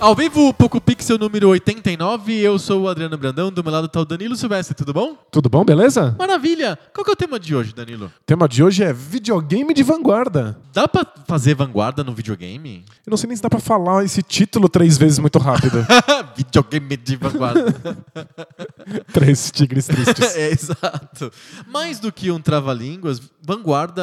Ao vivo, Poco Pixel número 89, eu sou o Adriano Brandão, do meu lado tá o Danilo Silvestre, tudo bom? Tudo bom, beleza? Maravilha! Qual que é o tema de hoje, Danilo? O tema de hoje é videogame de vanguarda. Dá pra fazer vanguarda no videogame? Eu não sei nem se dá pra falar esse título três vezes muito rápido. videogame de vanguarda. Três tigres tristes. é, exato. Mais do que um trava-línguas, vanguarda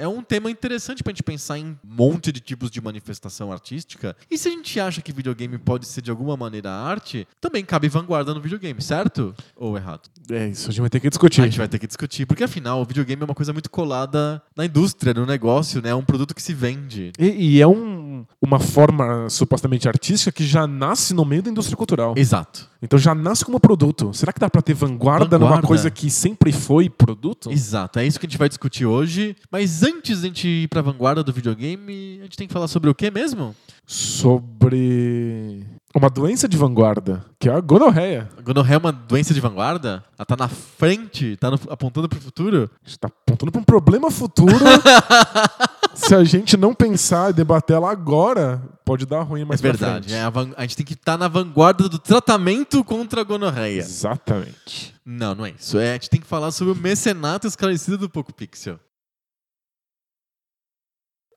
é um tema interessante pra gente pensar em um monte de tipos de manifestação artística. E se a gente acha que videogame pode ser de alguma maneira arte, também cabe vanguarda no videogame, certo? Ou errado? É, isso a gente vai ter que discutir. A gente vai ter que discutir, porque afinal o videogame é uma coisa muito colada na indústria, no negócio, né? É um produto que se vende. E, e é um, uma forma supostamente artística que já nasce no meio da indústria cultural. Exato. Então já nasce como produto. Será que dá pra ter vanguarda, numa Vanguarda. coisa que sempre foi produto? Exato, é isso que a gente vai discutir hoje. Mas antes de a gente ir pra vanguarda do videogame, a gente tem que falar sobre o que mesmo? Sobre uma doença de vanguarda, que é a gonorreia. A gonorreia é uma doença de vanguarda? Ela tá na frente, tá no- apontando pro futuro? A gente tá apontando pra um problema futuro. Se a gente não pensar e debater ela agora, pode dar ruim mais é verdade. é a, van- a gente tem que estar na vanguarda do tratamento contra a gonorreia. Exatamente. Não, não é isso. É, a gente tem que falar sobre o mecenato esclarecido do Poco Pixel.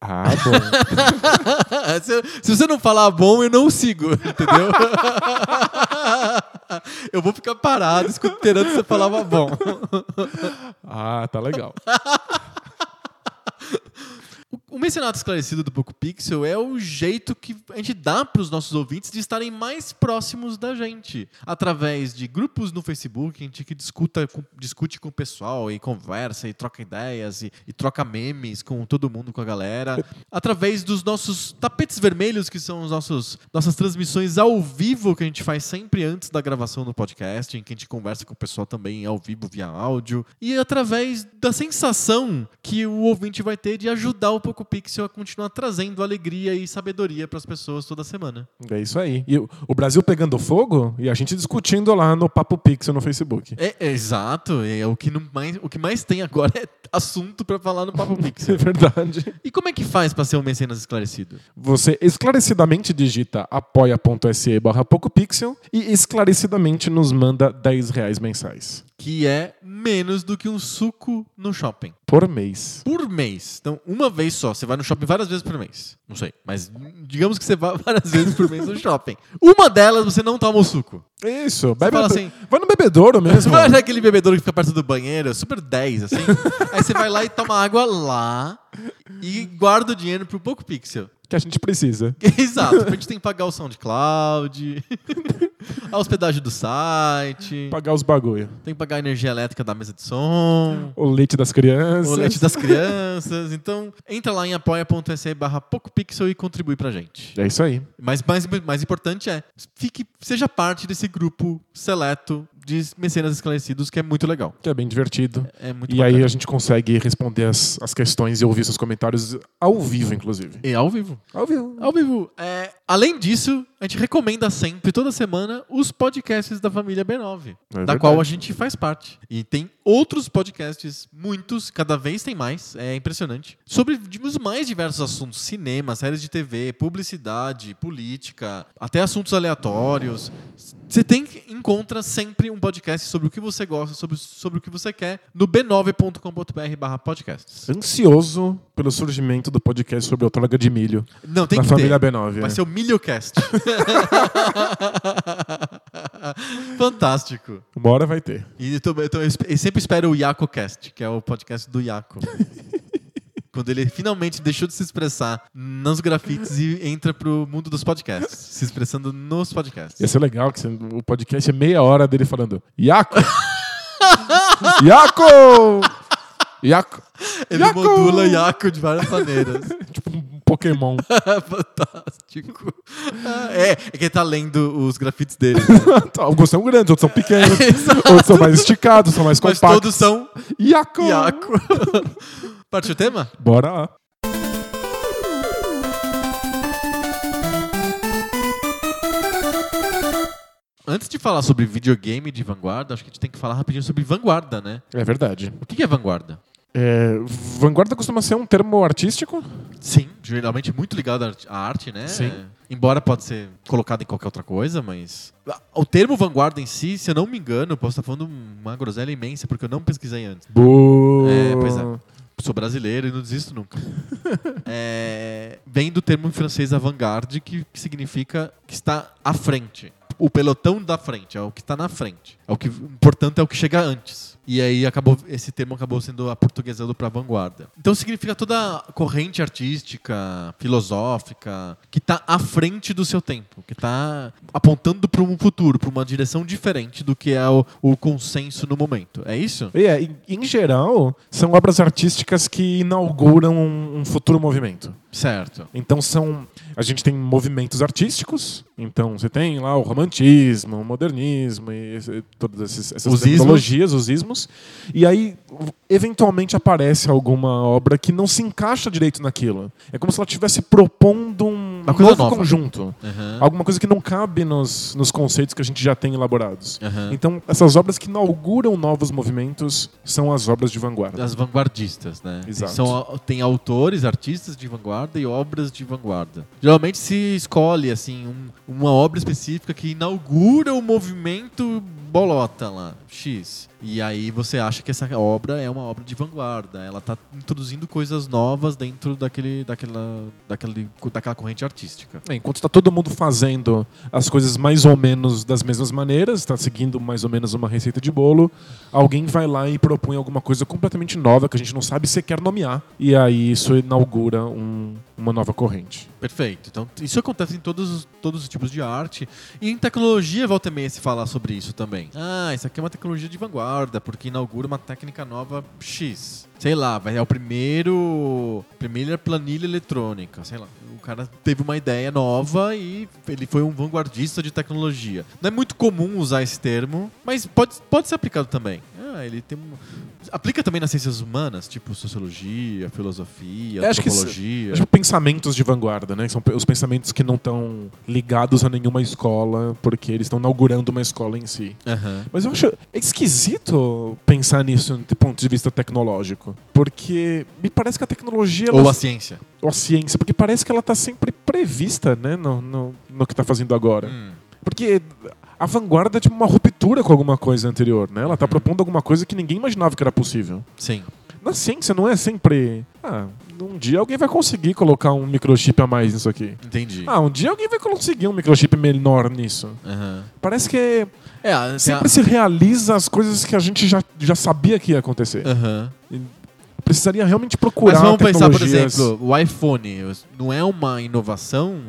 Ah, bom. se, se você não falar bom, eu não sigo, entendeu? eu vou ficar parado esperando você falava bom. ah, tá legal. O mecenato esclarecido do Poco Pixel é o jeito que a gente dá para os nossos ouvintes de estarem mais próximos da gente. Através de grupos no Facebook, a gente que discuta, discute com o pessoal e conversa e troca ideias e, e troca memes com todo mundo, com a galera. Através dos nossos tapetes vermelhos, que são os nossos, nossas transmissões ao vivo que a gente faz sempre antes da gravação do podcast, em que a gente conversa com o pessoal também ao vivo via áudio. E através da sensação que o ouvinte vai ter de ajudar o Poco Pixel a continuar trazendo alegria e sabedoria para as pessoas toda semana. É isso aí. E o Brasil pegando fogo e a gente discutindo lá no Papo Pixel no Facebook. É, é exato, é o que, mais, o que mais tem agora é assunto para falar no Papo É Pixel. verdade. E como é que faz para ser um mecenas esclarecido? Você esclarecidamente digita apoia.se barra PocoPixel e esclarecidamente nos manda 10 reais mensais. Que é menos do que um suco no shopping. Por mês. Por mês. Então, uma vez só. Você vai no shopping várias vezes por mês. Não sei. Mas digamos que você vá várias vezes por mês no shopping. Uma delas você não toma o suco. Isso, bebe, fala assim- vai no bebedouro Você mesmo. vai naquele bebedouro que fica perto do banheiro, super 10, assim. aí você vai lá e toma água lá e guarda o dinheiro pro Poco Pixel. Que a gente precisa. Exato. A gente tem que pagar o SoundCloud, a hospedagem do site, Pagar os bagulho. tem que pagar a energia elétrica da mesa de som. O leite das crianças. O leite das crianças. Então, entra lá em apoia.se barra PocoPixel e contribui pra gente. É isso aí. Mas mais, mais importante é, fique, seja parte desse grupo seleto de mecenas esclarecidos, que é muito legal. Que é bem divertido. É muito E bacana. aí a gente consegue responder as, as questões e ouvir seus comentários ao vivo, inclusive. E ao vivo. Ao vivo. Ao vivo. É, além disso, a gente recomenda sempre, toda semana, os podcasts da família B9, É da verdade. qual a gente faz parte. E tem outros podcasts, muitos, cada vez tem mais, é impressionante, sobre os mais diversos assuntos: cinema, séries de TV, publicidade, política, até assuntos aleatórios. Você tem encontra sempre um podcast sobre o que você gosta, sobre, sobre o que você quer, no b9.com.br/barra podcasts. Ansioso pelo surgimento do podcast sobre outorga de milho Não, tem na que família ter. B9. Vai é. ser o Milhocast. Fantástico. Uma hora vai ter. E eu, tô- eu tô- eu sempre espero o YacoCast, que é o podcast do Yaco. Quando ele finalmente deixou de se expressar nos grafites e entra pro mundo dos podcasts, se expressando nos podcasts. Ia ser legal que o podcast é meia hora dele falando Iaco! Iaco! Iaco! Ele Yaco! modula Yaco de várias maneiras. Tipo um Pokémon. Fantástico. Ah, é, é que ele tá lendo os grafites dele. né? Alguns são grandes, outros são pequenos, Exato. outros são mais esticados, são mais Mas compactos. todos são Iaco! Iaco. Partiu o tema? Bora lá. Antes de falar sobre videogame de vanguarda, acho que a gente tem que falar rapidinho sobre vanguarda, né? É verdade. O que é vanguarda? É, vanguarda costuma ser um termo artístico? Sim, geralmente muito ligado à arte- à arte, né? Sim. Embora pode ser colocado em qualquer outra coisa, mas o termo vanguarda em si, se eu não me engano, eu posso estar falando uma groselha imensa porque eu não pesquisei antes. Boa. É, pois é. Sou brasileiro e não desisto nunca. É, vem do termo em francês avant-garde, que, que significa que está à frente. O pelotão da frente, é o que está na frente. É o que, portanto, é o que chega antes. E aí acabou, esse termo acabou sendo aportuguesado para vanguarda. Então significa toda a corrente artística, filosófica, que está à frente do seu tempo, que está apontando para um futuro, para uma direção diferente do que é o, o consenso no momento. É isso? É, em, em geral, são obras artísticas que inauguram um, um futuro movimento. Certo. Então são. A gente tem movimentos artísticos. Então você tem lá o romantismo, modernismo e esse- todas esses- essas Os ismos. metodologias, os ismos. E aí, eventualmente, aparece alguma obra que não se encaixa direito naquilo. É como se ela estivesse propondo um Uma coisa novo nova. conjunto. Aham. Alguma coisa que não cabe nos, nos conceitos que a gente já tem elaborados. Aham. Então, essas obras que inauguram novos movimentos são as obras de vanguarda. As vanguardistas, né? Exato. São, tem autores, artistas de vanguarda e obras de vanguarda. Geralmente se escolhe assim um- uma obra específica que inaugura o movimento bolota lá, X. E aí você acha que essa obra é uma obra de vanguarda. Ela está introduzindo coisas novas dentro daquele, daquela, daquele, daquela corrente artística. É, Enquanto está todo mundo fazendo as coisas mais ou menos das mesmas maneiras, está seguindo mais ou menos uma receita de bolo, alguém vai lá e propõe alguma coisa completamente nova que a gente não sabe sequer nomear. E aí isso inaugura um- uma nova corrente. Perfeito. Então, isso acontece em todos, os- todos os tipos de arte. E em tecnologia, volta e meia se falar sobre isso também. Ah, isso aqui é uma tecnologia de vanguarda, porque inaugura uma técnica nova X. Sei lá, é o primeiro. Primeira planilha eletrônica. Sei lá. O cara teve uma ideia nova e ele foi um vanguardista de tecnologia. Não é muito comum usar esse termo, mas pode, pode ser aplicado também. Ah, ele tem um. Aplica também nas ciências humanas, tipo sociologia, filosofia, É, acho que antropologia. Tipo, pensamentos de vanguarda, né? São pe- os pensamentos que não estão ligados a nenhuma escola, porque eles estão inaugurando uma escola em si. Aham. Mas eu acho esquisito pensar nisso do ponto de vista tecnológico. Porque me parece que a tecnologia. ela- Ou a ciência. ou a ciência, porque parece que ela está sempre prevista né, no, no, no que está fazendo agora. Hum. Porque a vanguarda é tipo uma ruptura com alguma coisa anterior, né? Ela está Uhum. propondo alguma coisa que ninguém imaginava que era possível. Sim. Na ciência não é sempre. Ah, um dia alguém vai conseguir colocar um microchip a mais nisso aqui. Entendi. Ah, um dia alguém vai conseguir um microchip menor nisso. Aham. Parece que É, sempre a- se realiza as coisas que a gente já, já sabia que ia acontecer. Aham. Precisaria realmente procurar Mas vamos pensar, por exemplo, o iPhone não é uma inovação.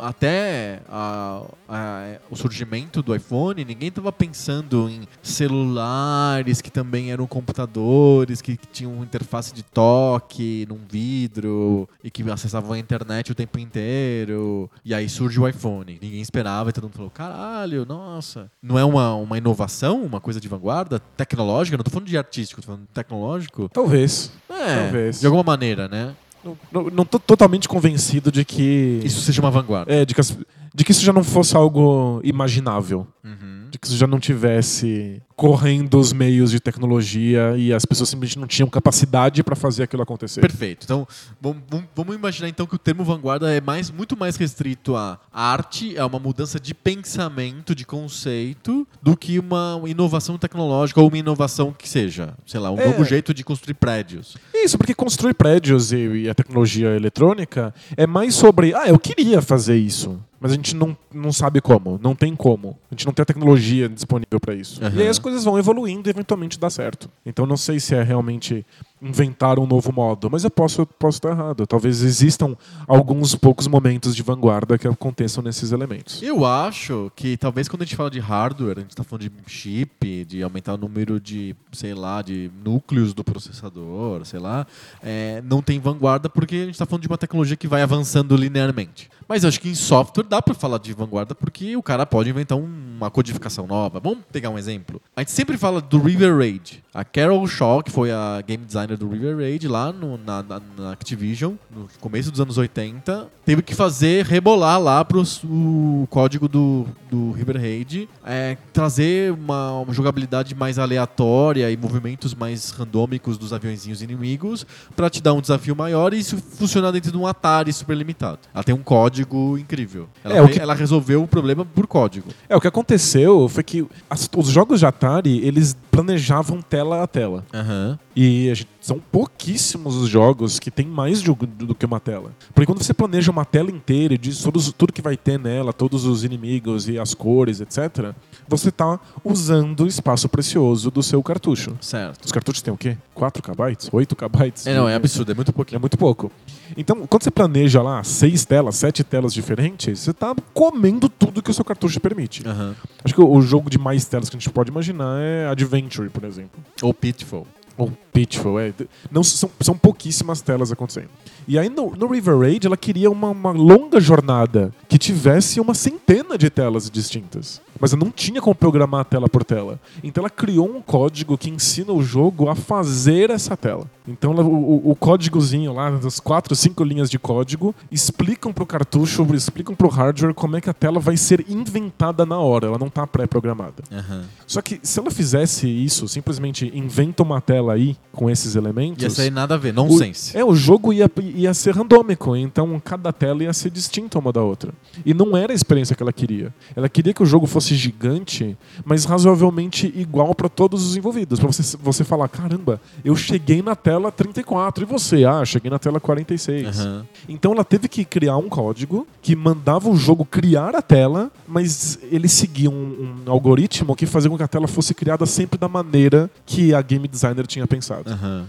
Até a- a- o surgimento do iPhone, ninguém estava pensando em celulares que também eram computadores, que, que tinham interface de toque num vidro e que acessavam a internet o tempo inteiro. E aí surge o iPhone. Ninguém esperava e todo mundo falou: caralho, nossa. Não é uma, uma inovação, uma coisa de vanguarda tecnológica? Não tô falando de artístico, tô falando de tecnológico. Talvez. É, Talvez. de alguma maneira, né? Não, não, não tô totalmente convencido de que. Isso seja uma vanguarda. É, de que, as- de que isso já não fosse algo imaginável. Uhum. De que isso já não tivesse correndo os meios de tecnologia e as pessoas simplesmente não tinham capacidade para fazer aquilo acontecer. Perfeito. Então, vamos, imaginar então que o termo vanguarda é mais, muito mais restrito à arte, é uma mudança de pensamento, de conceito, do que uma inovação tecnológica ou uma inovação que seja, sei lá, um É. novo jeito de construir prédios. Isso, porque construir prédios e, e a tecnologia eletrônica é mais sobre, ah, eu queria fazer isso, mas a gente não, não sabe como, não tem como. A gente não tem a tecnologia disponível para isso. Aham. E aí as coisas vão evoluindo e eventualmente dá certo. Então não sei se é realmente inventaram um novo modo. Mas eu posso, posso estar errado. Talvez existam alguns poucos momentos de vanguarda que aconteçam nesses elementos. Eu acho que talvez quando a gente fala de hardware, a gente está falando de chip, de aumentar o número de, sei lá, de núcleos do processador, sei lá, é, não tem vanguarda porque a gente está falando de uma tecnologia que vai avançando linearmente. Mas acho que em software dá para falar de vanguarda porque o cara pode inventar um- uma codificação nova. Vamos pegar um exemplo. A gente sempre fala do River Raid. A Carol Shaw, que foi a game designer do River Raid lá no- na, na- na Activision, no começo dos anos 80, teve que fazer rebolar lá pros, o código do, do River Raid, é, trazer uma, uma jogabilidade mais aleatória e movimentos mais randômicos dos aviãozinhos inimigos para te dar um desafio maior e isso funcionar dentro de um Atari super limitado. Ela tem um código incrível. Ela, É, o que- ela resolveu o problema por código. É, o que aconteceu foi que as- os jogos de Atari, eles planejavam tela a tela. Aham. E a gente- são pouquíssimos os jogos que tem mais jogo do, que uma tela. Porque quando você planeja uma tela inteira e diz todos, tudo que vai ter nela, todos os inimigos e as cores, etc., você tá usando o espaço precioso do seu cartucho. Certo. Os cartuchos têm o quê? 4 KB? 8 KB? É, não, é absurdo, é muito É pouquinho. muito pouco. Então, quando você planeja lá seis telas, sete telas diferentes, você tá comendo tudo que o seu cartucho permite. Aham. Acho que o, o jogo de mais telas que a gente pode imaginar é Adventure, por exemplo. Ou Pitfall. Ou Pitfall, é. Não, são, são pouquíssimas telas acontecendo. E aí no, no River Raid ela queria uma, uma longa jornada que tivesse uma centena de telas distintas. Mas ela não tinha como programar a tela por tela. Então ela criou um código que ensina o jogo a fazer essa tela. Então ela- o, o- códigozinho lá, das quatro, cinco linhas de código, explicam pro cartucho, explicam pro hardware como é que a tela vai ser inventada na hora. Ela não tá pré-programada. Aham. Só que se ela fizesse isso, simplesmente inventa uma tela aí com esses elementos. Ia sair nada a ver, o, nonsense. é, o jogo ia, ia ser randômico, então cada tela ia ser distinta uma da outra. E não era a experiência que ela queria. Ela queria que o jogo fosse gigante, mas razoavelmente igual para todos os envolvidos. Pra você, você falar, caramba, eu cheguei na tela 34 e você, ah, cheguei na tela 46. Aham. Então ela teve que criar um código que mandava o jogo criar a tela, mas ele seguia um, um algoritmo que fazia com que a tela fosse criada sempre da maneira que a game designer tinha pensado. Aham.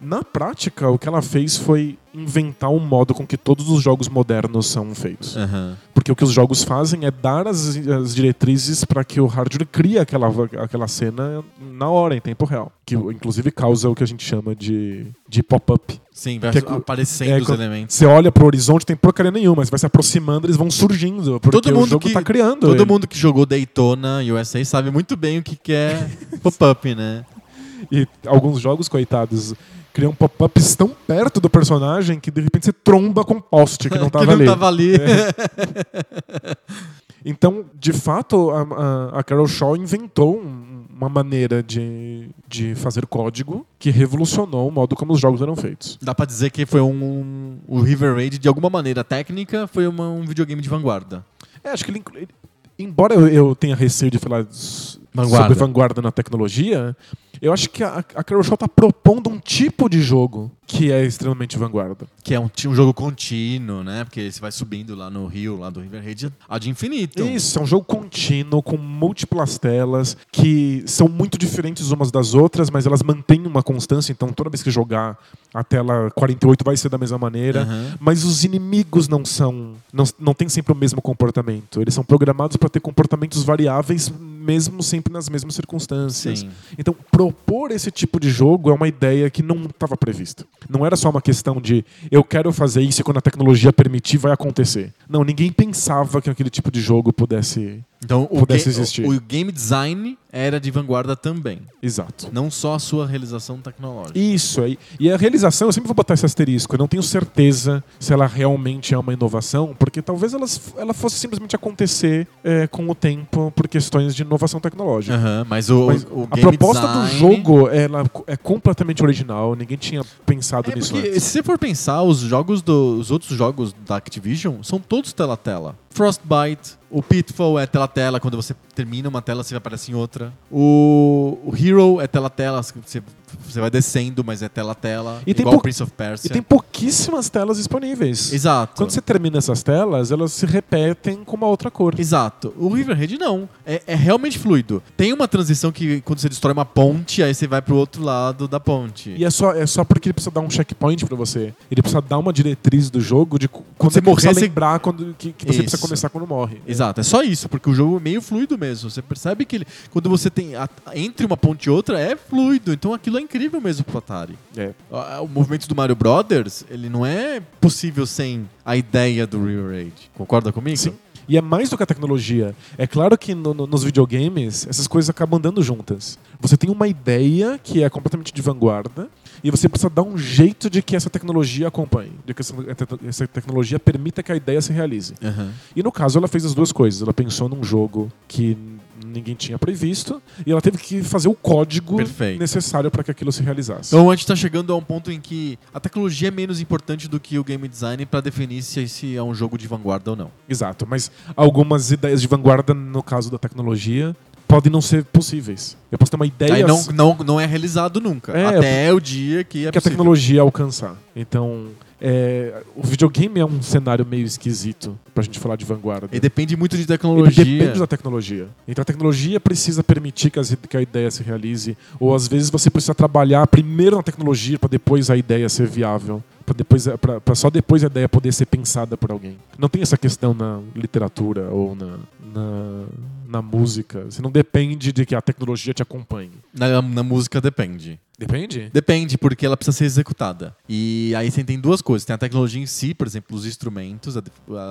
Na prática, o que ela fez foi inventar um modo com que todos os jogos modernos são feitos. Aham. Porque o que os jogos fazem é dar as, as diretrizes para que o hardware crie aquela, aquela cena na hora, em tempo real. Que inclusive causa o que a gente chama de, de pop-up. Sim, vai Que é aparecendo é os elementos. Você olha pro horizonte, tem porcaria nenhuma, mas vai se aproximando, eles vão surgindo. Porque Todo mundo o jogo que- tá criando. Todo ele. mundo que jogou Daytona USA sabe muito bem o que, que é pop-up, né? E alguns jogos, coitados, criam pop-ups tão perto do personagem que de repente você tromba com um poste que não tava que não ali. tava ali. Então, de fato, a, a- Carol Shaw inventou um- uma maneira de, de fazer código que revolucionou o modo como os jogos eram feitos. Dá pra dizer que foi um. O River Raid, de alguma maneira técnica, foi uma- um videogame de vanguarda. É, acho que ele, ele- embora eu, eu tenha receio de falar Vanguarda. sobre vanguarda na tecnologia, eu acho que a, a Shaw está propondo um tipo de jogo que é extremamente vanguarda. Que é um, um jogo contínuo, né? Porque você vai subindo lá no rio, lá do River Raid, a de infinito. Isso, é um jogo contínuo, com múltiplas telas, que são muito diferentes umas das outras, mas elas mantêm uma constância, então toda vez que jogar a tela 48 vai ser da mesma maneira. Aham. Mas os inimigos não são. Não, não têm sempre o mesmo comportamento. Eles são programados para ter comportamentos variáveis, mesmo sempre nas mesmas circunstâncias. Sim. Então, propor esse tipo de jogo é uma ideia que não estava prevista. Não era só uma questão de eu quero fazer isso e quando a tecnologia permitir vai acontecer. Não, ninguém pensava que aquele tipo de jogo pudesse. Então o, Pudesse existir. o game design era de vanguarda também. Exato. Não só a sua realização tecnológica. Isso aí. E a realização, eu sempre vou botar esse asterisco. Eu não tenho certeza se ela realmente é uma inovação, porque talvez ela, ela fosse simplesmente acontecer é, com o tempo por questões de inovação tecnológica. Aham, mas o, Mas o a game proposta design... do jogo ela é completamente original. Ninguém tinha pensado É nisso porque, antes. se você for pensar, os jogos do, os outros jogos da Activision são todos tela a tela. Frostbite. O Pitfall é tela-tela, quando você termina uma tela, você aparece em outra. O, o Hero é tela-tela, você, você vai descendo, mas é tela-tela. E igual pou- Prince of Persia. E tem pouquíssimas telas disponíveis. Exato. Quando você termina essas telas, elas se repetem com uma outra cor. Exato. O Riverhead não. É, é realmente fluido. Tem uma transição que quando você destrói uma ponte, aí você vai pro outro lado da ponte. E é só, é só porque ele precisa dar um checkpoint pra você. Ele precisa dar uma diretriz do jogo de quando você é morrer, você- lembrar quando, que, que você precisa Isso. começar quando morre. Exato, é só isso, porque o jogo é meio fluido mesmo. Você percebe que ele, quando você tem a- entre uma ponte e outra é fluido, então aquilo é incrível mesmo pro Atari. É. O, o movimento do Mario Brothers, ele não é possível sem a ideia do River Raid. Concorda comigo? Sim. E é mais do que a tecnologia. É claro que no- no- nos videogames essas coisas acabam andando juntas. Você tem uma ideia que é completamente de vanguarda e você precisa dar um jeito de que essa tecnologia acompanhe, de que essa, essa tecnologia permita que a ideia se realize. Aham. E no caso ela fez as duas coisas. Ela pensou num jogo que ninguém tinha previsto e ela teve que fazer o código Perfeito. necessário para que aquilo se realizasse. Então a gente tá chegando a um ponto em que a tecnologia é menos importante do que o game design para definir se é um jogo de vanguarda ou não. Exato, mas algumas ideias de vanguarda, no caso da tecnologia, podem não ser possíveis. Eu posso ter uma ideia Aí não, não, não é realizado nunca. É, até o dia que é que a possível. tecnologia alcançar. Então, é, o videogame é um cenário meio esquisito pra gente falar de vanguarda. E depende muito de Ele tecnologia. depende da tecnologia. Então a tecnologia precisa permitir que, as- que a ideia se realize, ou às vezes você precisa trabalhar primeiro na tecnologia para depois a ideia ser viável, depois para só depois a ideia poder ser pensada por alguém. Não tem essa questão na literatura ou na, na, na música. Você não depende de que a tecnologia te acompanhe. Na, na música depende. Depende? Depende, porque ela precisa ser executada. E aí você tem duas coisas. Tem a tecnologia em si, por exemplo, os instrumentos, a,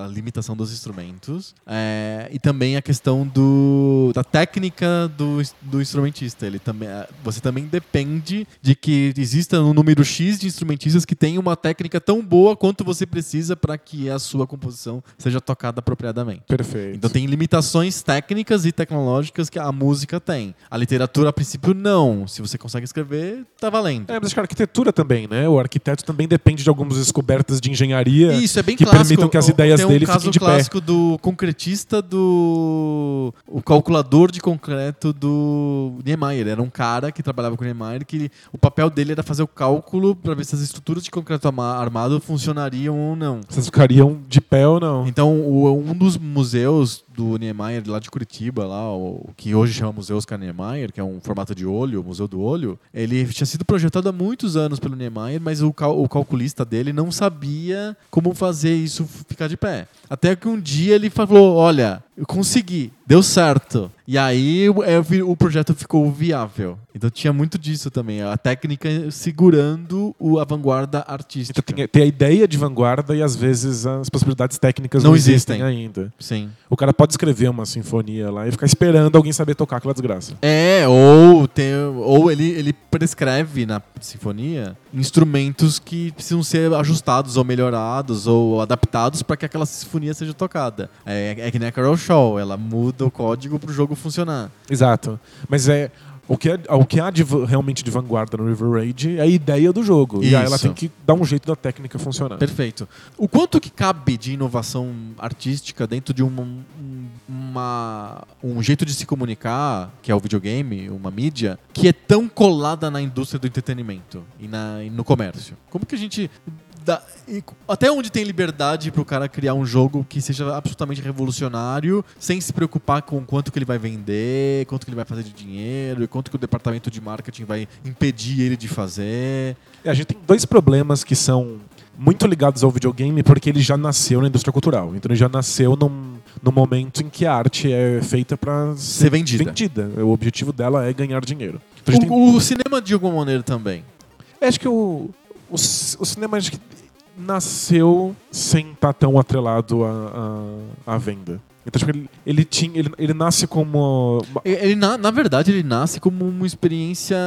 a limitação dos instrumentos. é, e também a questão do, da técnica do, do instrumentista. Ele também, é, você também depende de que exista um número X de instrumentistas que tenham uma técnica tão boa quanto você precisa para que a sua composição seja tocada apropriadamente. Perfeito. Então tem limitações técnicas e tecnológicas que a música tem. A literatura, a princípio, não. Se você consegue escrever, tá valendo. É, mas acho que a arquitetura também, né? O arquiteto também depende de algumas descobertas de engenharia. Isso é bem que clássico. permitam que as ideias Tem um dele caso fiquem de pé. clássico do concretista do o calculador de concreto do Niemeyer. Era um cara que trabalhava com o Niemeyer que o papel dele era fazer o cálculo para ver se as estruturas de concreto armado funcionariam ou não. Vocês ficariam de pé ou não? Então, o- um dos museus do Niemeyer, lá de Curitiba, lá, o que hoje chama Museu Oscar Niemeyer, que é um formato de olho, o Museu do Olho, ele tinha sido projetado há muitos anos pelo Niemeyer, mas o, cal- o calculista dele não sabia como fazer isso ficar de pé. Até que um dia ele falou: Olha, eu consegui, deu certo. E aí o- é, vi- o projeto ficou viável. Então tinha muito disso também, a técnica segurando o- a vanguarda artística. Então tem, tem a ideia de vanguarda e às vezes as possibilidades técnicas Não não, existem. existem. ainda. Sim. O cara pode escrever uma sinfonia lá e ficar esperando alguém saber tocar aquela desgraça. É, ou, tem, ou ele, ele prescreve na sinfonia instrumentos que precisam ser ajustados ou melhorados ou adaptados para que aquela sinfonia seja tocada. É, é que nem a Carol Shaw, ela muda o código para o jogo funcionar. Exato. Mas é. O que, é, o que há de realmente de vanguarda no River Raid é a ideia do jogo. E aí ela Isso. tem que dar um jeito da técnica funcionar. Perfeito. O quanto que cabe de inovação artística dentro de uma, um- uma- um jeito de se comunicar, que é o videogame, uma mídia, que é tão colada na indústria do entretenimento e, na- e no comércio? Como que a gente. Dá- até onde tem liberdade para o cara criar um jogo que seja absolutamente revolucionário, sem se preocupar com quanto que ele vai vender, quanto que ele vai fazer de dinheiro, e quanto que o departamento de marketing vai impedir ele de fazer. É, a gente tem dois problemas que são muito ligados ao videogame porque ele já nasceu na indústria cultural. Então ele já nasceu num, num momento em que a arte é feita para Ser vendida. O objetivo dela é ganhar dinheiro. Então, gente tem- O, o cinema, de alguma maneira, também. Acho que o, o, o cinema acho que nasceu sem estar tão atrelado à à- à venda. Então, que ele, ele, tinha, ele, ele nasce como. uma- Ele, na, na verdade, ele nasce como uma experiência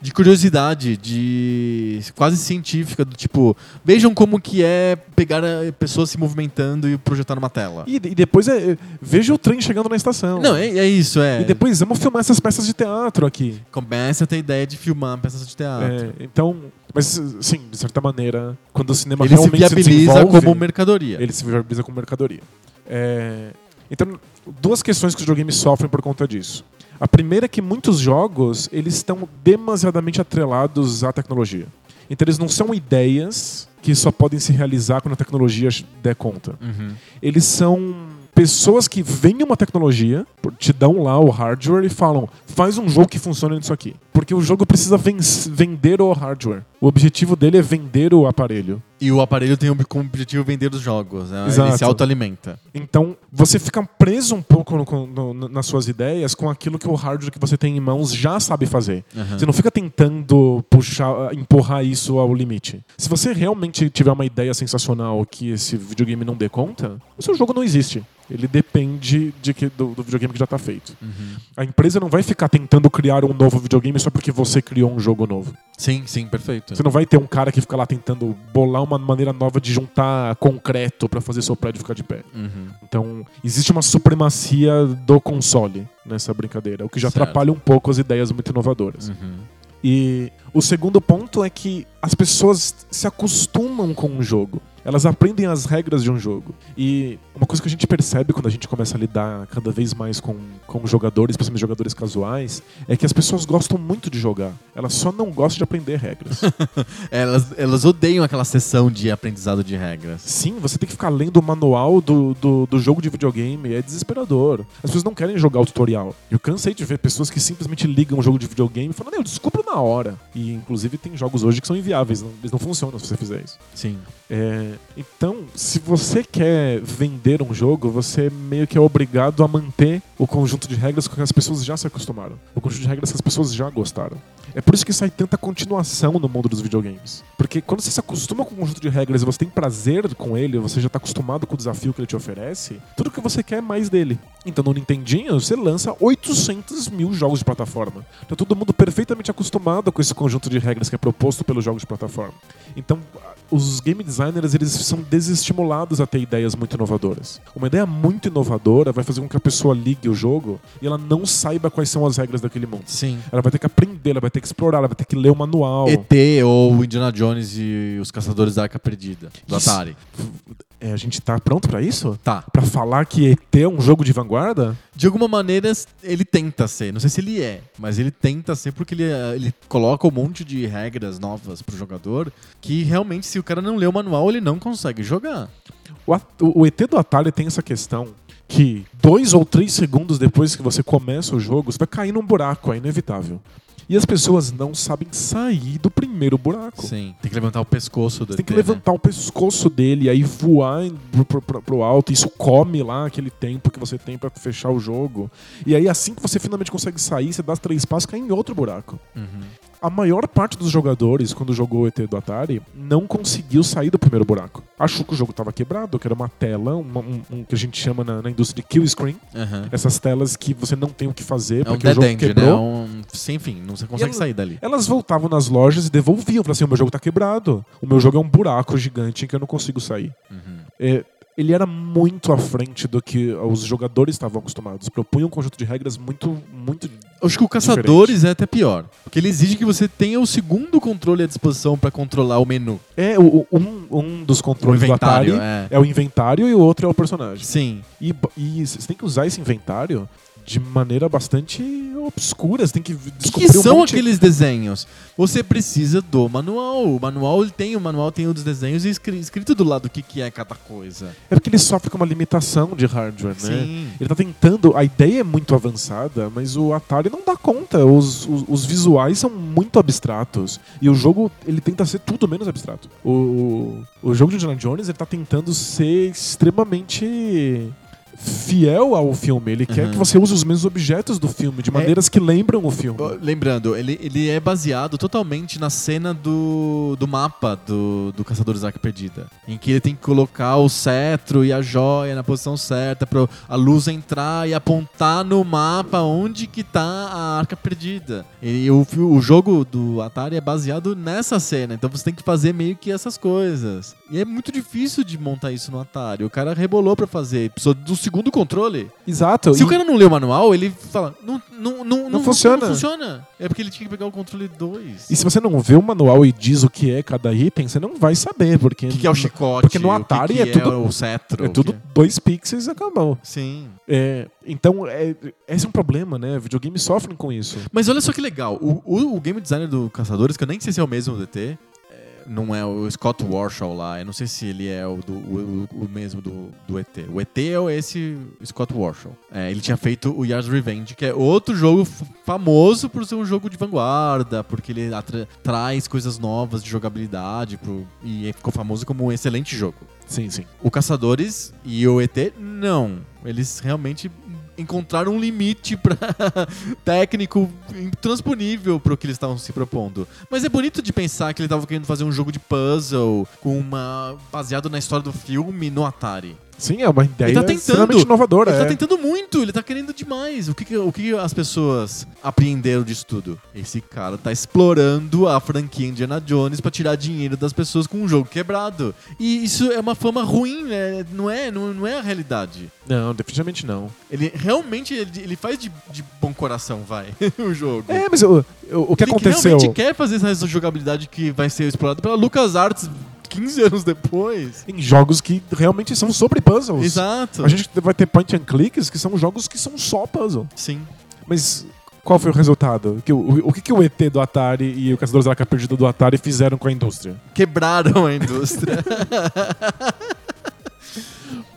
de curiosidade, de quase científica, do tipo, vejam como que é pegar pessoas se movimentando e projetar numa tela. E, e depois é, é, veja o trem chegando na estação. Não, é, é isso, é. E depois vamos filmar essas peças de teatro aqui. Começa a ter ideia de filmar peças de teatro. É, então, mas sim, de certa maneira, quando o cinema Ele se realmente se, viabiliza desenvolve, como mercadoria. ele se viabiliza como mercadoria. É, Então, duas questões que os videogames sofrem por conta disso. A primeira é que muitos jogos eles estão demasiadamente atrelados à tecnologia. Então eles não são ideias que só podem se realizar quando a tecnologia der conta. Eles são pessoas que veem uma tecnologia, te dão lá o hardware e falam: faz um jogo que funcione nisso aqui. Porque o jogo precisa ven- vender o hardware. O objetivo dele é vender o aparelho. E o aparelho tem como objetivo vender os jogos. né? Ele Exato. se autoalimenta. Então, você fica preso um pouco no- no- nas suas ideias com aquilo que o hardware que você tem em mãos já sabe fazer. Aham. Você não fica tentando puxar, empurrar isso ao limite. Se você realmente tiver uma ideia sensacional que esse videogame não dê conta, o seu jogo não existe. Ele depende de que, do, do videogame que já está feito. A empresa não vai ficar tentando criar um novo videogame só porque você criou um jogo novo. Sim, sim, perfeito. Você não vai ter um cara que fica lá tentando bolar uma maneira nova de juntar concreto para fazer seu prédio ficar de pé. Uhum. Então, existe uma supremacia do console nessa brincadeira, o que já Certo. atrapalha um pouco as ideias muito inovadoras. Uhum. E o segundo ponto é que as pessoas se acostumam com um jogo. Elas aprendem as regras de um jogo. E uma coisa que a gente percebe quando a gente começa a lidar cada vez mais com, com jogadores, especialmente jogadores casuais, é que as pessoas gostam muito de jogar. Elas só não gostam de aprender regras. Elas, elas odeiam aquela sessão de aprendizado de regras. Sim, você tem que ficar lendo o manual do, do, do jogo de videogame. É desesperador. As pessoas não querem jogar o tutorial. Eu cansei de ver pessoas que simplesmente ligam o jogo de videogame e falam, não, eu descubro na hora. E inclusive tem jogos hoje que são inviáveis, não- eles não funcionam se você fizer isso. Sim. É, então, se você quer vender um jogo, você meio que é obrigado a manter o conjunto de regras com que as pessoas já se acostumaram. O conjunto de regras que as pessoas já gostaram. É por isso que sai tanta continuação no mundo dos videogames. Porque quando você se acostuma com o conjunto de regras e você tem prazer com ele, você já está acostumado com o desafio que ele te oferece, tudo que você quer é mais dele. Então no Nintendinho você lança 800 mil jogos de plataforma. Tá todo mundo perfeitamente acostumado com esse conjunto de regras que é proposto pelos jogos de plataforma. Então os game designers eles são desestimulados a ter ideias muito inovadoras. Uma ideia muito inovadora vai fazer com que a pessoa ligue o jogo e ela não saiba quais são as regras daquele mundo. Sim. Ela vai ter que aprender, ela vai ter que explorar, ela vai ter que ler o manual. ET ou Indiana Jones e os Caçadores da Arca Perdida, do Isso. Atari. É, a gente tá pronto pra isso? Tá. Pra falar que ET é um jogo de vanguarda? De alguma maneira, ele tenta ser. Não sei se ele é, mas ele tenta ser porque ele, eh, ele coloca um monte de regras novas pro jogador que realmente, se o cara não lê o manual, ele não consegue jogar. O- o ET do Atari tem essa questão que dois ou três segundos depois que você começa o jogo, você vai cair num buraco, é inevitável. E as pessoas não sabem sair do primeiro buraco. Sim. Tem que levantar o pescoço Você tem que né? levantar o pescoço dele e aí voar pro, pro- pro- alto. Isso come lá aquele tempo que você tem pra fechar o jogo. E aí, assim que você finalmente consegue sair, você dá três passos e cai em outro buraco. Uhum. A maior parte dos jogadores, quando jogou o ET do Atari, não conseguiu sair do primeiro buraco. Achou que o jogo estava quebrado, que era uma tela, uma- um, um que a gente chama na, na indústria de kill screen. Aham. Essas telas que você não tem o que fazer É um porque o dead jogo end, né? quebrou. É um... Sim, enfim, não você consegue ela- sair dali. Elas voltavam nas lojas e devolviam. Falavam assim: o meu jogo tá quebrado. O meu jogo é um buraco gigante em que eu não consigo sair. Uhum. É, ele era muito à frente do que os jogadores estavam acostumados. Propunha um conjunto de regras muito, muito. Acho que o Caçadores é até pior. Porque ele exige que você tenha o segundo controle à disposição pra controlar o menu. É, o- um, um dos controles do Atari é. é o inventário e o outro é o personagem. Sim. E, e você tem que usar esse inventário de maneira bastante obscura. Você tem que O que, descobrir que um são monte... aqueles desenhos? Você precisa do manual. O manual ele tem, o manual tem os desenhos e escri- escrito do lado o que, que é cada coisa. É porque ele sofre com uma limitação de hardware, né? Sim. Ele tá tentando. A ideia é muito avançada, mas o Atari não dá conta. Os, os, os visuais são muito abstratos. E o jogo, ele tenta ser tudo menos abstrato. O, o, o jogo de Indiana Jones, ele tá tentando ser extremamente fiel ao filme. Ele quer Uhum. que você use os mesmos objetos do filme, de maneiras que lembram o filme. Lembrando, ele, ele é baseado totalmente na cena do, do mapa do, do Caçadores da Arca Perdida. Em que ele tem que colocar o cetro e a joia na posição certa para a luz entrar e apontar no mapa onde que tá a Arca Perdida. E o, o jogo do Atari é baseado nessa cena, então você tem que fazer meio que essas coisas. E é muito difícil de montar isso no Atari. O cara rebolou para fazer, precisou dos segundo controle. Exato. Se e- o cara não lê o manual, ele fala, não, não, não, não, funciona. Não funciona. É porque ele tinha que pegar o controle 2. E se você não vê o manual e diz o que é cada item, você não vai saber, porque O que, que é o chicote? Porque no o que Atari que é tudo- o cetro. é tudo que- dois pixels e acabou. Sim. É, então, é, esse é um problema, né? Videogames sofrem com isso. Mas olha só que legal. O, o, o game designer do Caçadores, que eu nem sei se é o mesmo do DT, é, não é o Scott Warshaw lá. Eu não sei se ele é o, do, o, o- mesmo do, do ET. O ET é o- esse Scott Warshaw. É, ele tinha feito o Yars Revenge, que é outro jogo famoso por ser um jogo de vanguarda, porque ele traz coisas novas de jogabilidade pro, e ficou famoso como um excelente jogo. Sim, sim. O Caçadores e o ET, não. Eles realmente encontraram um limite pra técnico intransponível pro que eles estavam se propondo. Mas é bonito de pensar que ele tava querendo fazer um jogo de puzzle com uma baseado na história do filme no Atari. Sim, é uma ideia Ele tá tentando. extremamente inovadora. Ele tá é. tentando muito, ele tá querendo demais. O que, que- o que as pessoas apreenderam disso tudo? Esse cara tá explorando a franquia Indiana Jones pra tirar dinheiro das pessoas com um jogo quebrado. E isso é uma fama ruim, né? Não é, não, não é a realidade. Não, definitivamente não. Ele realmente ele, ele faz de, de bom coração, vai, o jogo. É, mas o, o, o que ele aconteceu... realmente quer fazer essa jogabilidade que vai ser explorada pela LucasArts 15 anos depois. Em jogos que realmente são sobre puzzles. Exato. A gente vai ter point and clicks que são jogos que são só puzzle. Sim. Mas qual foi o resultado? Que, o, o que, que o ET do Atari e o Caçadores da Arca Perdida do Atari fizeram com a indústria? Quebraram a indústria.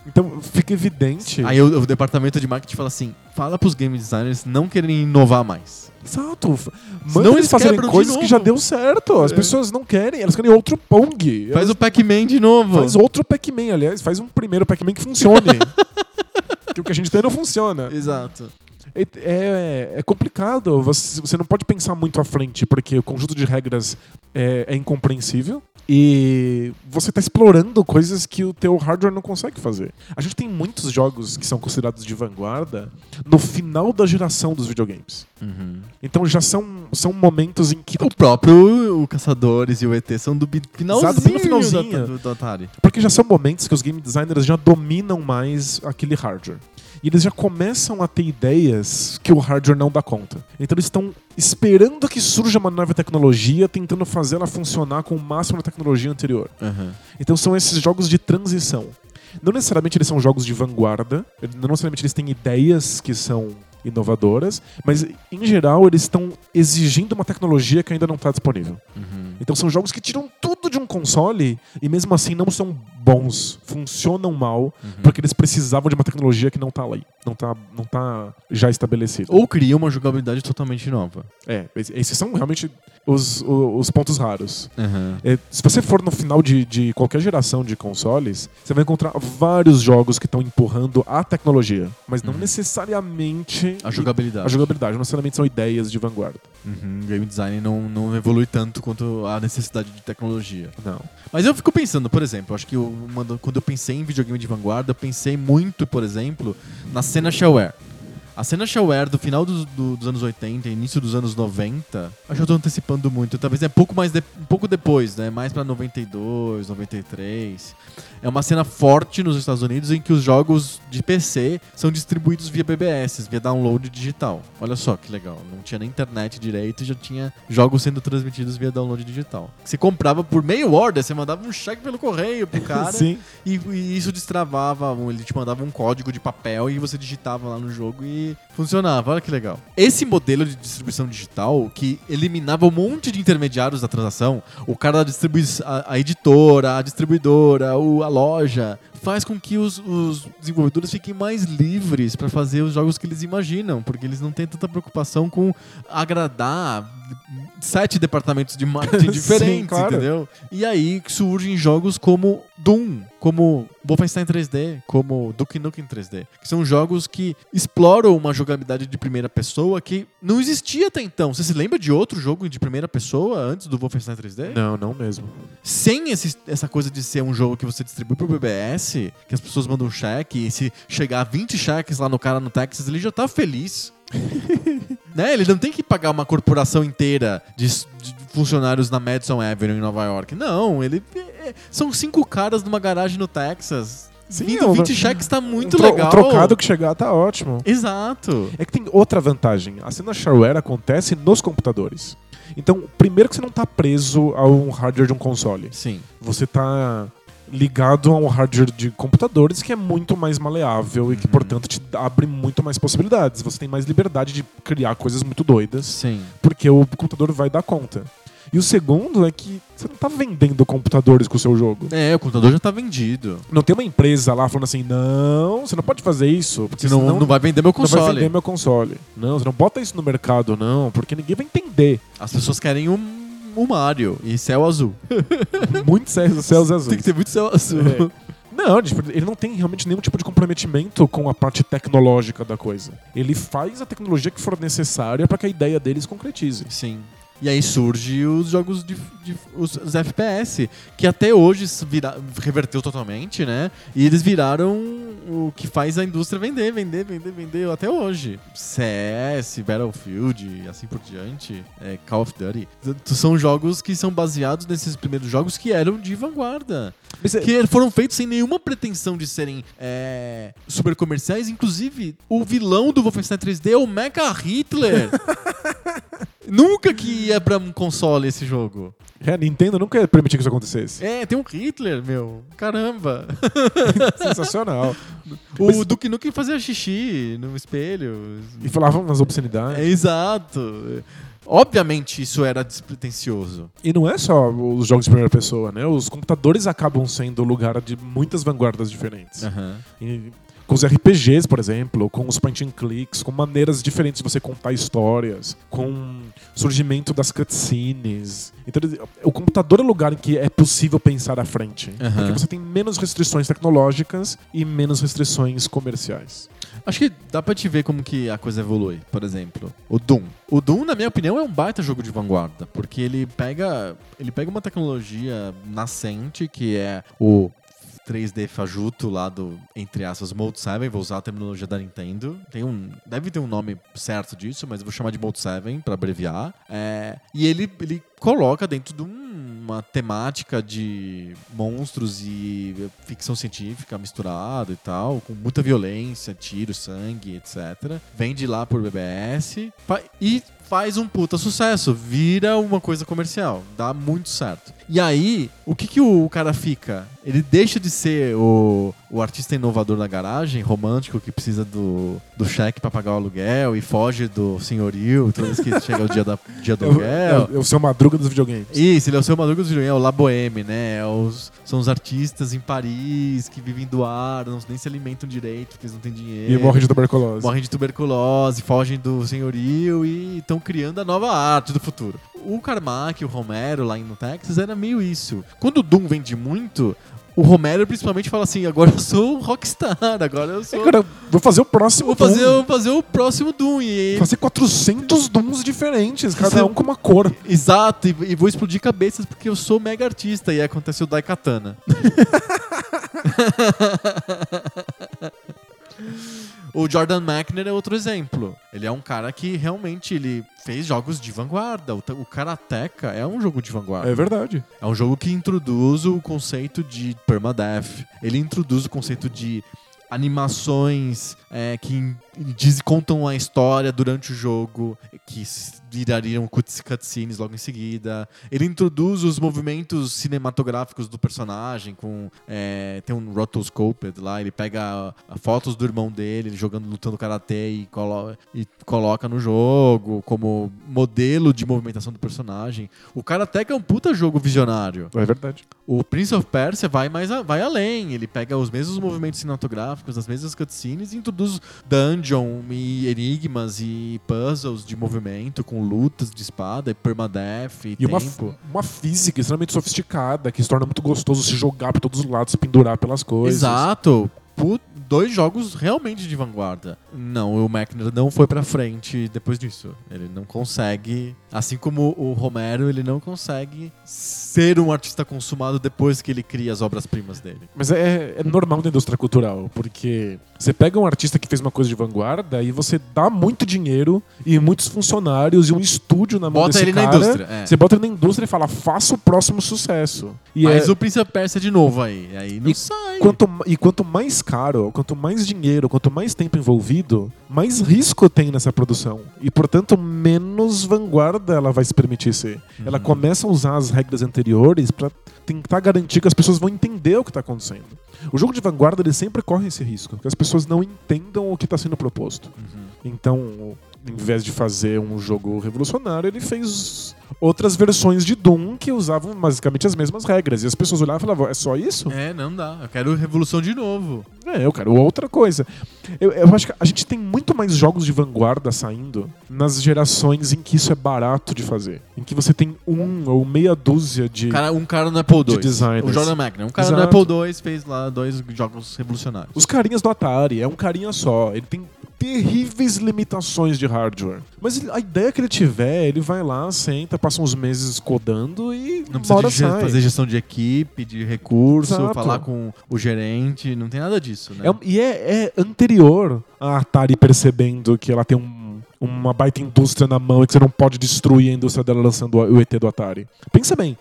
Então fica evidente. Aí o, o departamento de marketing fala assim: fala pros game designers não querem inovar mais. Exato. Manda eles eles fazerem coisas que já deu certo. As É. pessoas não querem, elas querem outro Pong. Faz Elas- o Pac-Man de novo. faz outro Pac-Man, aliás, faz um primeiro Pac-Man que funcione. que o que a gente tem não funciona. Exato. É, é- é complicado. Você, você não pode pensar muito à frente, porque o conjunto de regras é, é incompreensível. E você está explorando coisas que o teu hardware não consegue fazer. A gente tem muitos jogos que são considerados de vanguarda no final da geração dos videogames. Então já são, são momentos em que. O próprio o Caçadores e o ET são do finalzinho, Exato, finalzinho. Do, do, do Atari. Porque já são momentos que os game designers já dominam mais aquele hardware. E eles já começam a ter ideias que o hardware não dá conta. Então eles estão esperando que surja uma nova tecnologia, tentando fazer ela funcionar com o máximo da tecnologia anterior. Então são esses jogos de transição. Não necessariamente eles são jogos de vanguarda, não necessariamente eles têm ideias que são inovadoras, mas em geral eles estão exigindo uma tecnologia que ainda não está disponível. Então são jogos que tiram tudo de um console e mesmo assim não são bons, funcionam mal, porque eles precisavam de uma tecnologia que não tá ali, não tá, não tá já estabelecida. Ou cria uma jogabilidade totalmente nova. É, es- esses são realmente os, os pontos raros. É, se você for no final de, de qualquer geração de consoles, você vai encontrar vários jogos que estão empurrando a tecnologia, mas não necessariamente A jogabilidade. a jogabilidade, não necessariamente são ideias de vanguarda. Uhum, game design não, não evolui tanto quanto a necessidade de tecnologia. Não. Mas eu fico pensando, por exemplo, acho que eu- quando eu pensei em videogame de vanguarda, eu pensei muito, por exemplo, na cena shareware. A cena shareware do final dos, do- dos anos 80 e início dos anos 90, acho que eu tô antecipando muito, talvez é pouco mais de- um pouco depois, né? Mais pra 92, 93. É uma cena forte nos Estados Unidos em que os jogos de PC são distribuídos via BBS, via download digital. Olha só que legal, não tinha nem internet direito e já tinha jogos sendo transmitidos via download digital. Você comprava por meio order, você mandava um cheque pelo correio pro cara Sim. e, e isso destravava, ele te mandava um código de papel e você digitava lá no jogo e funcionava. Olha que legal. Esse modelo de distribuição digital que eliminava um monte de intermediários da transação, o cara da distribuição, a, a editora, a distribuidora, o- loja, faz com que os, os desenvolvedores fiquem mais livres para fazer os jogos que eles imaginam, porque eles não têm tanta preocupação com agradar sete departamentos de marketing Sim, diferentes, claro. entendeu? E aí surgem jogos como Doom, como Wolfenstein 3D, como Duke Nukem 3D, que são jogos que exploram uma jogabilidade de primeira pessoa que não existia até então. Você se lembra de outro jogo de primeira pessoa antes do Wolfenstein 3D? Não, não mesmo. Sem esse- essa coisa de ser um jogo que você distribui pro BBS, que as pessoas mandam um cheque, e se chegar a 20 cheques lá no cara no Texas, ele já tá feliz. né? Ele não tem que pagar uma corporação inteira de, de funcionários na Madison Avenue em Nova York. Não, ele é- são cinco caras numa garagem no Texas. Sim, Vindo é um- 20 cheques tá muito um tro- legal. Um trocado que chegar tá ótimo. Exato. É que tem outra vantagem. A cena shareware acontece nos computadores. Então, primeiro que você não tá preso a um hardware de um console. Sim. Você tá ligado a um hardware de computadores que é muito mais maleável e que, Uhum. portanto, te abre muito mais possibilidades. Você tem mais liberdade de criar coisas muito doidas, Sim. porque o computador vai dar conta. E o segundo é que você não tá vendendo computadores com o seu jogo. É, o computador já tá vendido. Não tem uma empresa lá falando assim, não, você não pode fazer isso, porque Senão senão não vai vender meu não vai console. vender meu console. Não, você não bota isso no mercado, não, porque ninguém vai entender. As pessoas querem um, um Mario e céu azul. Muitos céus, céus azuis. Tem que ter muito céu azul. É. Não, tipo, ele não tem realmente nenhum tipo de comprometimento com a parte tecnológica da coisa. Ele faz a tecnologia que for necessária para que a ideia deles concretize. Sim. E aí surge os jogos de, de- os, os FPS, que até hoje vira- reverteu totalmente, né? E eles viraram o que faz a indústria vender, vender, vender, vender até hoje. CS, Battlefield, e assim por diante, é, Call of Duty. São jogos que são baseados nesses primeiros jogos que eram de vanguarda. É- Que foram feitos sem nenhuma pretensão de serem é, super comerciais. Inclusive, o vilão do Wolfenstein 3D é o Mecha Hitler. Nunca que ia pra um console esse jogo. É, a Nintendo nunca ia permitir que isso acontecesse. É, tem um Hitler, meu. Caramba. Sensacional. O Mas- Duke Nukem fazia xixi no espelho. E falavam umas obscenidades. É exato. Obviamente isso era despretensioso. E não é só os jogos de primeira pessoa, né? Os computadores acabam sendo o lugar de muitas vanguardas diferentes. E com os RPGs, por exemplo, com os point and clicks, com maneiras diferentes de você contar histórias, com surgimento das cutscenes. Então, o computador é o lugar em que é possível pensar à frente. Aham. Porque você tem menos restrições tecnológicas e menos restrições comerciais. Acho que dá pra te ver como que a coisa evolui. Por exemplo, o Doom. O Doom, na minha opinião, é um baita jogo de vanguarda, porque ele pega, ele pega uma tecnologia nascente que é o 3D fajuto lá do, entre aspas, Mode 7, vou usar a terminologia da Nintendo. Tem um, deve ter um nome certo disso, mas eu vou chamar de Mode 7 para abreviar. É, e ele, ele coloca dentro de um- uma temática de monstros e ficção científica misturado e tal, com muita violência, tiro, sangue, etc. Vende lá por BBS e faz um puta sucesso, vira uma coisa comercial, dá muito certo. E aí, o que, que o cara fica? Ele deixa de ser o, o artista inovador na garagem, romântico, que precisa do, do cheque pra pagar o aluguel e foge do senhorio toda vez que chega o dia, da, dia do É aluguel. é o- é o seu madruga dos videogames. Isso, ele é o seu Madruga dos Videogames, é o La Boheme, né? É os- são os artistas em Paris que vivem do ar, não, nem se alimentam direito porque eles não têm dinheiro. E morre de tuberculose. Morrem de tuberculose, fogem do senhorio e estão criando a nova arte do futuro. O Carmack, o Romero lá no Texas era meio isso. Quando o Doom vende muito, o Romero principalmente fala assim: agora eu sou um rockstar, agora eu sou. Agora, vou fazer o próximo vou fazer, Doom. vou fazer o próximo Doom. E Fazer 400 Dooms diferentes, cada Você- um com uma cor. Exato, e, e vou explodir cabeças porque eu sou mega artista. E aí acontece o Daikatana. o Jordan Mechner é outro exemplo. Ele é um cara que realmente ele fez jogos de vanguarda. O, o Karateka é um jogo de vanguarda. É verdade. É um jogo que introduz o conceito de permadeath. Ele introduz o conceito de animações é, que diz, contam a história durante o jogo, que virariam cuts- cutscenes logo em seguida. Ele introduz os movimentos cinematográficos do personagem, com é, tem um rotoscoped lá, ele pega fotos do irmão dele, ele jogando, lutando karatê e, colo e coloca no jogo como modelo de movimentação do personagem. O Karateka é um puta jogo visionário. É verdade. O Prince of Persia vai mais a- vai além. Ele pega os mesmos movimentos cinematográficos, as mesmas cutscenes e introduz dungeon e enigmas e puzzles de movimento com lutas de espada e permadeath e, E uma, tempo. uma física extremamente sofisticada que se torna muito gostoso se jogar por todos os lados, se pendurar pelas coisas. Exato. Pu- dois jogos realmente de vanguarda. Não, o Mechner não foi pra frente depois disso. Ele não consegue, assim como o Romero, ele não consegue ser um artista consumado depois que ele cria as obras-primas dele. Mas é, é normal na indústria cultural, porque você pega um artista que fez uma coisa de vanguarda e você dá muito dinheiro e muitos funcionários e um estúdio na mão Bota desse ele na indústria, é. Você bota ele na indústria e fala, faça o próximo sucesso. E Mas é- o Prince of Persia de novo aí. Aí não E sai. Quanto, e quanto mais caro, quanto mais dinheiro, quanto mais tempo envolvido, mais risco tem nessa produção. E, portanto, menos vanguarda ela vai se permitir ser. Ela começa a usar as regras anteriores para tentar garantir que as pessoas vão entender o que está acontecendo. O jogo de vanguarda ele sempre corre esse risco, que as pessoas não entendam o que está sendo proposto. Então, em vez de fazer um jogo revolucionário, ele fez outras versões de Doom que usavam basicamente as mesmas regras. E as pessoas olhavam e falavam, é só isso? É, não dá. Eu quero Revolução de novo. É, eu quero outra coisa. Eu, eu acho que a gente tem muito mais jogos de vanguarda saindo nas gerações em que isso é barato de fazer. Em que você tem um ou meia dúzia de. Cara, um cara no Apple II. De. O Jordan Mechner. Um cara Exato. no Apple II fez lá dois jogos revolucionários. Os carinhas do Atari, é um carinha só. Ele tem terríveis limitações de hardware. Mas a ideia que ele tiver, ele vai lá, senta, passa uns meses codando e Não precisa sai. fazer gestão de equipe, de recurso, Exato. falar com o gerente, não tem nada disso, né? É e é, é anterior a Atari percebendo que ela tem um- uma baita indústria na mão e que você não pode destruir a indústria dela lançando o ET do Atari. Pensa bem,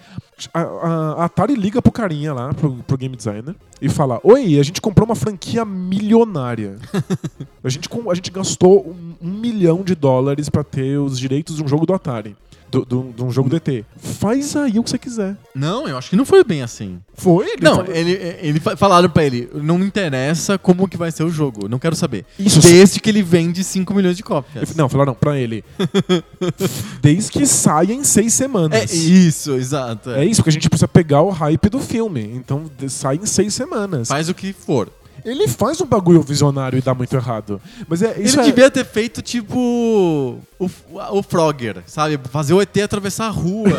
a, a- a Atari liga pro carinha lá, pro, pro game designer, e fala: Oi, a gente comprou uma franquia milionária. a, gente, com- a gente gastou um, um milhão de dólares pra ter os direitos de um jogo do Atari. Do, do- de um jogo do ET. Faz aí o que você quiser. Não, eu acho que não foi bem assim. Foi? Ele Não, falou- ele, ele fa- falaram pra ele, não me interessa como que vai ser o jogo, não quero saber. Isso Desde que ele vende 5 milhões de cópias. Não, falaram pra ele. Desde que saia em seis semanas. É isso, exato. É isso, porque a gente precisa pegar o hype do filme. Então sai em seis semanas. Faz o que for. Ele faz um bagulho visionário e dá muito errado. Mas é isso. ele é- devia ter feito tipo o, o Frogger, sabe? Fazer o ET atravessar a rua.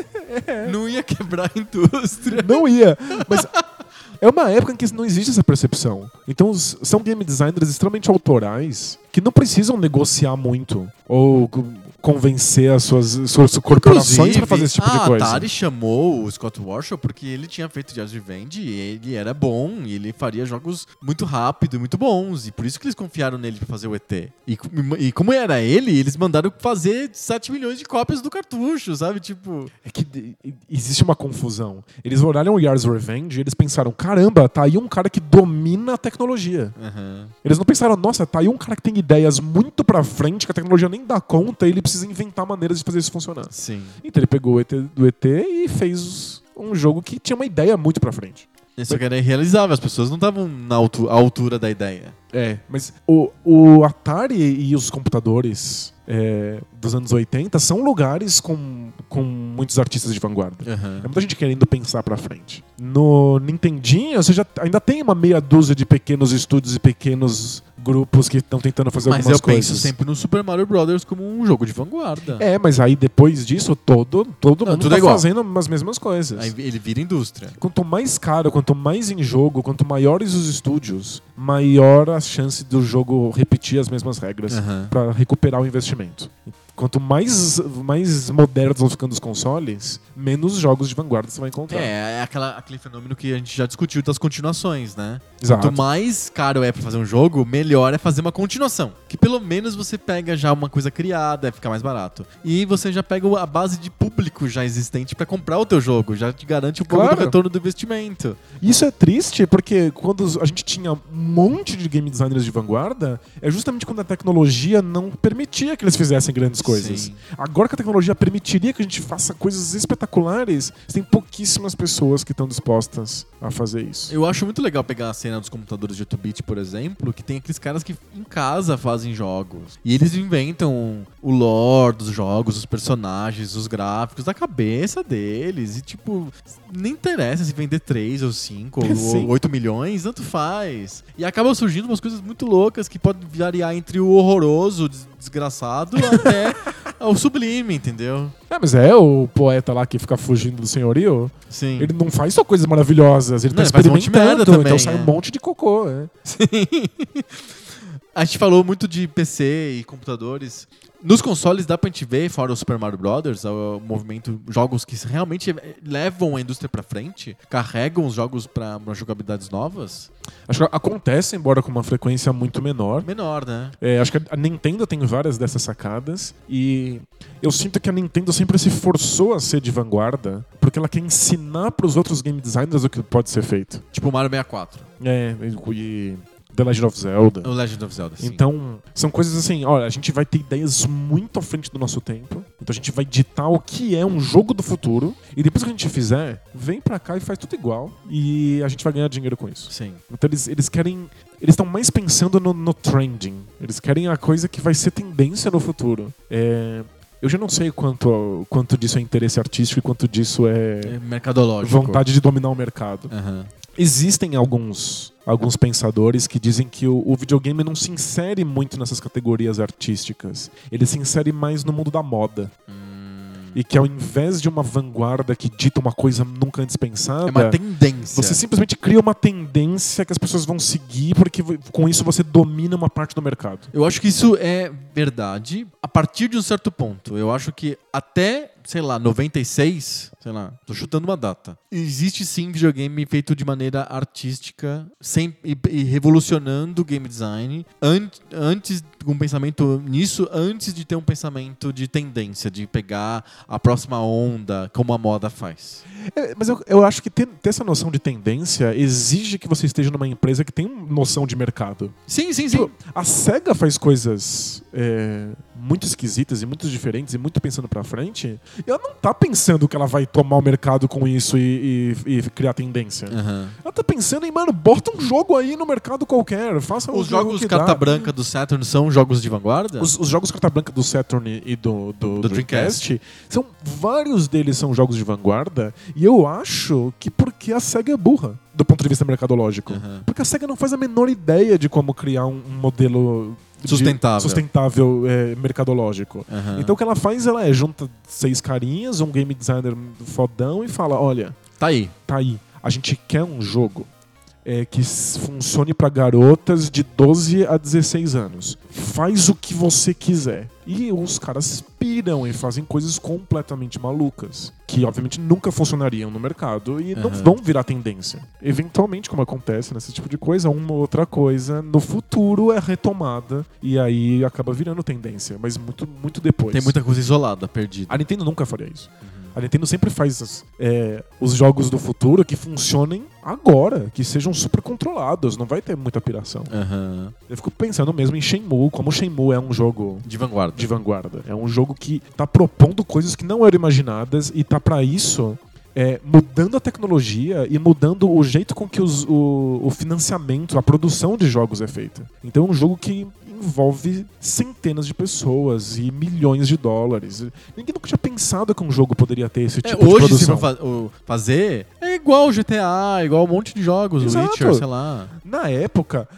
Não ia quebrar a indústria. Não ia. Mas é uma época em que não existe essa percepção. Então são game designers extremamente autorais que não precisam negociar muito ou convencer as suas, suas corporações para fazer esse tipo a de coisa. Atari chamou o Scott Warshaw porque ele tinha feito Jazz Revenge e ele era bom e ele faria jogos muito rápido e muito bons. E por isso que eles confiaram nele pra fazer o ET. E, e como era ele, eles mandaram fazer 7 milhões de cópias do cartucho, sabe? Tipo. É que existe uma confusão. Eles olharam o Yars Revenge e eles pensaram: caramba, tá aí um cara que domina a tecnologia. aham. Eles não pensaram, nossa, tá aí um cara que tem ideias muito pra frente, que a tecnologia nem dá conta, e ele precisa inventar maneiras de fazer isso funcionar. Sim. Então ele pegou o ET do ET e fez um jogo que tinha uma ideia muito pra frente. Isso que era irrealizável, as pessoas não estavam na altura da ideia. É, mas o, o Atari e os computadores é, dos anos 80 são lugares com, com muitos artistas de vanguarda. Aham. É muita gente querendo pensar pra frente. No Nintendinho, você já ainda tem uma meia dúzia de pequenos estúdios e pequenos grupos que estão tentando fazer Mas algumas eu coisas. penso sempre no Super Mario Brothers como um jogo de vanguarda. É, mas aí depois disso, todo, todo Não, mundo tá é fazendo as mesmas coisas. Aí ele vira indústria. Quanto mais caro, quanto mais em jogo, quanto maiores os estúdios, maior a chance do jogo repetir as mesmas regras Aham. pra recuperar o investimento. Quanto mais, mais modernos vão ficando os consoles, menos jogos de vanguarda você vai encontrar. É, é aquela, aquele fenômeno que a gente já discutiu das continuações, né? Exato. Quanto mais caro é pra fazer um jogo, melhor é fazer uma continuação. Que pelo menos você pega já uma coisa criada, fica mais barato. E você já pega a base de público já existente pra comprar o teu jogo, já te garante um pouco Claro. do retorno do investimento. Isso é triste porque quando a gente tinha monte de game designers de vanguarda, é justamente quando a tecnologia não permitia que eles fizessem grandes coisas. Sim. Agora que a tecnologia permitiria que a gente faça coisas espetaculares, tem pouquíssimas pessoas que estão dispostas a fazer isso. Eu acho muito legal pegar a cena dos computadores de 8-bit, por exemplo, que tem aqueles caras que em casa fazem jogos. E eles inventam o lore dos jogos, os personagens, os gráficos da cabeça deles. E, tipo, nem interessa se vender 3 ou 5 Sim. ou 8 milhões, tanto faz. E acabam surgindo umas coisas muito loucas que podem variar entre o horroroso, des- desgraçado, até o sublime, entendeu? É, mas é o poeta lá que fica fugindo do senhorio. Sim. Ele não faz só coisas maravilhosas, ele Não, tá ele faz um experimentando, merda também, então sai é. um monte de cocô. É. A gente falou muito de PC e computadores. Nos consoles dá pra gente ver, fora o Super Mario Brothers, o movimento, jogos que realmente levam a indústria pra frente, carregam os jogos pra, pra jogabilidades novas. Acho que acontece, embora com uma frequência muito menor. Menor, né? É, acho que a Nintendo tem várias dessas sacadas e eu sinto que a Nintendo sempre se forçou a ser de vanguarda porque ela quer ensinar pros outros game designers o que pode ser feito. Tipo o Mario 64. É, e The Legend of Zelda. O Legend of Zelda, sim. Então, são coisas assim, olha, a gente vai ter ideias muito à frente do nosso tempo. Então a gente vai ditar o que é um jogo do futuro. E depois que a gente fizer, vem pra cá e faz tudo igual. E a gente vai ganhar dinheiro com isso. Sim. Então eles, eles querem. Eles estão mais pensando no, no trending. Eles querem a coisa que vai ser tendência no futuro. É, eu já não sei quanto, quanto disso é interesse artístico e quanto disso é É mercadológico. vontade de dominar o mercado. Aham. Existem alguns, alguns pensadores que dizem que o, o videogame não se insere muito nessas categorias artísticas. Ele se insere mais no mundo da moda. E que ao invés de uma vanguarda que dita uma coisa nunca antes pensada, É uma tendência. você simplesmente cria uma tendência que as pessoas vão seguir porque com isso você domina uma parte do mercado. Eu acho que isso é verdade a partir de um certo ponto. Eu acho que até, sei lá, 96, sei lá, tô chutando uma data. Existe sim videogame feito de maneira artística sem, e, e revolucionando o game design an- antes com um pensamento nisso, antes de ter um pensamento de tendência, de pegar a próxima onda, como a moda faz. É, mas eu, eu acho que ter, ter essa noção de tendência exige que você esteja numa empresa que tem noção de mercado. Sim, sim, sim. Tipo, a SEGA faz coisas é, muito esquisitas e muito diferentes e muito pensando pra frente. E ela não tá pensando que ela vai tomar o mercado com isso e, e- e criar tendência. Aham. Ela tá pensando em, mano, bota um jogo aí no mercado qualquer. Faça um Os jogo jogos que carta dá. branca do Saturn são jogos de vanguarda? Os, os jogos carta branca do Saturn e do, do, Do Dreamcast, são vários deles são jogos de vanguarda e eu acho que porque a SEGA é burra do ponto de vista mercadológico. Aham. Porque a SEGA não faz a menor ideia de como criar um, um modelo de- Sustentável. sustentável é, mercadológico. Aham. Então o que ela faz, ela é junta seis carinhas, um game designer fodão e fala, olha, Tá aí. tá aí, a gente quer um jogo é, que funcione pra garotas de 12 a 16 anos. Faz o que você quiser. E os caras piram e fazem coisas completamente malucas. Que obviamente nunca funcionariam no mercado e não Aham. vão virar tendência. Eventualmente, como acontece nesse tipo de coisa, uma ou outra coisa no futuro é retomada e aí acaba virando tendência. Mas muito, muito depois. Tem muita coisa isolada, perdida. A Nintendo nunca faria isso. A Nintendo sempre faz as- é, os jogos do futuro que funcionem agora, que sejam super controlados, não vai ter muita piração. Aham. Eu fico pensando mesmo em Shenmue, como Shenmue é um jogo De vanguarda. de vanguarda. É um jogo que tá propondo coisas que não eram imaginadas e tá pra isso é, mudando a tecnologia e mudando o jeito com que os- o, o financiamento, a produção de jogos é feita. Então é um jogo que envolve centenas de pessoas e milhões de dólares. Ninguém nunca tinha pensado que um jogo poderia ter esse É, tipo de hoje, se produção. for fazer, é igual o GTA, igual um monte de jogos, Exato. Witcher, sei lá. Na época,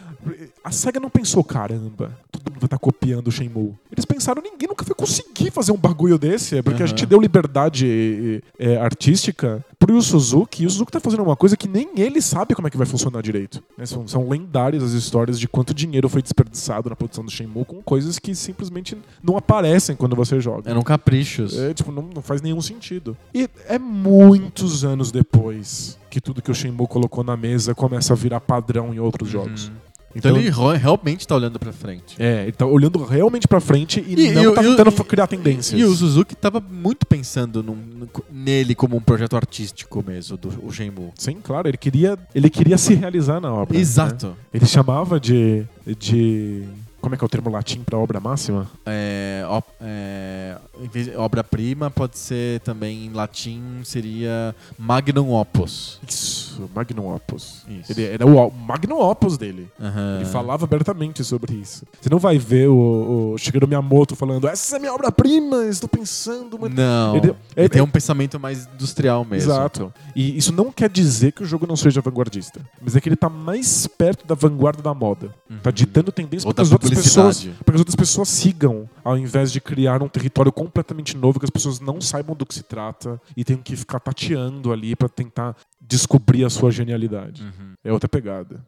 a SEGA não pensou, caramba, todo mundo vai estar copiando o Shenmue. Eles pensaram, ninguém nunca vai conseguir fazer um bagulho desse, é porque a Aham. gente deu liberdade é, artística pro Yu Suzuki, e o Suzuki tá fazendo uma coisa que nem ele sabe como é que vai funcionar direito. né? São, são lendárias as histórias de quanto dinheiro foi desperdiçado na produção do Shenmue com coisas que simplesmente não aparecem quando você joga. Eram caprichos. É, tipo, não, não faz nenhum sentido. E é muitos anos depois que tudo que o Shenmue colocou na mesa começa a virar padrão em outros jogos. Então, ele ro- realmente tá olhando pra frente. É, ele tá olhando realmente pra frente e, E- não e tá e o- tentando e- criar tendências. E o Suzuki tava muito pensando num- nele como um projeto artístico mesmo, do o Shenmue. Sim, claro, ele queria, ele queria se realizar na obra. né? Exato. Ele chamava de, de. Como é que é o termo latim pra obra máxima? É, ó- é, de obra-prima pode ser também em latim seria magnum opus. Isso. Isso, Magnum Opus. Isso. Ele era o, Magnum Opus dele. Aham. Ele falava abertamente sobre isso. Você não vai ver o, o Shigeru Miyamoto falando essa é minha obra-prima, estou pensando... muito." Não. Ele- Ele, ele- tem um pensamento mais industrial mesmo. Exato. E isso não quer dizer que o jogo não seja vanguardista. Mas é que ele tá mais perto da vanguarda da moda. Tá ditando tendência para que as outras pessoas para que as outras pessoas sigam, ao invés de criar um território completamente novo que as pessoas não saibam do que se trata e tenham que ficar tateando ali para tentar descobrir a sua genialidade. Uhum. É outra pegada.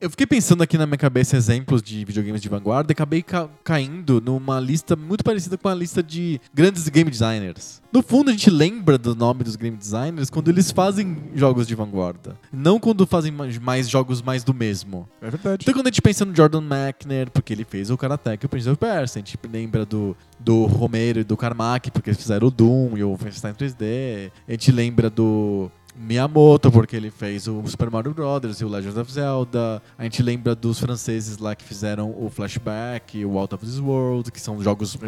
Eu fiquei pensando aqui na minha cabeça exemplos de videogames de vanguarda e acabei ca- caindo numa lista muito parecida com a lista de grandes game designers. No fundo, a gente lembra do nome dos game designers quando eles fazem jogos de vanguarda. Não quando fazem mais- jogos mais do mesmo. É verdade. Então quando a gente pensa no Jordan Mechner, porque ele fez o Karateka e o Prince of Persia, a gente lembra do, do Romero e do Carmack, porque eles fizeram o Doom e o Frankenstein 3D. A gente lembra do Miyamoto, porque ele fez o Super Mario Bros. e o Legend of Zelda. A gente lembra dos franceses lá que fizeram o Flashback e o Out of This World, que são jogos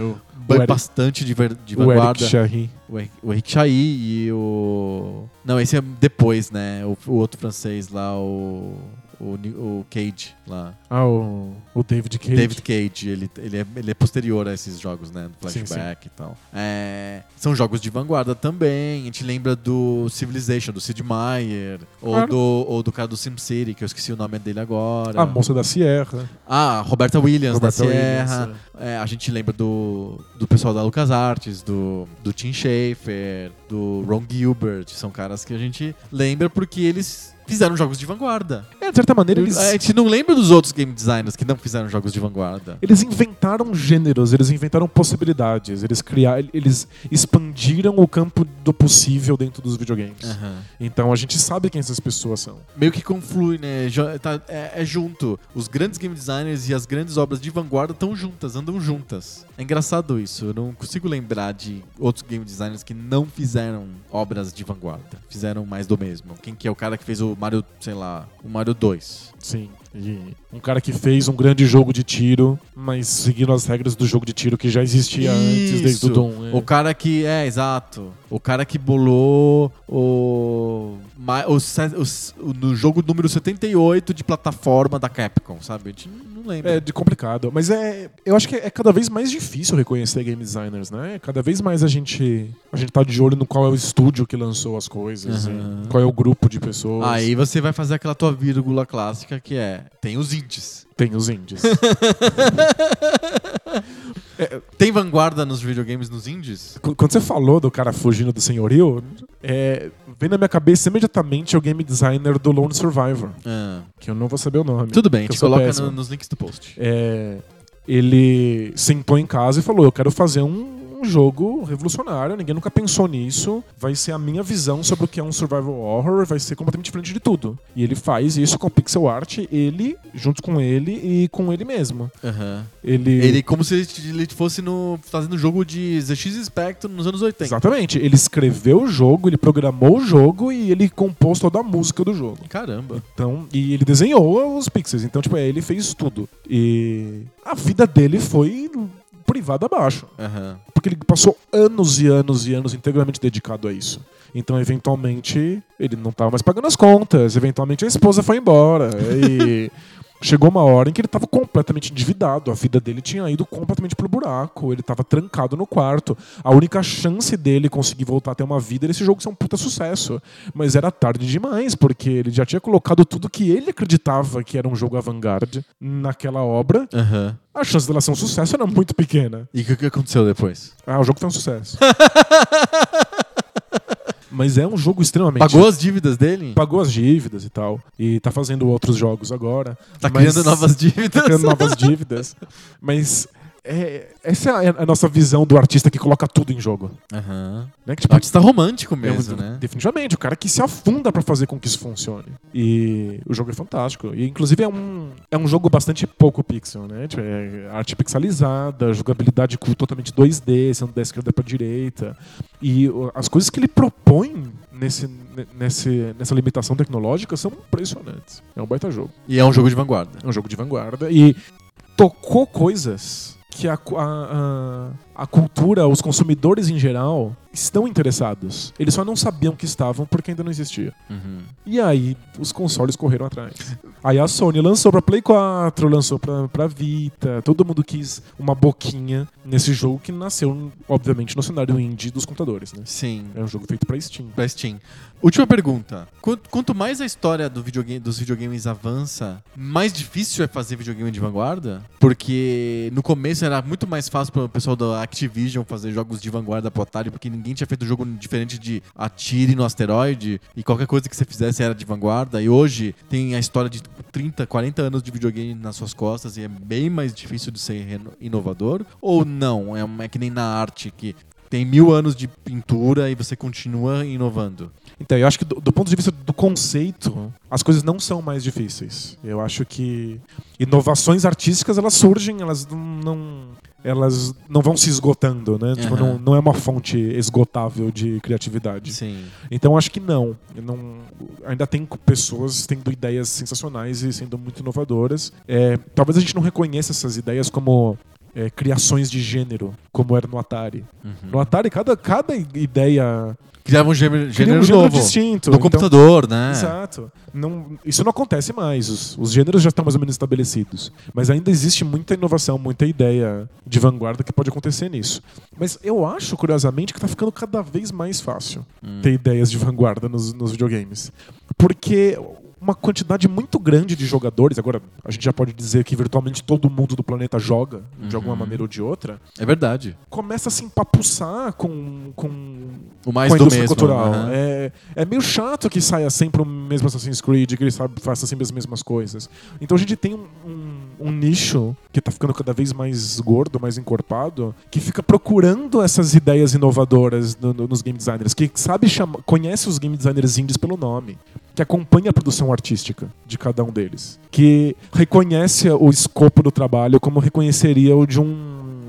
Eric- bastante de, de o Eric vanguarda. Chahi. O Eric, o Eric Chahi e o. Não, esse é depois, né? O, o outro francês lá, o. O, o Cage lá. Ah, o, o David Cage. David Cage, ele, ele, é, ele é posterior a esses jogos, né? Do Sim, flashback e tal. É, são jogos de vanguarda também. A gente lembra do Civilization, do Sid Meier. Ou, Claro. do, ou do cara do SimCity, que eu esqueci o nome dele agora. A moça da Sierra. Ah, Roberta Williams, Roberta da Sierra. Williams, É, a gente lembra do, do pessoal da LucasArts, do, do Tim Schafer, do Ron Gilbert. São caras que a gente lembra porque eles fizeram jogos de vanguarda. É, de certa maneira, eles, A gente não lembra dos outros game designers que não fizeram jogos de vanguarda. eles inventaram gêneros, eles inventaram possibilidades, eles criaram, eles expandiram o campo do possível dentro dos videogames. Aham. Então a gente sabe quem essas pessoas são. Meio que conflui, né? Tá- é, é junto. Os grandes game designers e as grandes obras de vanguarda estão juntas, andam juntas. É engraçado isso. Eu não consigo lembrar de outros game designers que não fizeram obras de vanguarda. Fizeram mais do mesmo. Quem que é o cara que fez o Mario, sei lá, o Mario 2? Sim. E um cara que fez um grande jogo de tiro, mas seguindo as regras do jogo de tiro que já existia antes desde Isso. o Doom. é. O cara que. É, exato. O cara que bolou o. o, no jogo número 78 de plataforma da Capcom, sabe? A gente não lembra. É de complicado, mas é, eu acho que é cada vez mais difícil reconhecer game designers, né? Cada vez mais a gente a gente tá de olho no qual é o estúdio que lançou as coisas, e qual é o grupo de pessoas. Aí você vai fazer aquela tua vírgula clássica que é: tem os indies. Tem os indies. Tem vanguarda nos videogames nos indies? Qu- Quando você falou do cara fugindo do senhorio, é, vem na minha cabeça imediatamente o game designer do Lone Survivor, Ah, que eu não vou saber o nome. tudo bem, a que eu sou coloca péssimo. no- nos links do post. É, ele sentou em casa e falou: Eu quero fazer um, um jogo revolucionário, ninguém nunca pensou nisso. Vai ser a minha visão sobre o que é um survival horror, vai ser completamente diferente de tudo. E ele faz isso com pixel art, ele, junto com ele e com ele mesmo. Aham. Ele. Ele como se ele- fosse no, fazendo jogo de ZX Spectrum nos anos 80. Exatamente. Ele escreveu o jogo, ele programou o jogo e ele compôs toda a música do jogo. Caramba. Então, e ele desenhou os pixels. Então, tipo, é, ele fez tudo. E a vida dele foi privada abaixo. Aham. Porque ele passou anos e anos e anos integralmente dedicado a isso. Então, eventualmente, ele não tava mais pagando as contas. Eventualmente, a esposa foi embora. E chegou uma hora em que ele tava completamente endividado. A vida dele tinha ido completamente pro buraco. Ele tava trancado no quarto. A única chance dele conseguir voltar a ter uma vida era esse jogo ser um puta sucesso. Mas era tarde demais, porque ele já tinha colocado tudo que ele acreditava que era um jogo avant-garde naquela obra. Aham. A chance dela ser um sucesso era muito pequena. E o que, que aconteceu depois? Ah, o jogo foi um sucesso. Mas é um jogo extremamente. Pagou as dívidas dele? Pagou as dívidas e tal. E tá fazendo outros jogos agora. Tá Mas- criando novas dívidas? Tá criando novas dívidas. Mas é- essa é a nossa visão do artista que coloca tudo em jogo. Aham. Né? Que, tipo, Artista romântico é mesmo, né? Definitivamente, o cara que se afunda pra fazer com que isso funcione. E o jogo é fantástico. E inclusive é um, é um jogo bastante pouco pixel, né? Tipo, é arte pixelizada, jogabilidade totalmente 2D, sendo da esquerda pra direita. E o- as coisas que ele propõe nesse, ne- nesse, nessa limitação tecnológica são impressionantes. É um baita jogo. E é um jogo de vanguarda. É um jogo de vanguarda. E tocou coisas que a, a- a- cultura, os consumidores em geral, estão interessados. Eles só não sabiam que estavam porque ainda não existia. Uhum. E aí os consoles correram atrás. Aí a Sony lançou pra Play 4, lançou pra, pra Vita, todo mundo quis uma boquinha nesse jogo que nasceu, obviamente, no cenário indie dos computadores, né? Sim. É um jogo feito pra Steam. Pra Steam. Última pergunta. Quanto, mais a história do videogame, dos videogames avança, mais difícil é fazer videogame de vanguarda? Porque no começo era muito mais fácil para o pessoal da Activision fazer jogos de vanguarda pro Atari, porque ninguém tinha feito um jogo diferente de atire no asteroide e qualquer coisa que você fizesse era de vanguarda. E hoje tem a história de 30, 40 anos de videogame nas suas costas e é bem mais difícil de ser inovador? Ou não? É, é que nem na arte que tem mil anos de pintura e você continua inovando. Então, eu acho que do, do ponto de vista do conceito, as coisas não são mais difíceis. Eu acho que inovações artísticas elas surgem, elas não, não- elas não vão se esgotando, né? Tipo, Aham. não, não é uma fonte esgotável de criatividade. Sim. Então acho que não. Não- ainda tem pessoas tendo ideias sensacionais e sendo muito inovadoras. É, talvez a gente não reconheça essas ideias como é, criações de gênero, como era no Atari. No Atari, cada, cada ideia Criava um gênero, gênero um gênero novo. distinto. No Então- computador, né? Exato. Não, isso não acontece mais. Os, os gêneros já estão mais ou menos estabelecidos. Mas ainda existe muita inovação, muita ideia de vanguarda que pode acontecer nisso. Mas eu acho, curiosamente, que está ficando cada vez mais fácil ter ideias de vanguarda nos, nos videogames. Porque uma quantidade muito grande de jogadores, agora a gente já pode dizer que virtualmente todo mundo do planeta joga, de alguma maneira ou de outra, É verdade. começa a se empapuçar com, com O mais com a do indústria mesmo. cultural. aham. É, é meio chato que saia sempre o mesmo Assassin's Creed, que ele sabe, faça sempre as mesmas coisas. Então a gente tem um, um- um nicho que tá ficando cada vez mais gordo, mais encorpado, que fica procurando essas ideias inovadoras no- no- nos game designers, que sabe chama, conhece os game designers indies pelo nome. Que acompanha a produção artística de cada um deles. Que reconhece o escopo do trabalho como reconheceria o de um,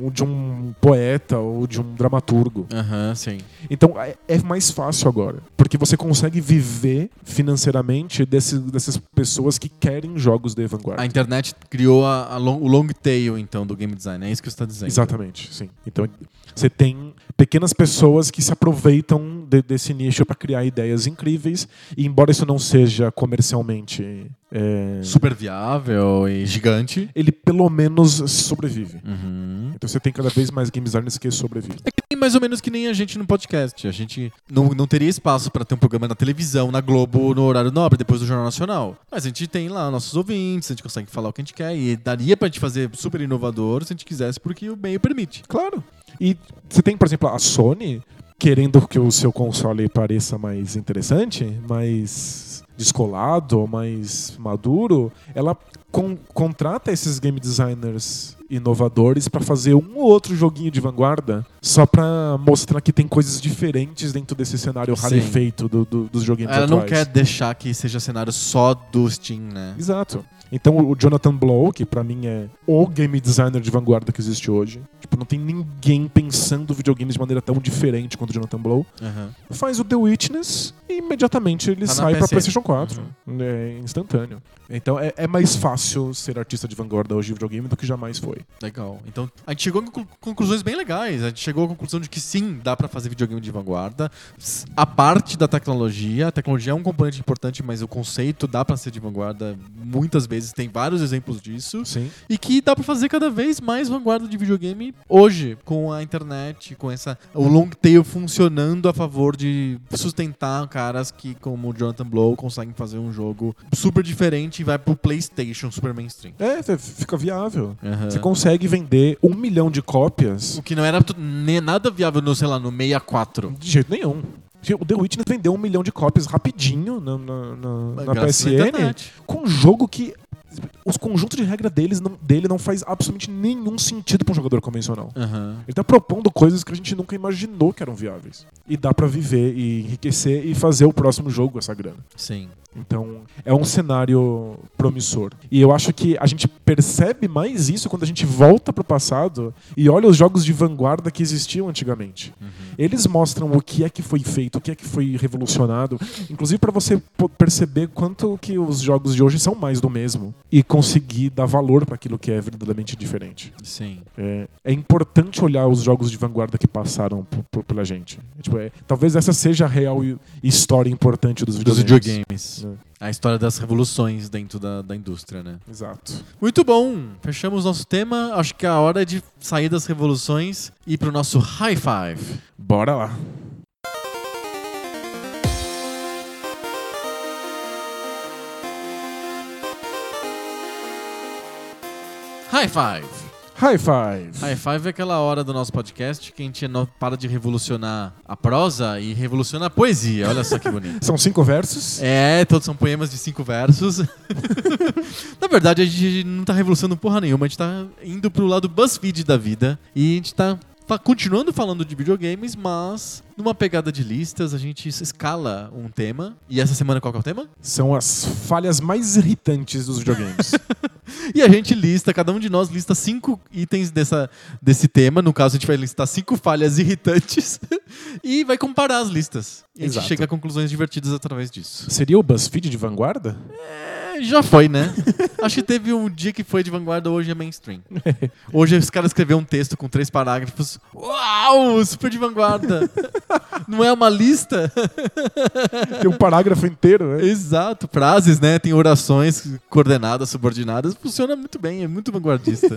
o de um poeta ou de um dramaturgo. Aham, sim. Então é, é mais fácil agora. Porque você consegue viver financeiramente desse, dessas pessoas que querem jogos de vanguarda. A internet criou a- a long- o long tail, então, do game design. É isso que você está dizendo. Exatamente, sim. Então você tem pequenas pessoas que se aproveitam de- desse nicho para criar ideias incríveis. E embora isso não seja comercialmente. é, Super viável e gigante. ele pelo menos sobrevive. Uhum. Então você tem cada vez mais game designers que sobrevivem. É que nem mais ou menos que nem a gente no podcast. A gente não, não teria espaço para ter um programa na televisão, na Globo, no horário nobre, depois do Jornal Nacional. Mas a gente tem lá nossos ouvintes, a gente consegue falar o que a gente quer. E daria pra gente fazer super inovador se a gente quisesse, porque o meio permite. Claro. E você tem, por exemplo, a Sony querendo que o seu console pareça mais interessante, mais descolado, mais maduro, ela con- contrata esses game designers inovadores pra fazer um ou outro joguinho de vanguarda só pra mostrar que tem coisas diferentes dentro desse cenário Sim. rarefeito do, do, dos joguinhos Ela não atuais. quer deixar que seja cenário só do Steam, né? Exato. Então o Jonathan Blow, que pra mim é o game designer de vanguarda que existe hoje, tipo, não tem ninguém pensando videogames de maneira tão diferente quanto o Jonathan Blow, Aham. faz o The Witness e imediatamente ele Tá sai pra. PlayStation 4. É instantâneo. Então é, é mais fácil ser artista de vanguarda hoje de videogame do que jamais foi. Legal. Então, a gente chegou a conclu- conclusões bem legais. A gente chegou à conclusão de que sim, dá pra fazer videogame de vanguarda. A parte da tecnologia, a tecnologia é um componente importante, mas o conceito dá pra ser de vanguarda muitas vezes. Tem vários exemplos disso. Sim. E que dá pra fazer cada vez mais vanguarda de videogame hoje, com a internet, com essa o long tail funcionando a favor de sustentar caras que, como o Jonathan Blow, conseguem fazer um jogo super diferente e vai pro PlayStation super mainstream. É, fica viável. Aham. Você consegue vender um milhão de cópias O que não era nem nada viável no, sei lá, no 64. de jeito nenhum. O The Witness vendeu um milhão de cópias rapidinho na, na, na- na PSN. com um jogo que os conjuntos de regra deles não, dele não faz absolutamente nenhum sentido para um jogador convencional. Aham. Ele tá propondo coisas que a gente nunca imaginou que eram viáveis. E dá pra viver e enriquecer e fazer o próximo jogo com essa grana. Sim. Então, é um cenário promissor. E eu acho que a gente percebe mais isso quando a gente volta pro passado e olha os jogos de vanguarda que existiam antigamente. Eles mostram o que é que foi feito, o que é que foi revolucionado, inclusive para você perceber quanto que os jogos de hoje são mais do mesmo e conseguir dar valor para aquilo que é verdadeiramente diferente. Sim. É, é importante olhar os jogos de vanguarda que passaram por, por- pela gente. É, tipo, é- talvez essa seja a real história importante dos Dos videogames. A história das revoluções dentro da, da indústria, né? Exato. Muito bom. Fechamos nosso tema. Acho que é a hora de sair das revoluções e ir pro nosso high five. Bora lá. High five. High five. High five é aquela hora do nosso podcast que a gente para de revolucionar a prosa e revoluciona a poesia. Olha só que bonito. São cinco versos. É, todos são poemas de cinco versos. Na verdade, a gente não tá revolucionando porra nenhuma, a gente tá indo pro lado BuzzFeed da vida e a gente tá fa- continuando falando de videogames, mas numa pegada de listas, a gente escala um tema. E essa semana qual que é o tema? São as falhas mais irritantes dos videogames. E a gente lista, cada um de nós lista cinco itens dessa, desse tema. No caso, a gente vai listar cinco falhas irritantes e vai comparar as listas. E a gente chega a conclusões divertidas através disso. Seria o BuzzFeed de vanguarda? É, já foi, né? Acho que teve um dia que foi de vanguarda, hoje é mainstream. Hoje os caras escreveram um texto com três parágrafos. Uau, super de vanguarda. Não é uma lista? Tem um parágrafo inteiro, né? Exato, frases, né? Tem orações coordenadas, subordinadas. Funciona muito bem, é muito vanguardista.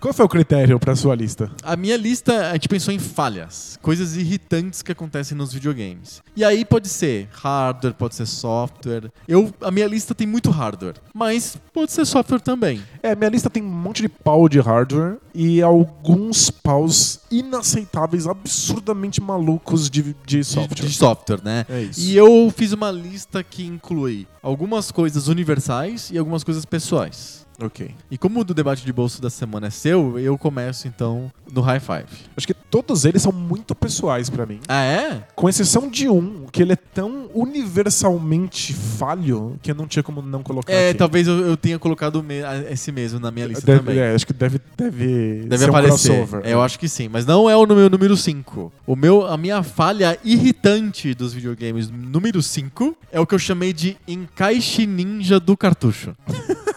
Qual foi o critério pra sua lista? A minha lista, a gente pensou em falhas, coisas irritantes que acontecem nos videogames. E aí pode ser hardware, pode ser software. Eu, a minha lista tem muito hardware, mas pode ser software também. É, minha lista tem um monte de pau de hardware e alguns paus inaceitáveis, absurdamente malucos de, de De, software. de software, né? É isso. E eu fiz uma lista que inclui algumas coisas universais e algumas coisas pessoais. Ok. E como o do debate de bolso da semana é seu, eu começo então no high five. Acho que todos eles são muito pessoais pra mim. Ah, é? Com exceção de um, que ele é tão universalmente falho que eu não tinha como não colocar É, aqui. talvez eu, eu tenha colocado esse mesmo na minha lista Deve, também. é, acho que deve, deve, Deve ser um aparecer. crossover. É, eu acho que sim, mas não é o meu número 5. O meu, a minha falha irritante dos videogames número 5 é o que eu chamei de encaixe ninja do cartucho.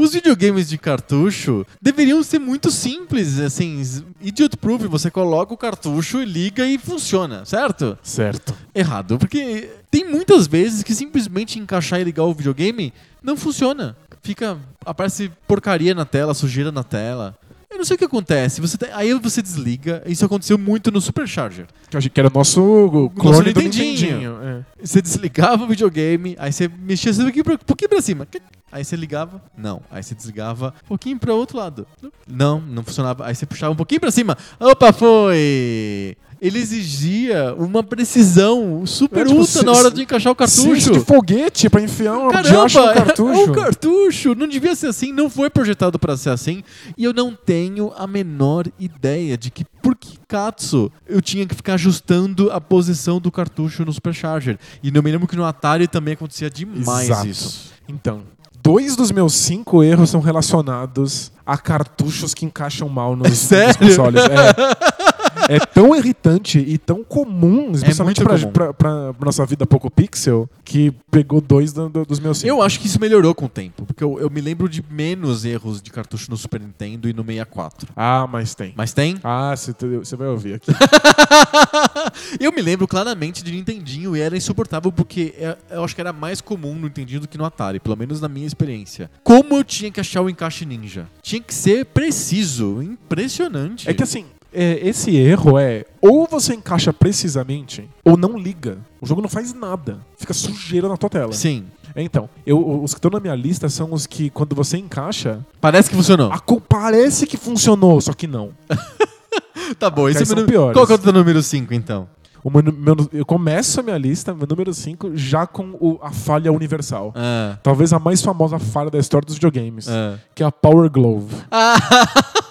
Os videogames de cartucho deveriam ser muito simples, assim, idiot proof, você coloca o cartucho, liga e funciona, certo? Certo. Errado, porque tem muitas vezes que simplesmente encaixar e ligar o videogame não funciona. Fica. aparece porcaria na tela, sujeira na tela. Não sei o que acontece. Você tem- aí você desliga. Isso aconteceu muito no Supercharger. Que eu achei que era o nosso clone do Nintendinho. Nintendinho. é. Você desligava o videogame, aí você mexia um pouquinho pra, um pouquinho pra cima. Aí você ligava, não. Aí você desligava um pouquinho pra outro lado. Não, não funcionava. Aí você puxava um pouquinho pra cima. Opa, foi! Ele exigia uma precisão super É, tipo, ultra na hora de encaixar o cartucho. De foguete pra enfiar um Caramba, no é cartucho. um cartucho. Não devia ser assim, não foi projetado pra ser assim. E eu não tenho a menor ideia de que por que Katsu eu tinha que ficar ajustando a posição do cartucho no Supercharger. E eu me lembro que no Atari também acontecia demais Exato. isso. Então, dois dos meus cinco erros são relacionados a cartuchos que encaixam mal nos, nos sério? consoles. É. É tão irritante e tão comum, especialmente muito pra, comum. pra- pra- pra nossa vida pouco pixel, que pegou dois do- do- dos meus cinco. Eu acho que isso melhorou com o tempo, porque eu, eu me lembro de menos erros de cartucho no Super Nintendo e no 64. Ah, mas tem. Mas tem? Ah, você vai ouvir aqui. eu me lembro claramente de Nintendinho e era insuportável porque é- eu acho que era mais comum no Nintendinho do que no Atari, pelo menos na minha experiência. Como eu tinha que achar o encaixe ninja? Tinha que ser preciso, impressionante. É que assim, é, esse erro é ou você encaixa precisamente ou não liga. O jogo não faz nada. Fica sujeira na tua tela. Sim, É, Então, eu, os que estão na minha lista são os que, quando você encaixa, parece que funcionou. a parece que funcionou, só que não. tá bom, esse é o piores. Qual que é o teu número 5 então? O meu, meu- eu começo a minha lista, meu número 5, já com o- a falha universal. Ah, Talvez a mais famosa falha da história dos videogames, ah. que é a Power Glove. Ah,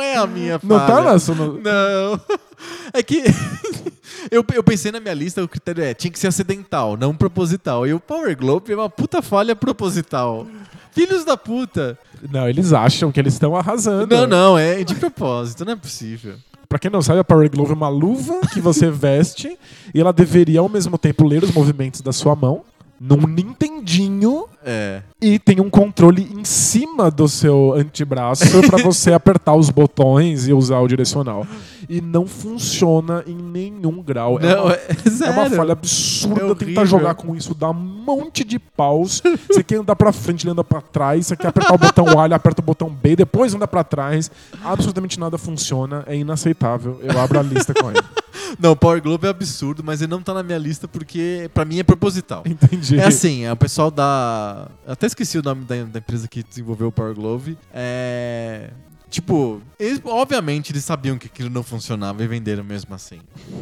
não é a minha Não tá falha. na sua... no- Não. É que Eu, eu pensei na minha lista, o critério é, tinha que ser acidental, não proposital. E o Power Glove é uma puta falha proposital. Filhos da puta. Não, eles acham que eles estão arrasando. Não, não, é de propósito, não é possível. Pra quem não sabe, a Power Glove é uma luva que você veste e ela deveria ao mesmo tempo ler os movimentos da sua mão num Nintendinho É. e tem um controle em cima do seu antebraço pra você apertar os botões e usar o direcional. E não funciona em nenhum grau. é Não, uma, é, é uma falha absurda É tentar jogar com isso, dá um monte de paus. Você quer andar pra frente, ele anda pra trás. Você quer apertar o botão A, ele aperta o botão B, depois anda pra trás. Absolutamente nada funciona, é inaceitável. Eu abro a lista com ele. Não, Power Glove é absurdo, mas ele não tá na minha lista porque pra mim é proposital. Entendi. É assim, é o pessoal da. Até esqueci o nome da, da empresa que desenvolveu o Power Glove. É. Tipo, eles- obviamente eles sabiam que aquilo não funcionava e venderam mesmo assim.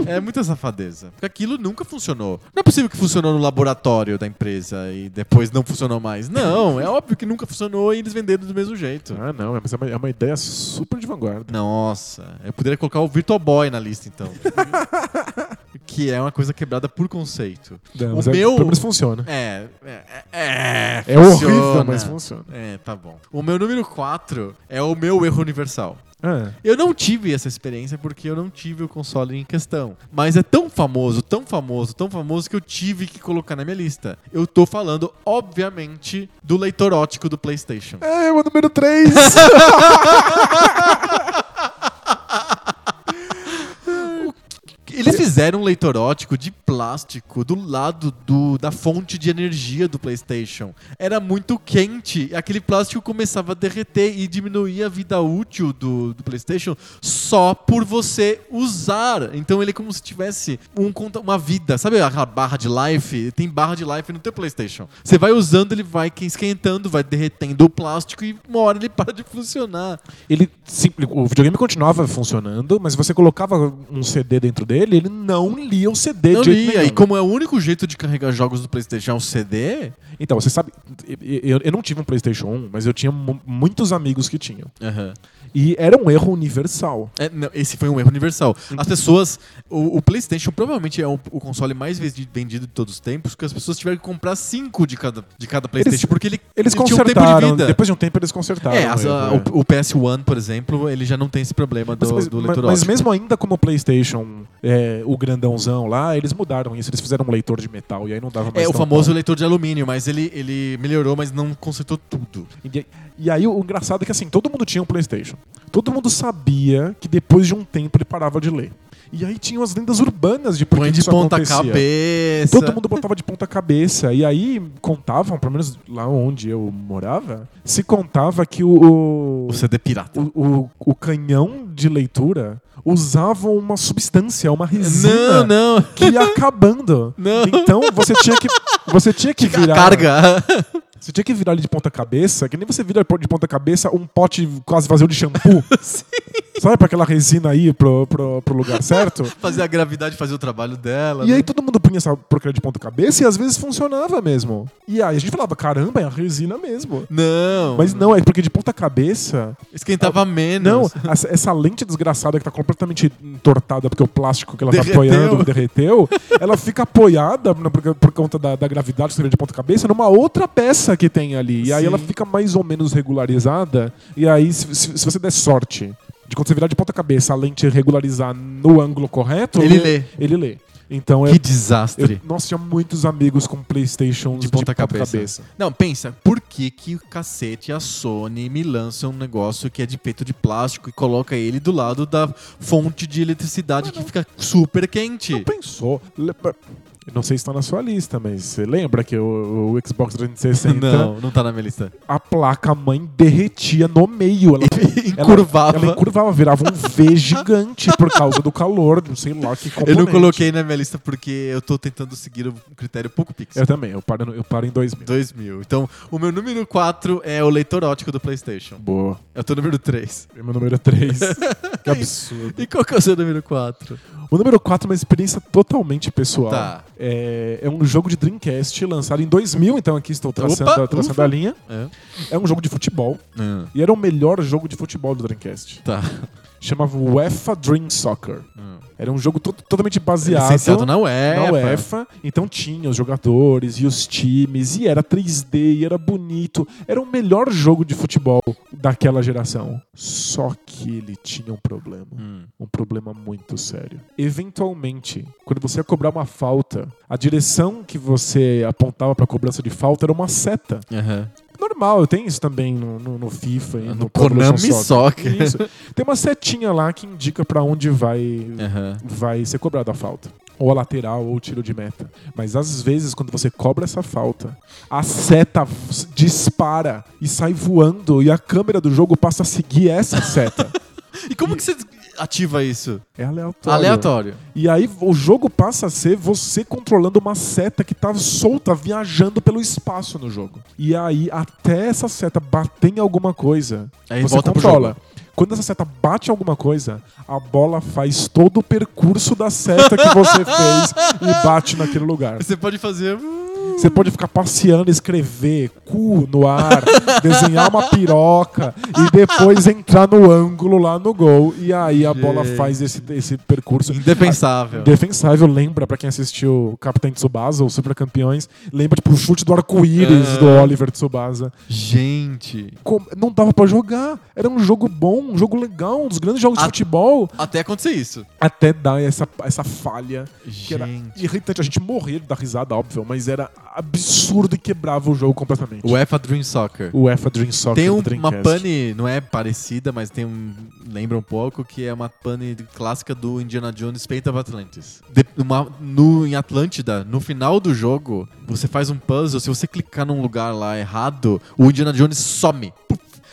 É muita safadeza. Porque aquilo nunca funcionou. Não é possível que funcionou no laboratório da empresa e depois não funcionou mais. Não, é óbvio que nunca funcionou e eles venderam do mesmo jeito. Ah, não, mas é uma, é uma ideia super de vanguarda. Nossa, eu poderia colocar o Virtual Boy na lista então. que é uma coisa quebrada por conceito. Não, O mas é- meu- pelo menos funciona. É, é, é, É funciona. horrível, mas funciona. É, tá bom. O meu número 4 é o meu erro universal. Ah, Eu não tive essa experiência porque eu não tive o console em questão. Mas é tão famoso, tão famoso, tão famoso que eu tive que colocar na minha lista. Eu tô falando, obviamente, do leitor ótico do PlayStation. É, o número 3. Eles fizeram um leitor ótico de plástico do lado do, da fonte de energia do PlayStation. Era muito quente, aquele plástico começava a derreter e diminuía a vida útil do, do PlayStation só por você usar. Então ele é como se tivesse um, uma vida. Sabe aquela barra de life? Tem barra de life no teu PlayStation. Você vai usando, ele vai esquentando, vai derretendo o plástico e uma hora ele para de funcionar. ele simples, o videogame continuava funcionando, mas você colocava um CD dentro dele, ele não lia o CD Não de jeito lia. nenhum. E como é o único jeito de carregar jogos do PlayStation é um CD. Então, você sabe, eu, eu não tive um PlayStation 1, mas eu tinha mu- muitos amigos que tinham. E era um erro universal. É, não, esse foi um erro universal. As pessoas. O, o PlayStation provavelmente é o, o console mais vendi- vendido de todos os tempos, porque as pessoas tiveram que comprar cinco de cada, de cada PlayStation, Eles- porque ele, Eles ele tinha um tempo de consertaram, vida. depois de um tempo eles consertaram. é, as- o a- erro, é. o, o PS1, por exemplo, ele já não tem esse problema do, Mas, mas- do mas- leitor mas óptico. mesmo ainda como o PlayStation, é, o grandãozão lá, eles mudaram isso. Eles fizeram um leitor de metal e aí não dava mais É o famoso bom. leitor de alumínio, mas ele, ele melhorou, mas não consertou tudo. E, e aí o engraçado é que assim, todo mundo tinha um PlayStation. Todo mundo sabia que depois de um tempo ele parava de ler. E aí tinham as lendas urbanas de por Põe que de isso ponta acontecia. cabeça. Todo mundo botava de ponta cabeça. E aí contavam, pelo menos lá onde eu morava, se contava que o, o, O CD pirata. o, o- o canhão de leitura usava uma substância, uma resina Não, não. que ia acabando. Não. Então você tinha que você tinha que A virar carga. Você tinha que virar ele de ponta cabeça, que nem você vira de ponta cabeça um pote quase vazio de shampoo. Sabe pra aquela resina aí pro, pro, pro lugar certo? fazer a gravidade fazer o trabalho dela. E né? aí todo mundo punha essa porcaria de ponta cabeça e às vezes funcionava mesmo. E aí a gente falava, caramba, é a resina mesmo. Não. Mas não, é porque de ponta cabeça. Esquentava menos. Não, essa, essa lente desgraçada que tá completamente entortada porque o plástico que ela Derreteu. tá apoiando derreteu, ela fica apoiada por, por conta da, da gravidade de ponta cabeça numa outra peça que tem ali. E aí Sim. ela fica mais ou menos regularizada. E aí, se, se- se você der sorte de quando você virar de ponta cabeça a lente regularizar no ângulo correto, Ele lê. Ele lê. Então Que eu, desastre. eu, nossa, tinha muitos amigos com Playstation De ponta cabeça. Não, pensa, por que que o cacete e a Sony me lançam um negócio que é de peito de plástico e coloca ele do lado da fonte de eletricidade que fica super quente? Não pensou. Eu não sei se está na sua lista, mas você lembra que o, o Xbox 360, Não, não tá na minha lista. a placa-mãe derretia no meio. Ela, Encurvava. Ela, ela encurvava, virava um V gigante por causa do calor, não sei lá que Eu componente. não coloquei na minha lista porque eu tô tentando seguir o critério pouco pixel. Eu também, eu paro, eu paro em 2000. 2000. Então, o meu número 4 é o leitor ótico do PlayStation. Boa. É o teu número 3. E meu número 3. que absurdo. E qual que é o seu número 4? O número 4 é uma experiência totalmente pessoal. Tá. É, é um jogo de Dreamcast lançado em 2000, então aqui estou traçando, Opa, traçando ufa. a linha. É. É um jogo de futebol. Ah, E era o melhor jogo de futebol do Dreamcast. tá. Chamava UEFA Dream Soccer. Ah. Era um jogo to- totalmente baseado Licenciado na UEFA. na UEFA. Então tinha os jogadores e os times, e era 3D, e era bonito. Era o melhor jogo de futebol daquela geração. Só que ele tinha um problema. Hum. Um problema muito sério. Eventualmente, quando você ia cobrar uma falta, a direção que você apontava pra cobrança de falta era uma seta. Aham. Normal, tem isso também no, no- no FIFA e No no, Konami Soccer. Isso. Tem uma setinha lá que indica pra onde vai Aham. vai ser cobrada a falta. Ou a lateral, ou o tiro de meta. Mas às vezes, quando você cobra essa falta, a seta dispara e sai voando e a câmera do jogo passa a seguir essa seta. E como que você ativa isso? É aleatório. Aleatório. E aí o jogo passa a ser você controlando uma seta que tá solta, viajando pelo espaço no jogo. E aí, até essa seta bater em alguma coisa, Aí você volta pro controla. jogo. Quando essa seta bate em alguma coisa, a bola faz todo o percurso da seta que você fez e bate naquele lugar. Você pode fazer. Você pode ficar passeando, escrever cu no ar, desenhar uma piroca e depois entrar no ângulo lá no gol. E aí a bola Gente. faz esse, esse percurso. Indefensável. Defensável, lembra, pra quem assistiu Capitão Tsubasa ou Super Campeões, lembra tipo o chute do arco-íris É. do Oliver Tsubasa. Gente. Com- Não dava pra jogar. Era um jogo bom, um jogo legal, um dos grandes jogos de A- futebol. Até acontecer isso. Até dar essa, essa falha que era Gente. irritante. A gente morria da risada, óbvio, mas era absurdo e quebrava o jogo completamente. O UEFA Dream Soccer. O UEFA Dream Soccer Tem um- uma pane, não é parecida, mas tem um. Lembra um pouco que é uma pane clássica do Indiana Jones Fate of Atlantis. De- uma- no, em Atlântida, no final do jogo, você faz um puzzle, se você clicar num lugar lá errado, o Indiana Jones some.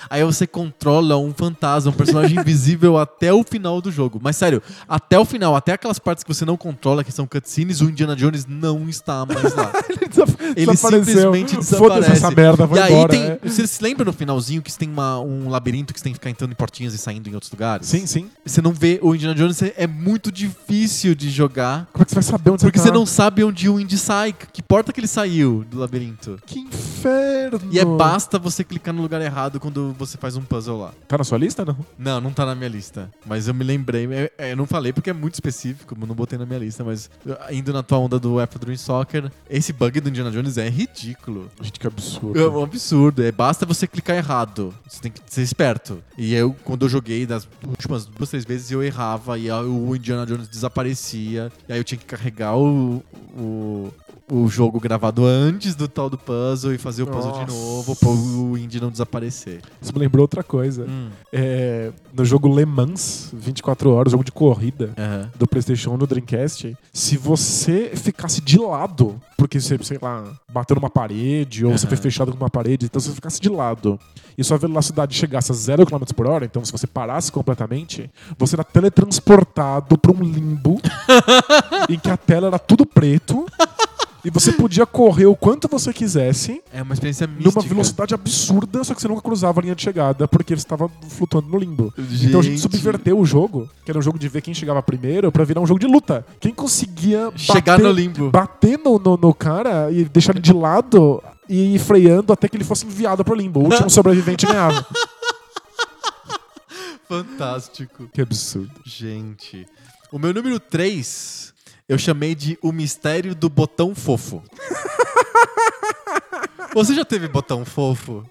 Aí você controla um fantasma, um personagem invisível até o final do jogo. Mas sério, até o final, até aquelas partes que você não controla, que são cutscenes, o Indiana Jones não está mais lá. Ele, desaf- Ele desapareceu. simplesmente desaparece. essa merda, vai e aí embora. tem. é. Você se lembra no finalzinho que você tem uma- um labirinto que você tem que ficar entrando em portinhas e saindo em outros lugares? Sim, sim. Você não vê o Indiana Jones, é- é muito difícil de jogar. Como é que você vai saber onde Porque você você tá? não sabe onde o Indy sai, que porta que ele saiu do labirinto. Que inferno! E é basta você clicar no lugar errado quando você faz um puzzle lá. Tá na sua lista, não? Não, não tá na minha lista. Mas eu me lembrei. é- é, Eu não falei porque é muito específico, eu não botei na minha lista, mas indo na tua onda do UEFA Dream Soccer, esse bug do Indiana Jones é ridículo. Gente, que absurdo. É um absurdo. É, basta você clicar errado. Você tem que ser esperto. E eu, quando eu joguei das últimas duas, três vezes, eu errava e o Indiana Jones desaparecia. E aí eu tinha que carregar o, o, o jogo gravado antes do tal do puzzle e fazer o puzzle de Nossa. novo para o Indy não desaparecer. Isso me lembrou outra coisa. Hum. É, no jogo Le Mans, 24 horas, jogo de corrida Aham. do PlayStation 1 no Dreamcast, se você ficasse de lado, porque você, sei lá, bateu numa parede ou você foi fechado com uma parede, então se você ficasse de lado e sua velocidade chegasse a 0 km por hora, então se você parasse completamente, você era teletransportado para um limbo em que a tela era tudo preto. E você podia correr o quanto você quisesse, É uma experiência mística. numa velocidade absurda, só que você nunca cruzava a linha de chegada porque você estava flutuando no limbo. Então a gente Gente. subverteu o jogo, que era um jogo de ver quem chegava primeiro, pra virar um jogo de luta. Quem conseguia Chegar bater, no limbo. bater no, no, no cara e deixar ele de lado e ir freando até que ele fosse enviado pro limbo. O último sobrevivente ganhava. Fantástico. Que absurdo. Gente. O meu número 3 eu chamei de O Mistério do Botão Fofo. Você já teve botão fofo?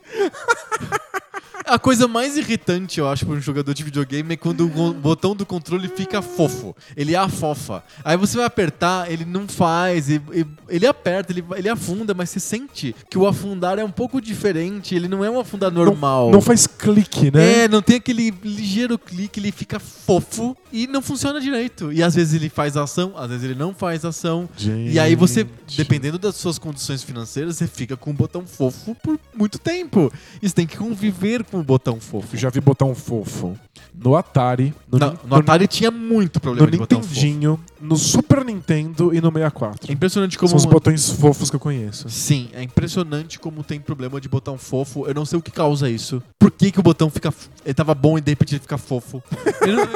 A coisa mais irritante, eu acho, para um jogador de videogame é quando o botão do controle fica fofo. Ele afofa. Aí você vai apertar, ele não faz. e- e- Ele aperta, ele, ele afunda, mas você sente que o afundar é um pouco diferente. Ele não é um afundar normal. Não faz clique, né? É, não tem aquele ligeiro clique, ele fica fofo e não funciona direito. E às vezes ele faz ação, às vezes ele não faz ação. E aí você, Gente. dependendo das suas condições financeiras, você fica com o botão fofo por muito tempo. E você tem que conviver com o botão fofo. Já vi botão fofo no Atari, no, Não, Nin- no Atari tinha muito problema no de botão fofo. Nintendinho, no Super Nintendo e no 64. É impressionante como... São os botões fofos que eu conheço. Sim, é impressionante como tem problema de botão fofo. Eu não sei o que causa isso. Por que, que o botão fica. f- Ele tava bom e de repente ele fica fofo. Eu não-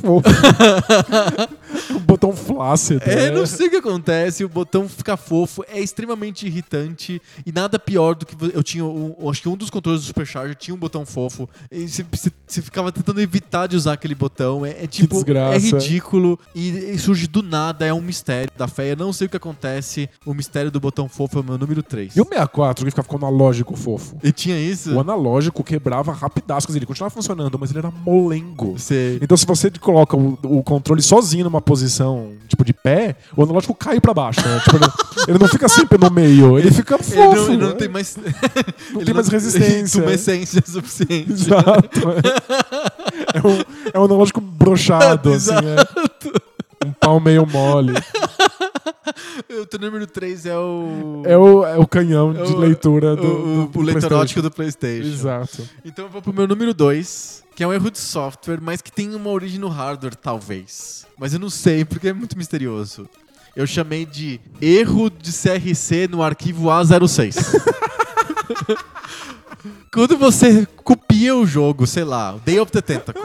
Fofo. um botão flácido. É, né? não sei o que acontece, o botão fica fofo, é extremamente irritante e nada pior do que eu tinha, um, acho que um dos controles do Supercharger tinha um botão fofo e você, ficava tentando evitar de usar aquele botão, é, é tipo, é ridículo e, e surge do nada, é um mistério da fé, eu não sei o que acontece, o mistério do botão fofo é o meu número 3. E o 64, que ficava com o analógico fofo? E tinha isso? O analógico quebrava dizer, ele continuava funcionando, mas ele era molengo. Sei. Então, se você coloca o, o controle sozinho numa posição, tipo, de pé, o analógico cai pra baixo, né? Tipo, ele, ele não fica sempre no meio, ele fica fofo. Ele não, ele não né? tem mais. Não ele tem mais resistência. Tumescência suficiente. Exato. É, é um, é um analógico brochado, assim, é. Um pau meio mole. O teu número 3 é o. É o, é o canhão de o- leitura do, o, o, do o leitor PlayStation. ótico do PlayStation. Exato. Então eu vou pro meu número 2, que é um erro de software, mas que tem uma origem no hardware, talvez. Mas eu não sei, porque é muito misterioso. Eu chamei de erro de CRC no arquivo A06. Quando você copia o jogo, sei lá, Day of the Tentacle,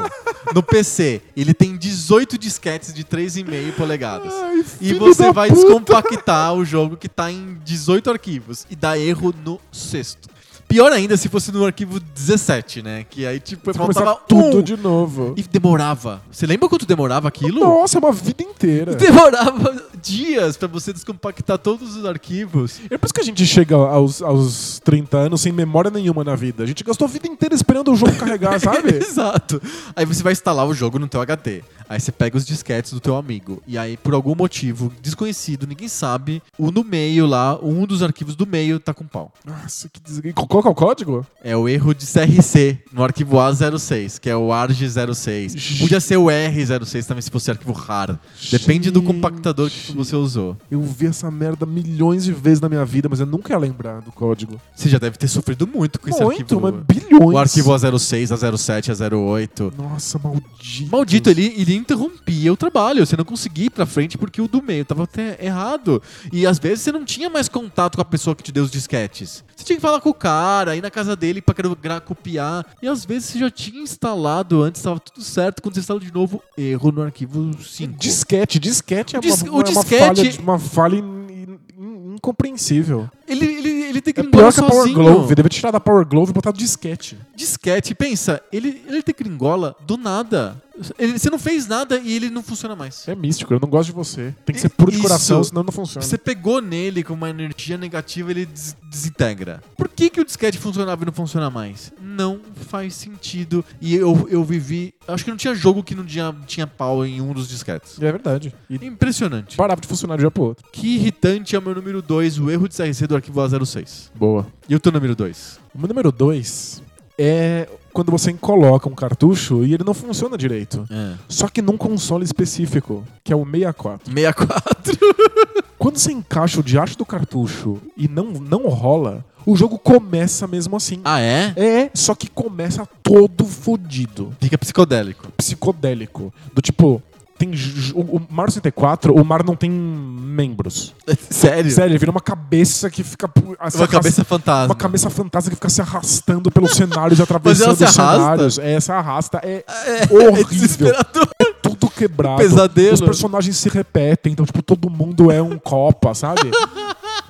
no PC, ele tem 18 disquetes de 3,5 polegadas. Ai, E você vai puta. descompactar o jogo que tá em 18 arquivos e dá erro no sexto. Pior ainda se fosse no arquivo 17, né? Que aí, tipo, Você faltava tudo um de novo. e demorava. Você lembra quanto demorava aquilo? Nossa, é uma vida inteira. Demorava dias pra você descompactar todos os arquivos. É por isso que a gente chega aos, aos 30 anos sem memória nenhuma na vida. A gente gastou a vida inteira esperando o jogo carregar, sabe? Exato. Aí você vai instalar o jogo no teu HD. Aí você pega os disquetes do teu amigo. E aí, por algum motivo desconhecido, ninguém sabe, o no meio lá, um dos arquivos do meio tá com pau. Nossa, que desgraça. Qual que é o código? É o erro de CRC no arquivo A06, que é o ARG06. Podia ser o R06 também se fosse arquivo RAR. Depende do compactador que você usou. Eu vi essa merda milhões de vezes na minha vida, mas eu nunca ia lembrar do código. Você já deve ter sofrido muito com esse Muito, arquivo. mas bilhões. O arquivo A06, A07, A08. Nossa, maldito. Maldito, ele, ele interrompia o trabalho. Você não conseguia ir pra frente porque o do meio tava até errado. E às vezes você não tinha mais contato com a pessoa que te deu os disquetes. Você tinha que falar com o cara, ir na casa dele pra querer gra- copiar. E às vezes você já tinha instalado antes, tava tudo certo. Quando você instala de novo, erro no arquivo 5. Disquete, disquete é O uma, o uma, disquete- falha, de- uma falha in- in- incompreensível. Ele, ele, ele tem que É pior que a Power. Glove. Deve tirar da Power Glove e botar disquete. Disquete, pensa, ele, ele te gringola do nada. Ele- você não fez nada e ele não funciona mais. É místico, eu não gosto de você. Tem que ser puro de coração, senão não funciona. Você pegou nele com uma energia negativa, ele des- desintegra. Por que, que o disquete funcionava e não funciona mais? Não faz sentido. E eu, eu vivi. Acho que não tinha jogo que não tinha, tinha pau em um dos disquetes. É verdade. E Impressionante. parava de funcionar de um pro outro. Que irritante é o meu número 2, o erro de CRC do arquivo A06. Boa. E o teu número 2? O meu número 2 é quando você coloca um cartucho e ele não funciona direito. É. Só que num console específico, que é o 64. 64. Quando você encaixa o diacho do cartucho e não, não rola, o jogo começa mesmo assim. Ah, é? É, só que começa todo fodido. Fica psicodélico. Psicodélico. Do tipo, tem o, o Mario 64, o Mario não tem membros. Sério? Sério, ele vira uma cabeça que fica. Uma cabeça fantasma. Uma cabeça fantástica que fica se arrastando pelos cenários e atravessando os cenários. É, se arrasta. É, É horrível. desesperador. tudo quebrado. Pesadelo. Os personagens se repetem, então, tipo, todo mundo é um copa, sabe?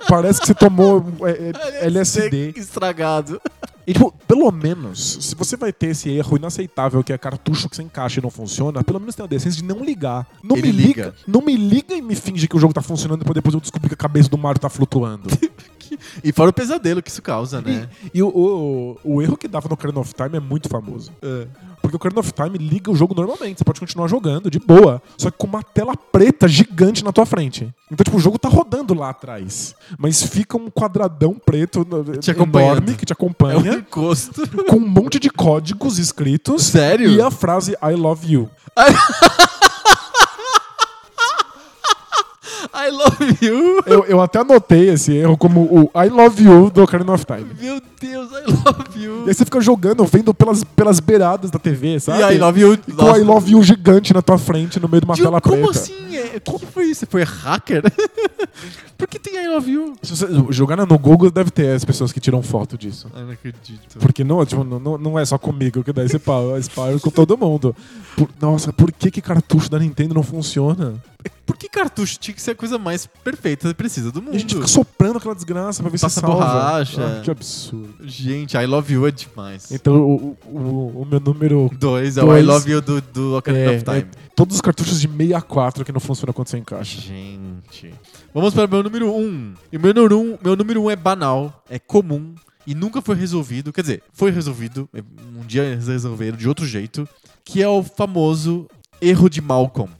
Parece que você tomou é, é, LSD. Estragado. E, tipo, pelo menos, se você vai ter esse erro inaceitável que é cartucho que você encaixa e não funciona, pelo menos tem a decência de não ligar. Não Ele me liga. liga. Não me liga e me finge que o jogo tá funcionando pra depois eu descobrir que a cabeça do Mario tá flutuando. E fora o pesadelo que isso causa, né? E o, o, o erro que dava no Ocarina of Time é muito famoso. Porque o Ocarina of Time liga o jogo normalmente, você pode continuar jogando de boa, só que com uma tela preta gigante na tua frente. Então, tipo, o jogo tá rodando lá atrás, mas fica um quadradão preto Te enorme que te É um acompanha, encosto. com um monte de códigos escritos Sério? e a frase I love you. I love you. Eu, eu até anotei esse erro como o I love you do Ocarina of Time. Meu Deus, I love you. E aí você fica jogando, vendo pelas, pelas beiradas da TV, sabe? E I love you. E com o I love you gigante na tua frente, no meio de uma tela como preta. assim? É, o que, que foi isso? Você foi hacker? Por que tem I love you? Se você jogar no Google, deve ter as pessoas que tiram foto disso. Eu não acredito. Porque não, tipo, não, não- é só comigo que dá esse pau, é espalho com todo mundo. Por- nossa, por que, que cartucho da Nintendo não funciona? Por que cartucho tinha que ser a coisa mais perfeita e precisa do mundo? E a gente fica soprando aquela desgraça pra ver Passa se salva. borracha. Ah, que absurdo. Gente, I love you é demais. Então, o, o, o meu número. Dois é o Dois. I love you do, do Ocarina É, of Time. é todos os cartuchos de 64 que não funcionam quando você encaixa. Gente. Vamos para o meu número um. E o meu número um, meu número um é banal, é comum e nunca foi resolvido. Quer dizer, foi resolvido. Um dia eles resolveram de outro jeito. Que é o famoso erro de Malcolm.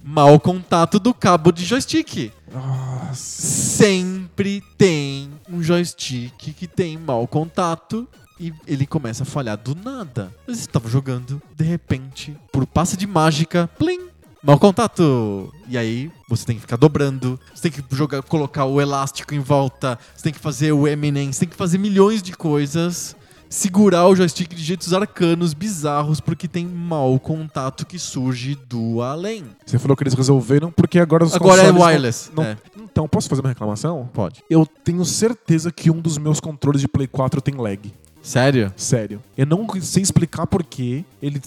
Mau contato do cabo de joystick. Nossa. Sempre tem um joystick que tem mau contato e ele começa a falhar do nada. Você estava jogando, de repente, por passe de mágica, plim, mau contato. E aí você tem que ficar dobrando, você tem que jogar, colocar o elástico em volta, você tem que fazer o Eminem, você tem que fazer milhões de coisas. Segurar o joystick de jeitos arcanos, bizarros, porque tem mau contato que surge do além. Você falou que eles resolveram porque agora os Agora é consoles não- wireless. não- é. Então, posso fazer uma reclamação? Pode. Eu tenho certeza que um dos meus controles de Play 4 tem lag. Sério? Sério. Eu não sei explicar porquê. Ele,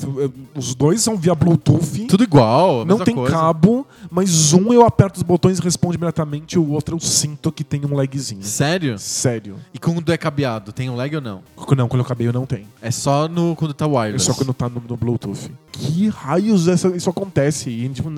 os dois são via Bluetooth. Tudo igual, não tem coisa. cabo, mas um eu aperto os botões e responde imediatamente, o outro eu sinto que tem um lagzinho. Sério? Sério. E quando é cabeado, tem um lag ou não? Não, quando eu acabei eu não tenho. É só no, quando tá É wireless. só quando tá no, no Bluetooth. Que raios essa- isso acontece? E, tipo,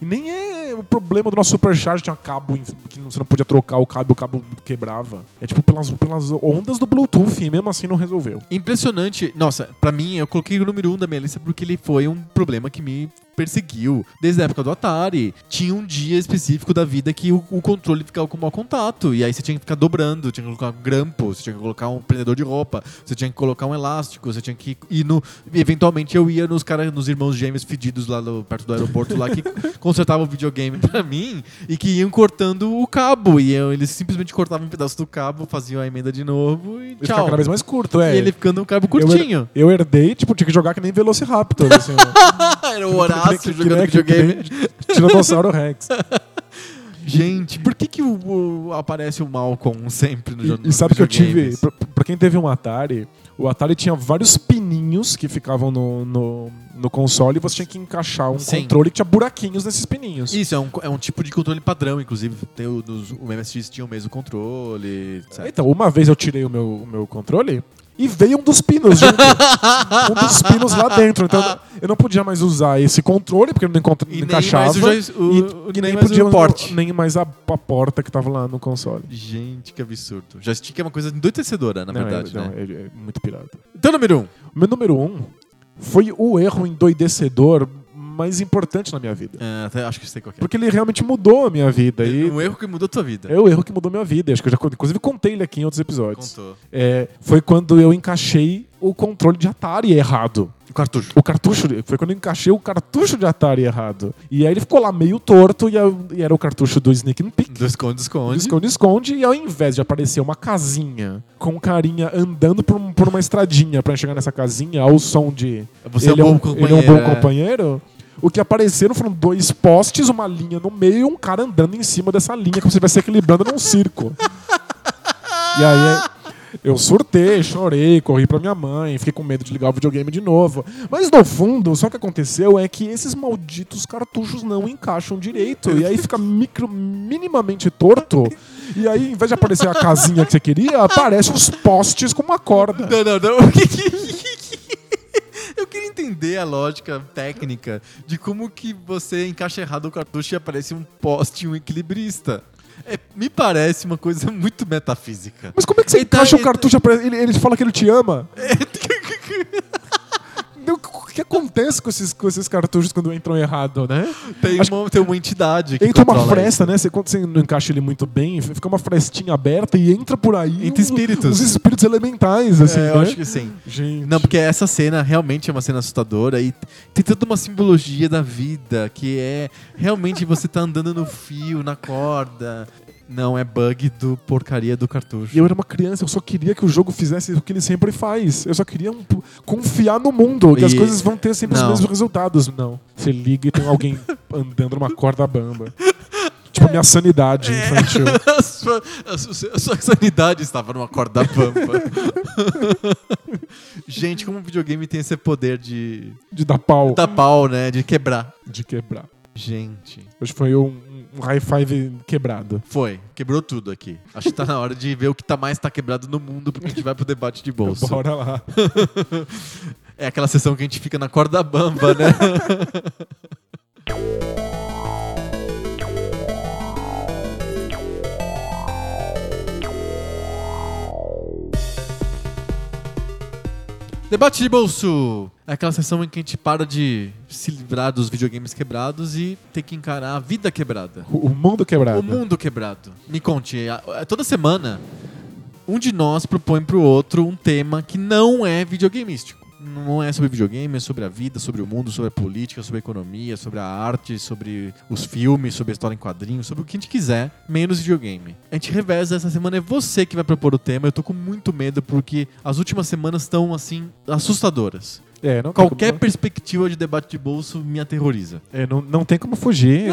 e nem é o problema do nosso Supercharge, tinha cabo que você não podia trocar o cabo o cabo quebrava. É tipo pelas, pelas ondas do Bluetooth e mesmo assim não resolveu. Impressionante. Nossa, pra mim, eu coloquei o número 1 um da minha lista porque ele foi um problema que me perseguiu desde a época do Atari. Tinha um dia específico da vida que o, o controle ficava com mau contato. E aí você tinha que ficar dobrando, tinha que colocar um grampo, você tinha que colocar um prendedor de roupa, você tinha que colocar um elástico, você tinha que ir no. Eventualmente eu ia nos caras, nos irmãos gêmeos fedidos lá no- perto do aeroporto lá que consertavam o videogame pra mim e que iam cortando o cabo. E eu- eles simplesmente cortavam um pedaço do cabo, faziam a emenda de novo e Ele tchau. cada vez mais curto, é. E ele ficando um cabo Eu her- curtinho. Eu herdei, tipo, tinha que jogar que nem Velociraptor. Assim, Era o Que Nem- que jogando nem- que videogame. Tiranossauro Rex. Gente, por que que o, o- aparece o Malcolm sempre no jogo? E, e sabe que eu tive. Pra, pra quem teve um Atari, o Atari tinha vários pininhos que ficavam no, no, no console e você tinha que encaixar um Sim. controle que tinha buraquinhos nesses pininhos. Isso, é um, é um tipo de controle padrão, inclusive. Tem o, nos- o MSX tinha o mesmo controle, etc. Então, uma vez eu tirei o meu, o meu controle e veio um dos pinos junto. um dos pinos lá dentro. Então eu não podia mais usar esse controle, porque não, encontra- E não nem encaixava. mais o o- e, o- e nem nem, mais podia o porte. Nem mais a, a porta que tava lá no console. Gente, que absurdo. Joystick é uma coisa endoitecedora, na Não, verdade, é, né? não, é, é muito pirado. Então, número 1. Um. O meu número um foi o erro endoidecedor mais importante na minha vida. É, acho que sei qual é. Porque ele realmente mudou a minha vida. E Um erro que mudou a tua vida. é o erro que mudou a minha vida. Acho que eu já, inclusive, contei ele aqui em outros episódios. Contou. É, foi quando eu encaixei o controle de Atari errado. O cartucho. O cartucho, foi quando eu encaixei o cartucho de Atari errado. E aí ele ficou lá meio torto e, eu- e era o cartucho do Sneak and Peek. Do esconde, esconde. Esconde, esconde, e ao invés de aparecer uma casinha com um carinha andando por, um- por uma estradinha pra chegar nessa casinha ao som de Você ele é um bom um, companheiro. ele é um bom é. companheiro, o que apareceram foram dois postes, uma linha no meio e um cara andando em cima dessa linha, como se estivesse equilibrando num circo. e aí eu surtei, chorei, corri pra minha mãe, fiquei com medo de ligar o videogame de novo. Mas no fundo, só que aconteceu é que esses malditos cartuchos não encaixam direito. E aí fica micro, minimamente torto. E aí, em vez de aparecer a casinha que você queria, aparece os postes com uma corda. Não, não, não. O Eu queria entender a lógica técnica de como que você encaixa errado o cartucho e aparece um poste e um equilibrista. É, me parece uma coisa muito metafísica. Mas como é que você Ele tá- encaixa o ele- cartucho? pra- Ele, ele fala que ele te ama. O que acontece com esses, com esses cartuchos quando entram errado, né? Tem, Acho- uma, tem uma entidade que Entra uma fresta, né? Você, quando você não encaixa ele muito bem, fica uma frestinha aberta e entra por aí. Entra uns- espíritos. Os espíritos elementais, isso. assim. É, né? eu acho que sim. Gente. Não, porque essa cena realmente é uma cena assustadora e tem toda uma simbologia da vida que é realmente você tá andando no fio, na corda. Não, é bug do porcaria do cartucho. E eu era uma criança, eu só queria que o jogo fizesse o que ele sempre faz. Eu só queria um- confiar no mundo, que as E- coisas vão ter sempre Não. os mesmos resultados. Não. Você liga e tem alguém andando numa corda bamba. Tipo, minha sanidade infantil. a, sua, a sua- a sua sanidade estava numa corda bamba. Gente, como o videogame tem esse poder de De dar pau, dar pau, né? De quebrar. de quebrar. Gente. Hoje foi um, um high five quebrado. Foi, quebrou tudo aqui. Acho que tá na hora de ver o que tá mais tá quebrado no mundo, porque a gente vai pro debate de bolso. Bora lá. É aquela sessão que a gente fica na corda bamba, né? Debate de bolso é aquela sessão em que a gente para de se livrar dos videogames quebrados e tem que encarar a vida quebrada. O, mundo quebrado. O mundo quebrado. Me conte, a- a- toda semana um de nós propõe pro outro um tema que não é videogameístico. Não é sobre videogame, é sobre a vida, sobre o mundo, sobre a política, sobre a economia, sobre a arte, sobre os filmes, sobre a história em quadrinhos, sobre o que a gente quiser, menos videogame. A gente reveza essa semana, é você que vai propor o tema. Eu tô com muito medo porque as últimas semanas estão, assim, assustadoras. É, Qualquer como, perspectiva de debate de bolso me aterroriza. é, não, não tem como fugir.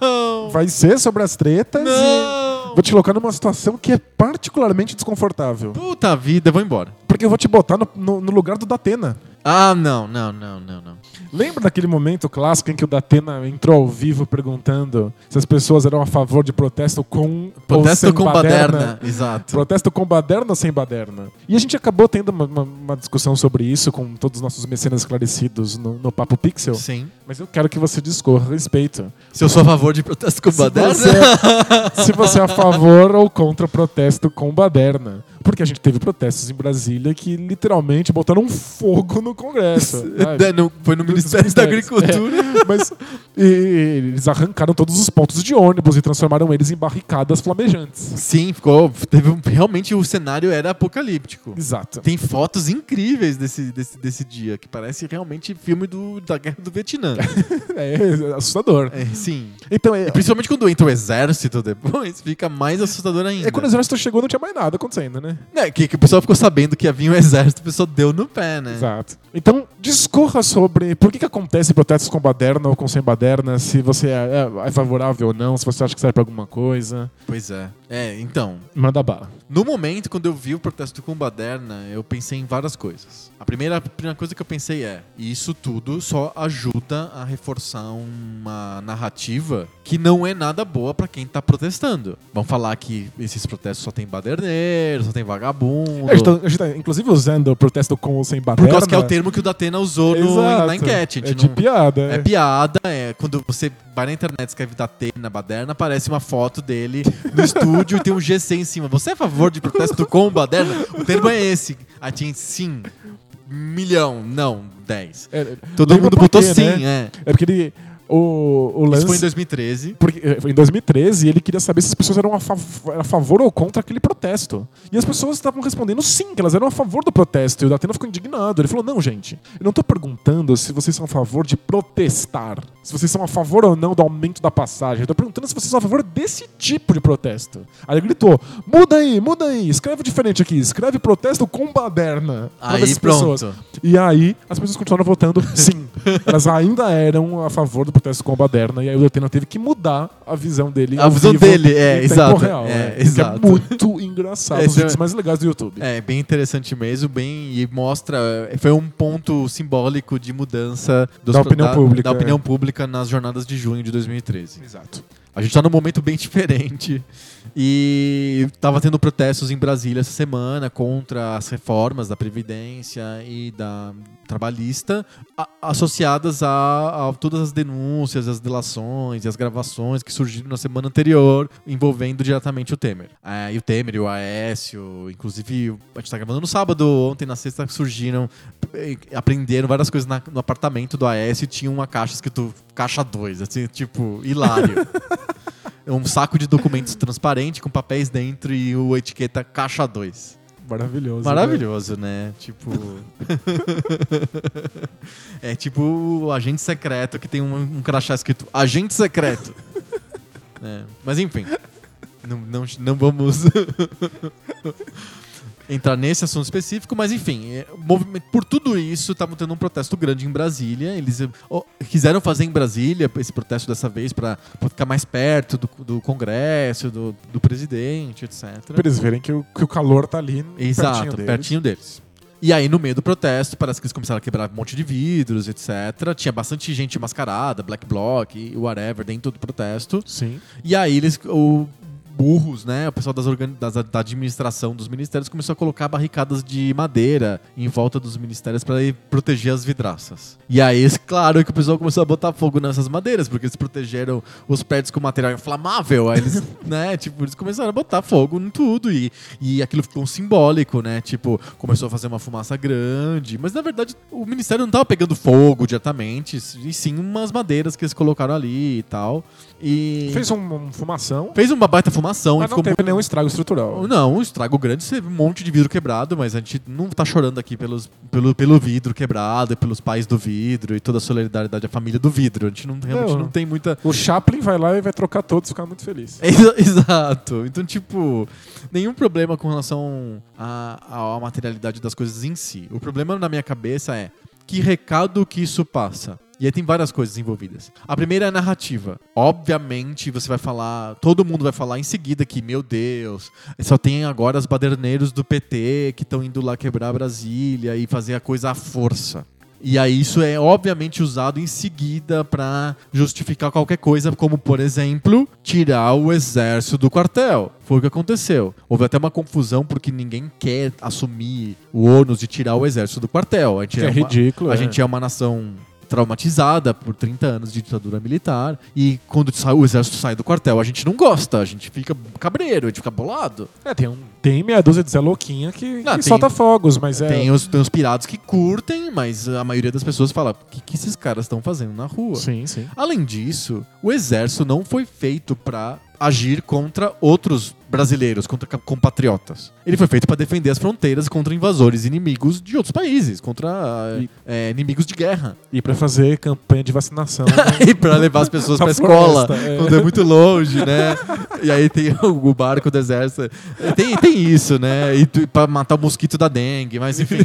Não! Vai ser sobre as tretas e Não! Vou te colocar numa situação que é particularmente desconfortável. Puta vida, eu vou embora. Porque eu vou te botar no, no- no lugar do Datena. Ah, não, não, não, não, não. Lembra daquele momento clássico em que o Datena entrou ao vivo perguntando se as pessoas eram a favor de protesto com Protesto ou sem com baderna. Exato. Protesto com baderna ou sem baderna? E a gente acabou tendo uma, uma- uma discussão sobre isso com todos os nossos mecenas esclarecidos no, no Papo Pixel. Sim. Mas eu quero que você discorra a respeito. Se eu sou a favor de protesto com Se baderna. você, se você é a favor ou contra protesto com baderna. Porque a gente teve protestos em Brasília que literalmente botaram um fogo no Congresso. É, não, foi no Ministério da. Agricultura. Mas e- eles arrancaram todos os pontos de ônibus e transformaram eles em barricadas flamejantes. Sim, ficou. Teve, um- realmente o cenário era apocalíptico. Exato. Tem fotos incríveis desse, desse, desse dia, que parece realmente filme do, da Guerra do Vietnã. É assustador. É, sim. Então, é, principalmente quando entra o exército depois, fica mais assustador ainda. é quando o exército chegou não tinha mais nada acontecendo, né? É, que, que o pessoal ficou sabendo que havia um exército, o pessoal deu no pé, né? Exato. Então, discorra sobre por que, que acontece protestos com baderna ou com sem baderna, se você é, é- é favorável ou não, se você acha que serve pra alguma coisa. Pois é. É, então, Manda bala. No momento, quando eu vi o protesto com baderna, eu pensei em várias coisas. A primeira, a primeira coisa que eu pensei é: isso tudo só ajuda a reforçar uma narrativa que não é nada boa pra quem tá protestando. Vamos falar que esses protestos só tem baderneiro, só tem vagabundo. É, a, gente tá, a gente tá, inclusive, usando o protesto com ou sem por baderna. causa que é o termo que o Datena usou no- na enquete. É de não- piada. é piada, é quando você vai na internet escreve Datena Baderna, aparece uma foto dele no estúdio e tem um GC em cima. Você é a favor de protesto com Baderna? O termo é esse. Aí tinha sim, milhão, não, dez. É, Todo lembra mundo botou quê, sim, né? é. É porque ele. O, o lance. Isso foi em 2013. Porque eh, em 2013 ele queria saber se as pessoas eram a, fav- a favor ou contra aquele protesto. E as pessoas estavam respondendo sim, que elas eram a favor do protesto. E o Datena ficou indignado. Ele falou: Não, gente, eu não tô perguntando se vocês são a favor de protestar. Se vocês são a favor ou não do aumento da passagem. Eu tô perguntando se vocês são a favor desse tipo de protesto. Aí ele gritou: Muda aí, muda aí, escreve diferente aqui. Escreve protesto com baderna. Aí as pessoas- pronto. e aí, as pessoas continuaram votando sim. Elas ainda eram a favor do protesto com a baderna. E aí o Datena teve que mudar a visão dele. A visão dele, é, em tempo exato. Real, É, né? Que exato. é muito engraçado. É, os é- vídeos mais legais do YouTube. É, bem interessante mesmo, bem e mostra, é, foi um ponto simbólico de mudança dos Da opinião pública, da opinião é. pública nas jornadas de junho de 2013. Exato. A gente tá num momento bem diferente. E tava tendo protestos em Brasília essa semana contra as reformas da Previdência e da trabalhista a- associadas a, a todas as denúncias, as delações e as gravações que surgiram na semana anterior envolvendo diretamente o Temer. É, e o Temer e o Aécio, inclusive a gente tá gravando no sábado, ontem na sexta surgiram, aprenderam várias coisas na- no apartamento do Aécio e tinha uma caixa escrito caixa 2, assim, tipo, hilário. É um saco de documentos transparente com papéis dentro e o etiqueta caixa 2. Maravilhoso. Maravilhoso, né? Tipo. é tipo o agente secreto que tem um, um crachá escrito agente secreto. É, Mas enfim. Não, não, não vamos. Entrar nesse assunto específico, mas enfim, é, por tudo isso, estavam tendo um protesto grande em Brasília. Eles eh, quiseram fazer em Brasília esse protesto dessa vez para ficar mais perto do, do Congresso, do, do presidente, etc. Pra eles verem que o, que o calor tá ali Exato, pertinho deles. pertinho deles. E aí, no meio do protesto, parece que eles começaram a quebrar um monte de vidros, etc. Tinha bastante gente mascarada, black bloc, whatever, dentro do protesto. Sim. E aí eles, o burros, né, o pessoal das das- da administração dos ministérios começou a colocar barricadas de madeira em volta dos ministérios para proteger as vidraças. E aí, claro que o pessoal começou a botar fogo nessas madeiras, porque eles protegeram os prédios com material inflamável. Aí eles, né, tipo, eles começaram a botar fogo em tudo e, e aquilo ficou um simbólico, né? Tipo, começou a fazer uma fumaça grande, mas na verdade o ministério não tava pegando fogo diretamente, e sim umas madeiras que eles colocaram ali e tal. E Fez um, um fumação, Fez uma baita fumação mas e não teve muito... nenhum estrago estrutural. Não, um estrago grande, teve um monte de vidro quebrado, mas a gente não tá chorando aqui pelos, pelo, pelo vidro quebrado, pelos pais do vidro e toda a solidariedade à família do vidro. A gente não, realmente Não. não tem muita. O Chaplin vai lá e vai trocar todos e ficar muito feliz. Exa- Exato. Então, tipo, nenhum problema com relação à, à materialidade das coisas em si. O problema na minha cabeça é que recado que isso passa. E aí tem várias coisas envolvidas. A primeira é a narrativa. Obviamente, você vai falar, todo mundo vai falar em seguida que, meu Deus, só tem agora os baderneiros do PT que estão indo lá quebrar Brasília e fazer a coisa à força. E aí isso é obviamente usado em seguida pra justificar qualquer coisa, como por exemplo, tirar o exército do quartel. Foi o que aconteceu. Houve até uma confusão porque ninguém quer assumir o ônus de tirar o exército do quartel. A gente Que é uma- ridículo, A é. gente é uma nação traumatizada por 30 anos de ditadura militar e quando o exército sai do quartel a gente não gosta, a gente fica cabreiro, a gente fica bolado. É, tem, um, tem meia dúzia de Zé Louquinha que, Não, que tem- solta fogos, mas é. Tem, os, tem os pirados que curtem, mas a maioria das pessoas fala: o que, que esses caras estão fazendo na rua? Sim, sim. Além disso, o exército não foi feito pra agir contra outros brasileiros, contra compatriotas. Ele foi feito pra defender as fronteiras contra invasores inimigos de outros países, contra E- é, inimigos de guerra. E pra fazer campanha de vacinação. né? e pra levar as pessoas Na pra escola, é. quando é muito longe, né? E aí tem o, barco do exército. Tem, tem isso, né? E pra matar o mosquito da dengue, mas enfim.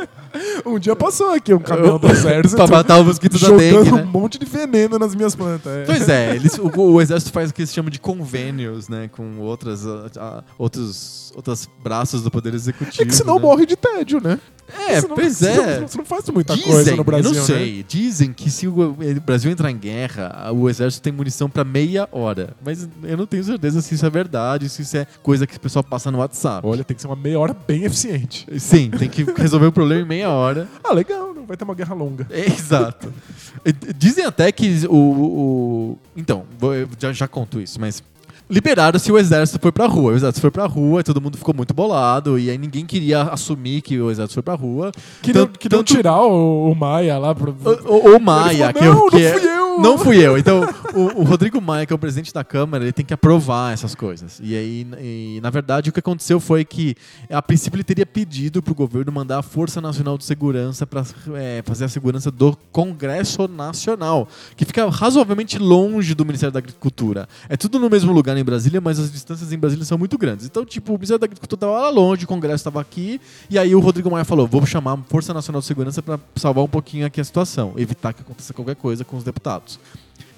um dia passou aqui um caminhão do exército pra matar o mosquito da dengue, né? um monte de veneno nas minhas plantas. é. Pois é, eles, o, o exército faz o que eles chamam de convênios, né? Com outras, ah, ah, outros, outros braços do poder executivo. É que senão né? morre de tédio, né? É, Senão- pois senão é. Você não faz muita Dizem, coisa no Brasil, eu não né? sei, dizem que se o Brasil entrar em guerra, o exército tem munição pra meia hora. Mas eu não tenho certeza se isso é verdade, se isso é coisa que o pessoal passa no WhatsApp. Olha, tem que ser uma meia hora bem eficiente. Sim, tem que resolver o problema em meia hora. Ah, legal, não vai ter uma guerra longa. Exato. E- Dizem até que o. o- então, já, já conto isso, mas. Liberaram se o exército foi pra rua. O exército foi pra rua e todo mundo ficou muito bolado. E aí ninguém queria assumir que o exército foi pra rua. Queriam, Tanto- queriam tanto- tirar o, o Maia lá pro. O, o- o Maia, que, falou, eu- "Não, que não é- fui eu." Não fui eu. Então, o, o Rodrigo Maia, que é o presidente da Câmara, ele tem que aprovar essas coisas. E aí, e, na verdade, o que aconteceu foi que, a princípio, ele teria pedido pro governo mandar a Força Nacional de Segurança para fazer a segurança do Congresso Nacional, que fica razoavelmente longe do Ministério da Agricultura. É tudo no mesmo lugar em Brasília, mas as distâncias em Brasília são muito grandes. Então, tipo, o Ministério da Agricultura estava lá longe, o Congresso estava aqui, e aí o Rodrigo Maia falou: vou chamar a Força Nacional de Segurança para salvar um pouquinho aqui a situação, evitar que aconteça qualquer coisa com os deputados.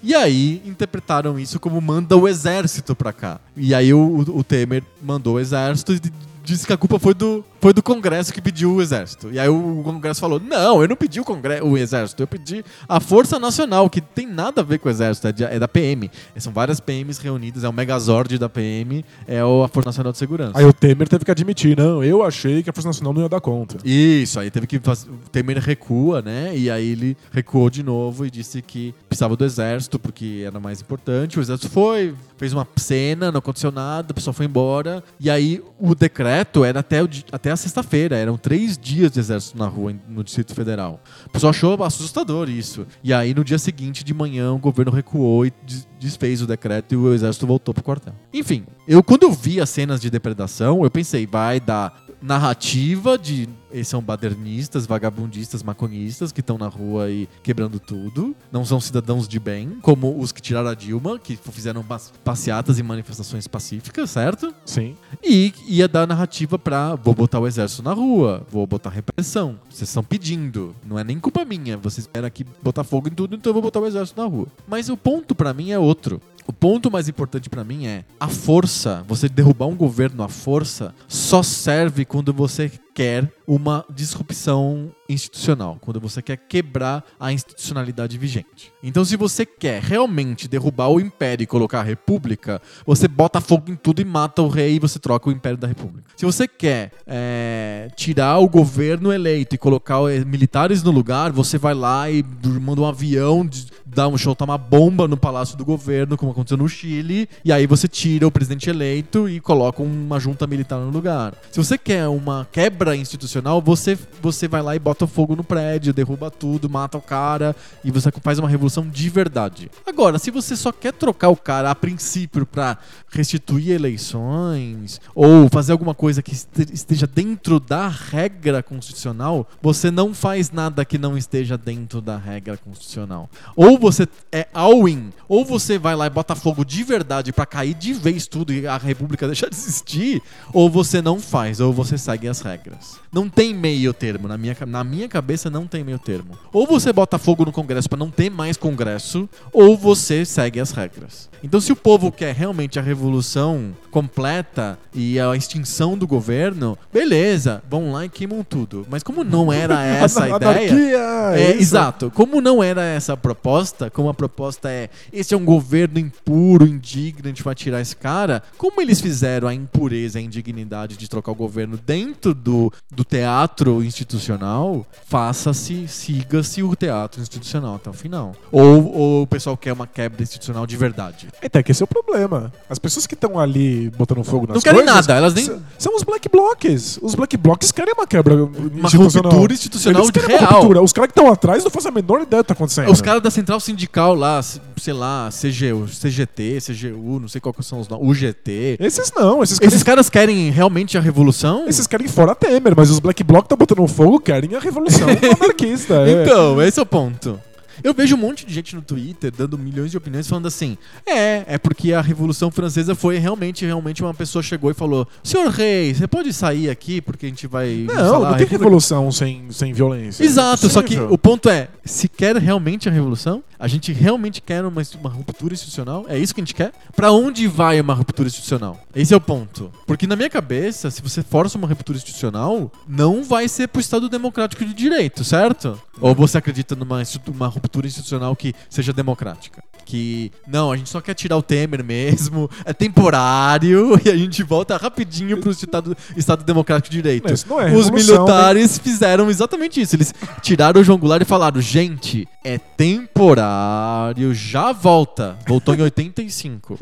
E aí interpretaram isso como manda o exército pra cá. E aí o, o- Temer mandou o exército e disse que a culpa foi do, foi do Congresso que pediu o exército. E aí o Congresso falou: não, eu não pedi o, Congre o exército, eu pedi a Força Nacional, que tem nada a ver com o exército, é, de- é da PM. São várias PMs reunidas, é o Megazord da PM, é a Força Nacional de Segurança. Aí o Temer teve que admitir, não, eu achei que a Força Nacional não ia dar conta. Isso, aí teve que fazer. O Temer recua, né? E aí ele recuou de novo e disse que precisava do exército porque era mais importante. O exército foi, fez uma cena, não aconteceu nada, o pessoal foi embora. E aí o decreto era até, o até a sexta-feira, eram três dias de exército na rua no Distrito Federal. O pessoal achou assustador isso. E aí no dia seguinte de manhã o governo recuou e des- desfez o decreto e o exército voltou pro quartel. Enfim, eu quando eu vi as cenas de depredação, eu pensei, vai dar narrativa de eles são badernistas, vagabundistas, maconhistas que estão na rua e quebrando tudo. Não são cidadãos de bem, como os que tiraram a Dilma, que fizeram pas- passeatas e manifestações pacíficas, certo? Sim. E ia dar narrativa pra vou botar o exército na rua, vou botar repressão. Vocês estão pedindo, não é nem culpa minha. Vocês querem aqui botar fogo em tudo, então eu vou botar o exército na rua. Mas o ponto pra mim é outro. O ponto mais importante pra mim é a força. Você derrubar um governo à força só serve quando você quer uma disrupção institucional, quando você quer quebrar a institucionalidade vigente. Então, se você quer realmente derrubar o império e colocar a república, você bota fogo em tudo e mata o rei e você troca o império da república. Se você quer é, tirar o governo eleito e colocar eh, militares no lugar, você vai lá e manda um avião, dá um show, uma bomba no palácio do governo, como aconteceu no Chile, e aí você tira o presidente eleito e coloca uma junta militar no lugar. Se você quer uma quebra institucional, você, você vai lá e bota fogo no prédio, derruba tudo, mata o cara e você faz uma revolução de verdade. Agora, se você só quer trocar o cara a princípio pra restituir eleições ou fazer alguma coisa que este- esteja dentro da regra constitucional, você não faz nada que não esteja dentro da regra constitucional. Ou você é all-in, ou você vai lá e bota fogo de verdade pra cair de vez tudo e a república deixar de existir, ou você não faz, ou você segue as regras. Não tem meio termo, na minha, na minha cabeça não tem meio termo. Ou você bota fogo no Congresso pra não ter mais Congresso, ou você segue as regras. Então se o povo quer realmente a revolução completa e a extinção do governo, beleza, vão lá e queimam tudo. Mas como não era essa a ideia... Anarquia! É, isso. exato. Como não era essa a proposta, como a proposta é esse é um governo impuro, indigno, a gente vai tirar esse cara, como eles fizeram a impureza, a indignidade de trocar o governo dentro do, do teatro institucional, faça-se, siga-se o teatro institucional até o final. Ou, ou o pessoal quer uma quebra institucional de verdade. Então, que esse é o problema. As pessoas que estão ali botando fogo nas Não querem coisas nada, elas nem- São os black blocs. Os black blocs querem uma quebra Uma ruptura institucional Eles querem uma real. ruptura. Os caras que estão atrás não fazem a menor ideia do que tá acontecendo. Os caras da central sindical lá, sei lá, CGU, CGT, CGU, não sei qual que são os nomes, UGT. Esses não. Esses caras, Esses caras querem realmente a revolução? esses querem fora Temer, mas os black blocs que estão botando fogo querem a revolução anarquista. é. Então, esse é o ponto. Eu vejo um monte de gente no Twitter dando milhões de opiniões falando assim: é, é porque a Revolução Francesa foi realmente, realmente uma pessoa chegou e falou: Senhor Rei, você pode sair aqui porque a gente vai. Não, não tem República?" revolução sem, sem violência. Exato, só que o ponto é: se quer realmente a revolução, a gente realmente quer uma, uma ruptura institucional, é isso que a gente quer? Pra onde vai uma ruptura institucional? Esse é o ponto. Porque na minha cabeça, se você força uma ruptura institucional, não vai ser pro Estado Democrático de Direito, certo? Ou você acredita numa uma ruptura institucional que seja democrática? Que, não, a gente só quer tirar o Temer mesmo, é temporário, e a gente volta rapidinho pro Estado, Estado Democrático de Direito. Isso não é Os militares fizeram exatamente isso. Eles tiraram o João Goulart e falaram: gente, é temporário, já volta. Voltou em 85.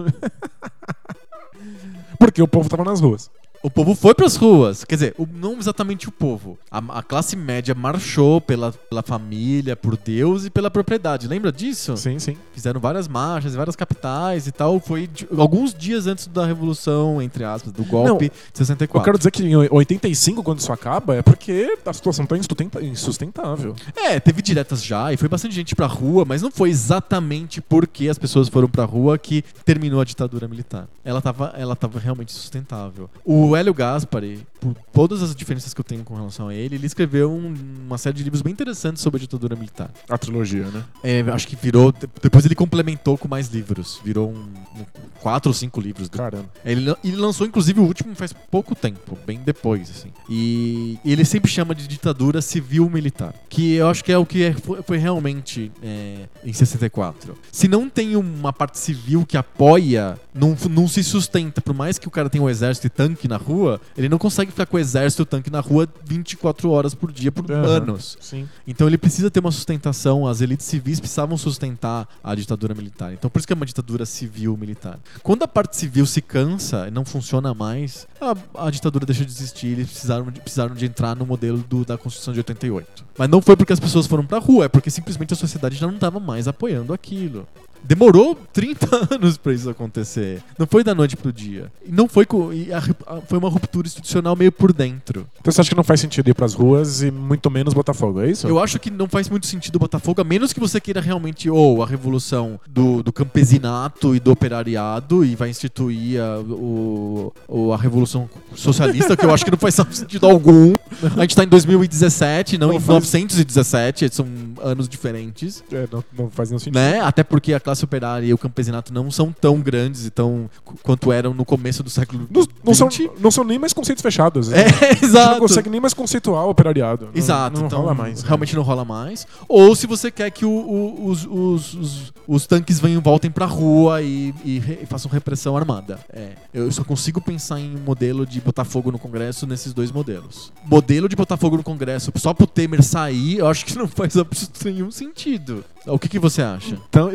Porque o povo tava nas ruas. O povo foi pras ruas. Quer dizer, não exatamente o povo. A, a classe média marchou pela, pela família, por Deus e pela propriedade. Lembra disso? Sim, sim. Fizeram várias marchas em várias capitais e tal. Foi de- alguns dias antes da revolução, entre aspas, do golpe Não, de 64. Eu quero dizer que em 85, quando isso acaba, é porque a situação tá insustentável. É, teve diretas já e foi bastante gente pra rua, mas não foi exatamente porque as pessoas foram pra rua que terminou a ditadura militar. Ela tava, ela tava realmente sustentável. O Hélio Gaspari, por todas as diferenças que eu tenho com relação a ele, ele escreveu um- uma série de livros bem interessantes sobre a ditadura militar. A trilogia, né? É, acho que virou. de- Depois ele complementou com mais livros. Virou um, um- quatro ou cinco livros. Caramba. ele, ele lançou, inclusive, o último faz pouco tempo, bem depois, assim. E ele sempre chama de ditadura civil-militar. Que eu acho que é o que é- foi, foi realmente é, em 64. Se não tem uma parte civil que apoia, não, não se sustenta. Por mais que o cara tenha um exército e tanque na rua, ele não consegue ficar com o exército e o tanque na rua 24 horas por dia por Aham. anos. Sim. Então ele precisa ter uma sustentação, as elites civis precisavam sustentar a ditadura militar. Então por isso que é uma ditadura civil-militar. Quando a parte civil se cansa e não funciona mais, a, a ditadura deixa de existir, eles precisaram de, precisaram de entrar no modelo do- da Constituição de 88. Mas não foi porque as pessoas foram pra rua, é porque simplesmente a sociedade já não estava mais apoiando aquilo. Demorou 30 anos pra isso acontecer. Não foi da noite pro dia. Não foi com, a a- foi uma ruptura institucional meio por dentro. Então você acha que não faz sentido ir pras ruas e muito menos Botafogo, é isso? Eu acho que não faz muito sentido Botafogo, a menos que você queira realmente ou a revolução do, do campesinato e do operariado e vai instituir a, o, o- a revolução socialista, que eu acho que não faz sentido algum. A gente tá em 2017, não, Não em faz- 1917, são anos diferentes. É, não, não faz nenhum sentido. Né? Até porque a classe operária e o campesinato não são tão grandes e tão qu- quanto eram no começo do século Não, não são, não são nem mais conceitos fechados. É, A gente exato. não consegue nem mais conceituar o operariado. Não- Exato, Não, então rola mais. né? realmente não rola mais. Ou se você quer que o- o- os, os, os, os tanques venham, voltem pra rua e, e e façam repressão armada. É, eu só consigo pensar em um modelo de botar fogo no Congresso nesses dois modelos. Modelo de botar fogo no Congresso só pro Temer sair, eu acho que não faz absolutamente nenhum sentido. O que, que você acha? Então,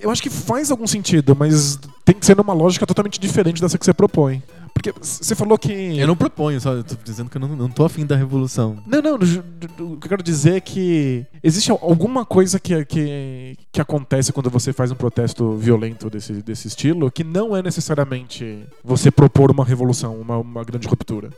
eu- acho que faz algum sentido, mas tem que ser numa lógica totalmente diferente dessa que você propõe. Porque você falou que. Eu não proponho, só eu tô dizendo que eu não, não tô afim da revolução. Não, não, o que eu quero dizer é que existe al- alguma coisa que, que, que acontece quando você faz um protesto violento desse, desse estilo que não é necessariamente você propor uma revolução, uma, uma grande ruptura.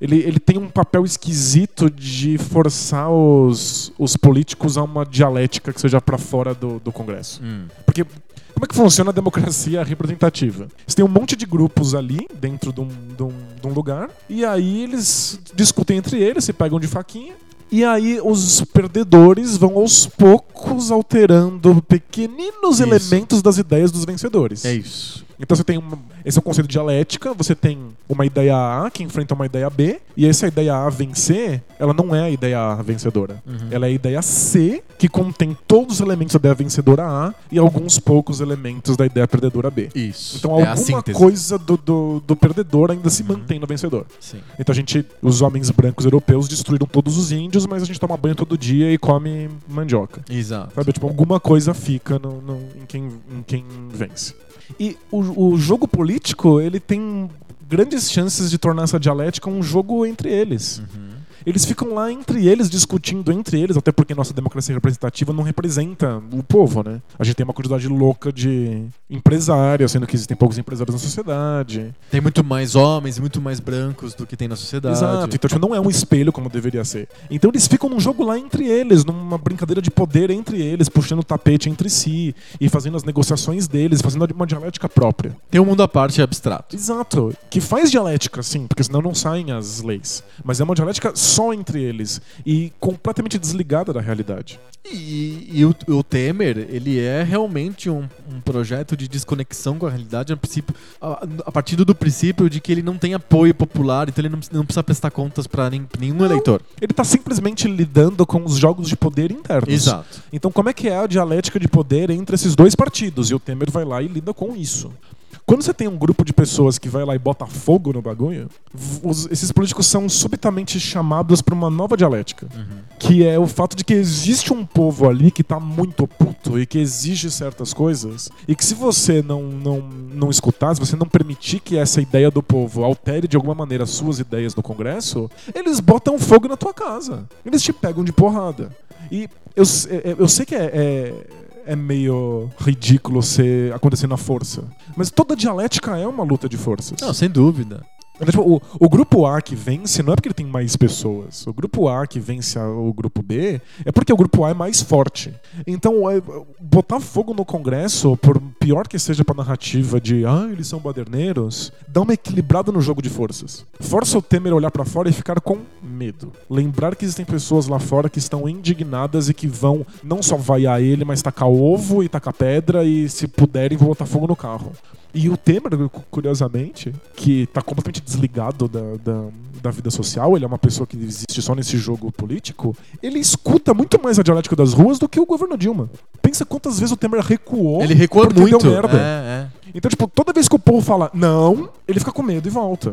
Ele, ele tem um papel esquisito de forçar os, os políticos a uma dialética que seja pra fora do, do Congresso. Porque como é que funciona a democracia representativa? Você tem um monte de grupos ali dentro de um, de um- de um lugar, e aí eles discutem entre eles, se pegam de faquinha. E aí os perdedores vão aos poucos alterando pequeninos Isso. elementos das ideias dos vencedores. É isso. Então você tem uma, esse é o conceito de dialética, você tem uma ideia A que enfrenta uma ideia B, e essa ideia A vencer, ela não é a ideia A vencedora. Ela é a ideia C, que contém todos os elementos da ideia vencedora A e alguns poucos elementos da ideia perdedora B. Isso. Então é alguma coisa do, do, do perdedor ainda se mantém no vencedor. Sim. Então a gente, os homens brancos europeus destruíram todos os índios, mas a gente toma banho todo dia e come mandioca. Exato. Sabe? Tipo, alguma coisa fica no, no- em, quem, em quem vence. E o, o jogo político, ele tem grandes chances de tornar essa dialética um jogo entre eles. Eles ficam lá entre eles, discutindo entre eles, até porque nossa democracia representativa não representa o povo, né? A gente tem uma quantidade louca de empresários, sendo que existem poucos empresários na sociedade. Tem muito mais homens muito mais brancos do que tem na sociedade. Exato. Então, tipo, não é um espelho como deveria ser. Então eles ficam num jogo lá entre eles, numa brincadeira de poder entre eles, puxando o tapete entre si e fazendo as negociações deles, fazendo uma dialética própria. Tem um mundo à parte abstrato. Exato. Que faz dialética, sim, porque senão não saem as leis. Mas é uma dialética só entre eles e completamente desligada da realidade. E, e o, o Temer, ele é realmente um, um projeto de desconexão com a realidade a, princípio, a, a partir do princípio de que ele não tem apoio popular, então ele não, não precisa prestar contas para nenhum eleitor. Ele tá simplesmente lidando com os jogos de poder internos. Exato. Então, como é que é a dialética de poder entre esses dois partidos? E o Temer vai lá e lida com isso. Quando você tem um grupo de pessoas que vai lá e bota fogo no bagulho, os- esses políticos são subitamente chamados para uma nova dialética. Que é o fato de que existe um povo ali que tá muito puto e que exige certas coisas. E que se você não, não, não escutar, se você não permitir que essa ideia do povo altere de alguma maneira as suas ideias no Congresso, eles botam fogo na tua casa. Eles te pegam de porrada. E eu, é- é- eu sei que é, é, é meio ridículo ser acontecer na força. Mas toda dialética é uma luta de forças. Não, sem dúvida. Tipo, o, o grupo A que vence não é porque ele tem mais pessoas. O grupo A que vence o grupo B é porque o grupo A é mais forte. Então, é, botar fogo no Congresso, por pior que seja pra narrativa de ah, eles são baderneiros, dá uma equilibrada no jogo de forças. Força o Temer a olhar pra fora e ficar com medo. Lembrar que existem pessoas lá fora que estão indignadas e que vão não só vaiar ele, mas tacar ovo e tacar pedra e, se puderem, vão botar fogo no carro. E o Temer, cu- curiosamente, que tá completamente desligado da, da, da vida social, ele é uma pessoa que existe só nesse jogo político, ele escuta muito mais a dialética das ruas do que o governo Dilma. Pensa quantas vezes o Temer recuou. Ele recua porque muito. Deu merda. É, Então, tipo, toda vez que o povo fala não, ele fica com medo e volta.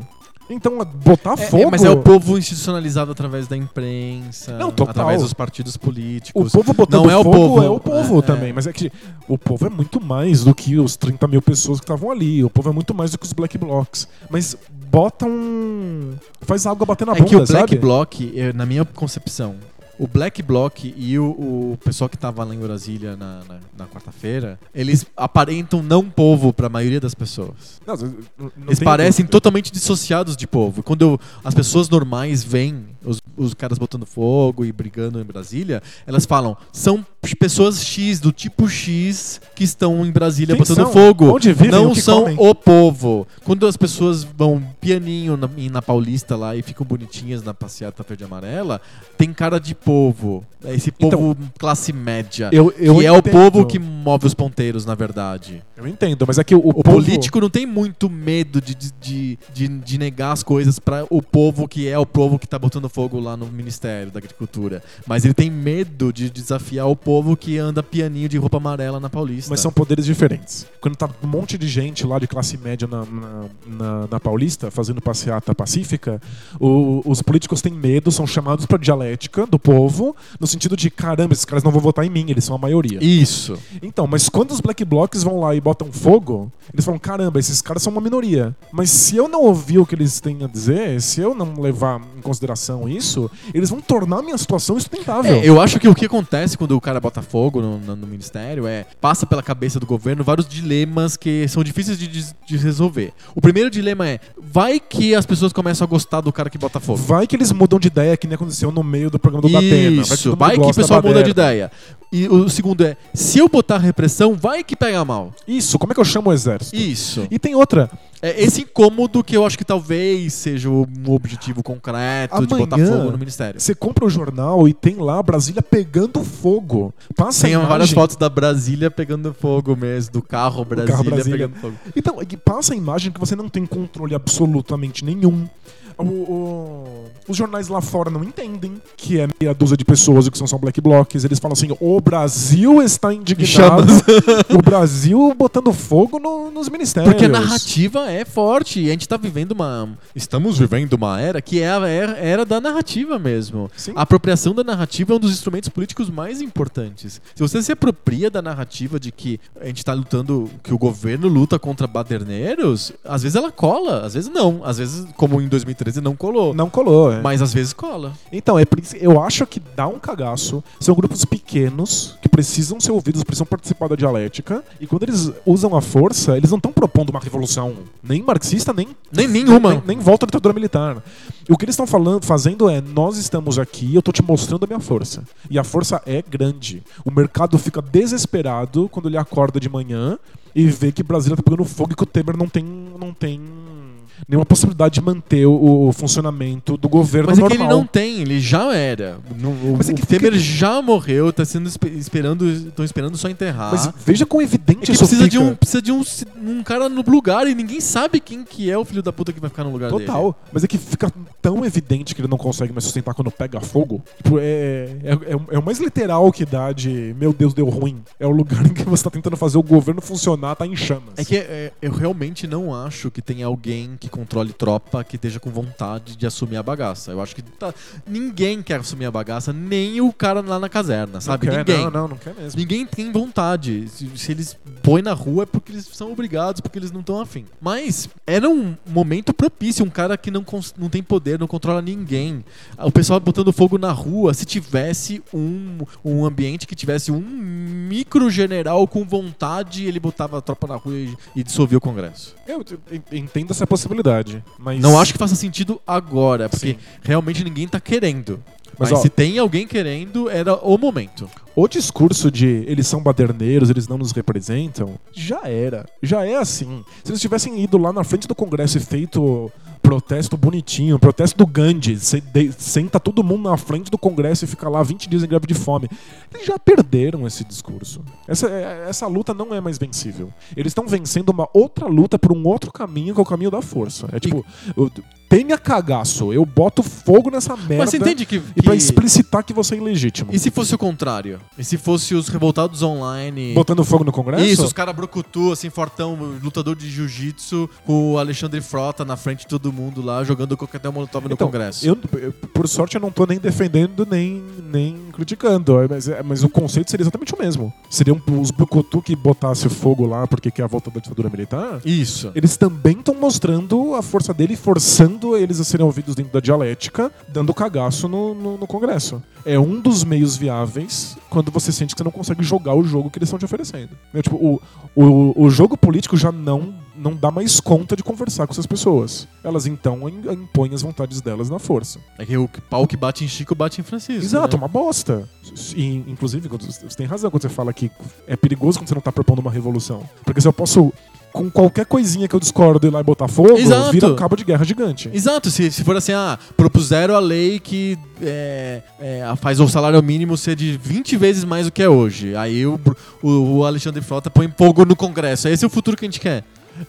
Então, botar é. É, fogo. é, mas é o povo institucionalizado através da imprensa, Não, total. através dos partidos O políticos. povo botando Não é o fogo povo. é o povo É, também. é. Mas é que o povo é muito mais do que os 30 mil pessoas que estavam ali. O povo é muito mais do que os black blocs. Mas bota um. Faz água bater na É bunda, que o Black sabe? Bloc, na minha concepção, o Black Bloc e o, o pessoal que tava lá em Brasília na, na, na quarta-feira, eles aparentam não povo pra maioria das pessoas. Não, não- Eles parecem dúvida. totalmente dissociados de povo. Quando eu- as pessoas normais veem os, os caras botando fogo e brigando em Brasília, elas falam, são pessoas X, do tipo X, que estão em Brasília Quem botando são? fogo. Onde vivem? Não O que são comem? o povo. Quando as pessoas vão pianinho na, na Paulista lá e ficam bonitinhas na passeata verde e amarela, tem cara de povo. É esse povo classe média. Então, Eu- eu que é o entendo. povo que move os ponteiros, na verdade. Eu entendo, mas é que o, o O povo- político não tem muito medo de, de, de, de- de negar as coisas para o povo que é o povo que tá botando fogo lá no Ministério da Agricultura. Mas ele tem medo de desafiar o povo que anda pianinho de roupa amarela na Paulista. Mas são poderes diferentes. Quando tá um monte de gente lá de classe média na, na, na- na Paulista fazendo passeata pacífica, o- os políticos têm medo, são chamados pra dialética do povo, no sentido de caramba, esses caras não vão votar em mim, eles são a maioria. Isso. Então, mas quando os black blocs vão lá e botam fogo, eles falam: caramba, esses caras são uma minoria. Mas se eu não ouvir o que eles têm a dizer, se eu não levar em consideração isso, eles vão tornar a minha situação insustentável. É, eu acho que o que acontece quando o cara bota fogo no, no- no ministério é passa pela cabeça do governo vários dilemas que são difíceis de, de- de resolver. O primeiro dilema é: vai que as pessoas começam a gostar do cara que bota fogo? Vai que eles mudam de ideia, que nem aconteceu no meio do programa do Datena. Isso, todo mundo vai que o pessoal muda de ideia. E o segundo é: se eu botar repressão, vai que pega mal. Isso, como é que eu chamo o exército? Isso. E tem outra. É esse incômodo que eu acho que talvez seja um objetivo concreto de botar Amanhã, fogo no ministério. Você compra o jornal e tem lá Brasília pegando fogo. Passa Tem várias fotos da Brasília pegando fogo mesmo, do carro Brasília, Brasília. pegando fogo. Então, passa a imagem que você não tem controle absolutamente nenhum. O- o- os jornais lá fora não entendem que é meia dúzia de pessoas e que são só black blocs. Eles falam assim: o Brasil está indignado. o Brasil botando fogo no- nos ministérios. Porque a narrativa é forte. E a gente tá vivendo uma. Estamos vivendo uma era que é a era, era da narrativa mesmo. Sim. A apropriação da narrativa é um dos instrumentos políticos mais importantes. Se você se apropria da narrativa de que a gente tá lutando, que o governo luta contra baderneiros, às vezes ela cola, às vezes não. Às vezes, como em 2013, não colou. Não colou, é. Mas às vezes cola. Então, é por isso- eu acho que dá um cagaço. São grupos pequenos que precisam ser ouvidos, precisam participar da dialética. E quando eles usam a força, eles não estão propondo uma revolução nem marxista, nem Nem nenhuma. nem, nem volta à ditadura militar. O que eles estão falando, fazendo é: nós estamos aqui, eu tô te mostrando a minha força. E a força é grande. O mercado fica desesperado quando ele acorda de manhã e vê que Brasília tá pegando fogo e que o Temer não tem, não tem nenhuma possibilidade de manter o, o funcionamento do governo Mas é normal. que ele não tem, ele já era. No- o Mas é o que Temer fica- já morreu, tá sendo espe- esperando, estão esperando só enterrar. Mas veja quão É evidente que isso precisa de, fica. um, precisa de um, um cara no lugar e ninguém sabe quem que é o filho da puta que vai ficar no lugar dele. Total. Mas é que fica tão evidente que ele não consegue mais sustentar quando pega fogo. Tipo, é, é, é, é o mais literal que dá de meu Deus, deu ruim. É o lugar em que você tá tentando fazer o governo funcionar, tá em chamas. É que é, eu realmente não acho que tenha alguém que controle tropa que esteja com vontade de assumir a bagaça. Eu acho que tá- ninguém quer assumir a bagaça, nem o cara lá na caserna, Não sabe? quer, ninguém. Não, não, não quer mesmo. Ninguém tem vontade. Se, se eles põem na rua é porque eles são obrigados, porque eles não estão afim. Mas era um momento propício, um cara que não, não tem poder, não controla ninguém. O pessoal botando fogo na rua, se tivesse um, um ambiente que tivesse um micro general com vontade, ele botava a tropa na rua e, e dissolvia o Congresso. Eu entendo essa possibilidade. Mas Não acho que faça sentido agora, porque Sim. realmente ninguém tá querendo. Mas, Mas, ó, se tem alguém querendo, era o momento. O discurso de eles são baderneiros, eles não nos representam, já era. Já é assim. Se eles tivessem ido lá na frente do Congresso e feito protesto bonitinho, protesto do Gandhi, de- senta todo mundo na frente do Congresso e fica lá 20 dias em greve de fome. Eles já perderam esse discurso. Essa, é- essa luta não é mais vencível. Eles estão vencendo uma outra luta por um outro caminho, que é o caminho da força. É tipo, eu- tenha cagaço, eu boto fogo nessa merda. Mas você entende que. E pra que- explicitar que você é ilegítimo. E se fosse o contrário? E se fosse os revoltados online? Botando fogo no Congresso? Isso, os caras brucutu, assim, fortão, lutador de jiu-jitsu, com o Alexandre Frota na frente de todo mundo lá, jogando coquetel molotov no Então, Congresso. Eu, eu- por sorte, eu não tô nem defendendo nem, nem criticando. Mas, é- mas o conceito seria exatamente o mesmo. Seriam os Brucutu que botasse fogo lá porque quer a volta da ditadura militar. Isso. Eles também estão mostrando a força dele, forçando forçando eles a serem ouvidos dentro da dialética, dando cagaço no, no, no Congresso. É um dos meios viáveis quando você sente que você não consegue jogar o jogo que eles estão te oferecendo. É, tipo, o, o, o jogo político já não, não dá mais conta de conversar com essas pessoas. Elas então im- impõem as vontades delas na força. É que o pau que bate em Chico bate em Francisco. Exato, né? uma bosta. E, inclusive, você tem razão quando você fala que é perigoso quando você não tá propondo uma revolução. Porque se eu posso, com qualquer coisinha que eu discordo, ir lá e botar fogo, Exato. vira um cabo de guerra gigante. Exato, se, se for assim, ah, propuseram a lei que é, é, faz o salário mínimo ser de 20 vezes mais do que é hoje. Aí o, o, o Alexandre Frota põe fogo no Congresso. Esse é o futuro que a gente quer.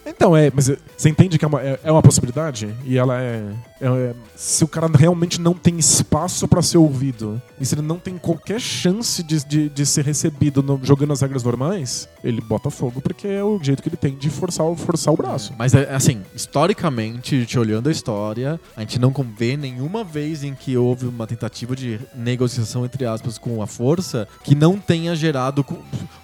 Então, é, mas é, você entende que é uma, é, é uma possibilidade? E ela é, é- é- Se o cara realmente não tem espaço pra ser ouvido, e se ele não tem qualquer chance de, de, de ser recebido no- jogando as regras normais, ele bota fogo porque é o jeito que ele tem de forçar, forçar o braço. Mas, é, assim, historicamente, te olhando a história, a gente não vê nenhuma vez em que houve uma tentativa de negociação, entre aspas, com a força que não tenha gerado,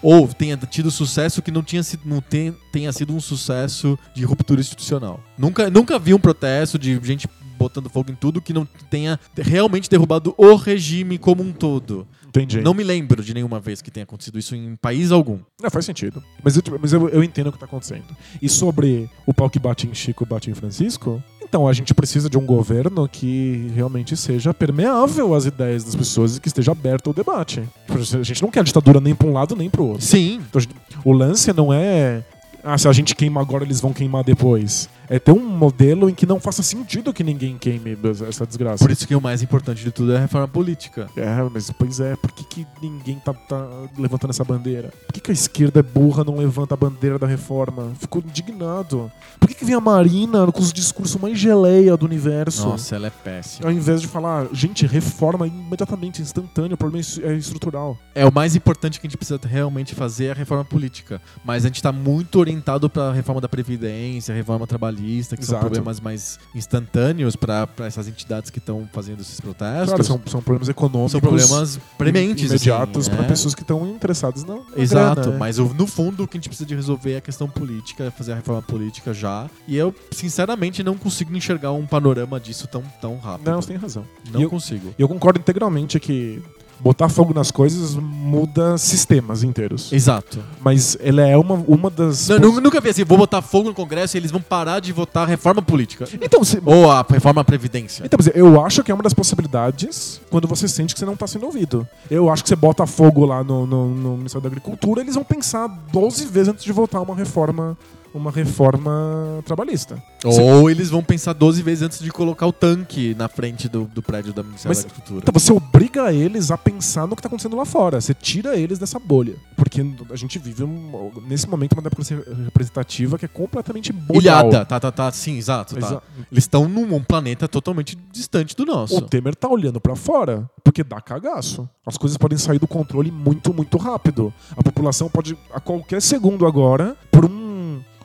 ou tenha tido sucesso que não, tinha sido, não ten- tenha sido um sucesso de ruptura institucional. Nunca, nunca vi um protesto de gente botando fogo em tudo que não tenha realmente derrubado o regime como um todo. Entendi. Não me lembro de nenhuma vez que tenha acontecido isso em país algum. Não, faz sentido. Mas, eu, mas eu, eu entendo o que tá acontecendo. E sobre o pau que bate em Chico bate em Francisco, então a gente precisa de um governo que realmente seja permeável às ideias das pessoas e que esteja aberto ao debate. A gente não quer ditadura nem pra um lado nem pro outro. Sim, Então, o lance não é. Ah, se a gente queima agora, eles vão queimar depois. É ter um modelo em que não faça sentido que ninguém queime essa desgraça. por isso que o mais importante de tudo é a reforma política. É, mas pois é, por que, que ninguém tá, tá levantando essa bandeira? Por que, que a esquerda é burra não levanta a bandeira da reforma? Fico indignado. Por que, que vem a Marina com os discursos mais geleia do universo? Nossa, ela é péssima. Ao invés de falar, gente, reforma imediatamente, instantâneo, o problema é é estrutural. É o mais importante que a gente precisa realmente fazer é a reforma política. Mas a gente tá muito orientado para a reforma da Previdência, a reforma trabalhista, que são Exato. problemas mais instantâneos para essas entidades que estão fazendo esses protestos. Claro, são, são problemas econômicos. São problemas prementes. imediatos assim, para é. pessoas que estão interessadas na, na Exato, grana, é. mas o- no fundo o que a gente precisa de resolver é a questão política, é fazer a reforma política já. E eu, sinceramente, não consigo enxergar um panorama disso tão, tão rápido. Não, você tem razão. Não E eu- consigo. E eu concordo integralmente que botar fogo nas coisas muda sistemas inteiros. Exato. Mas ela é uma, uma das. Não, nu- nunca vi assim, vou botar fogo no Congresso e eles vão parar de votar a reforma política. Então, se- Ou a reforma à Previdência. Então, eu acho que é uma das possibilidades quando você sente que você não está sendo ouvido. Eu acho que você bota fogo lá no, no, no Ministério da Agricultura, eles vão pensar 12 vezes antes de votar uma reforma, uma reforma trabalhista. Ou eles vão pensar 12 vezes antes de colocar o tanque na frente do, do prédio da Ministério Mas- da Agricultura. Então você obriga eles a pensar no que está acontecendo lá fora. Você tira eles dessa bolha. Porque a gente vive, um- nesse momento, uma democracia representativa que é completamente bolhal. Ilhada, tá, tá, tá, sim, exato. tá. Exa- Eles estão num um planeta totalmente distante do nosso. O Temer tá olhando pra fora porque dá cagaço. As coisas podem sair do controle muito, muito rápido. A população pode, a qualquer segundo agora, por um-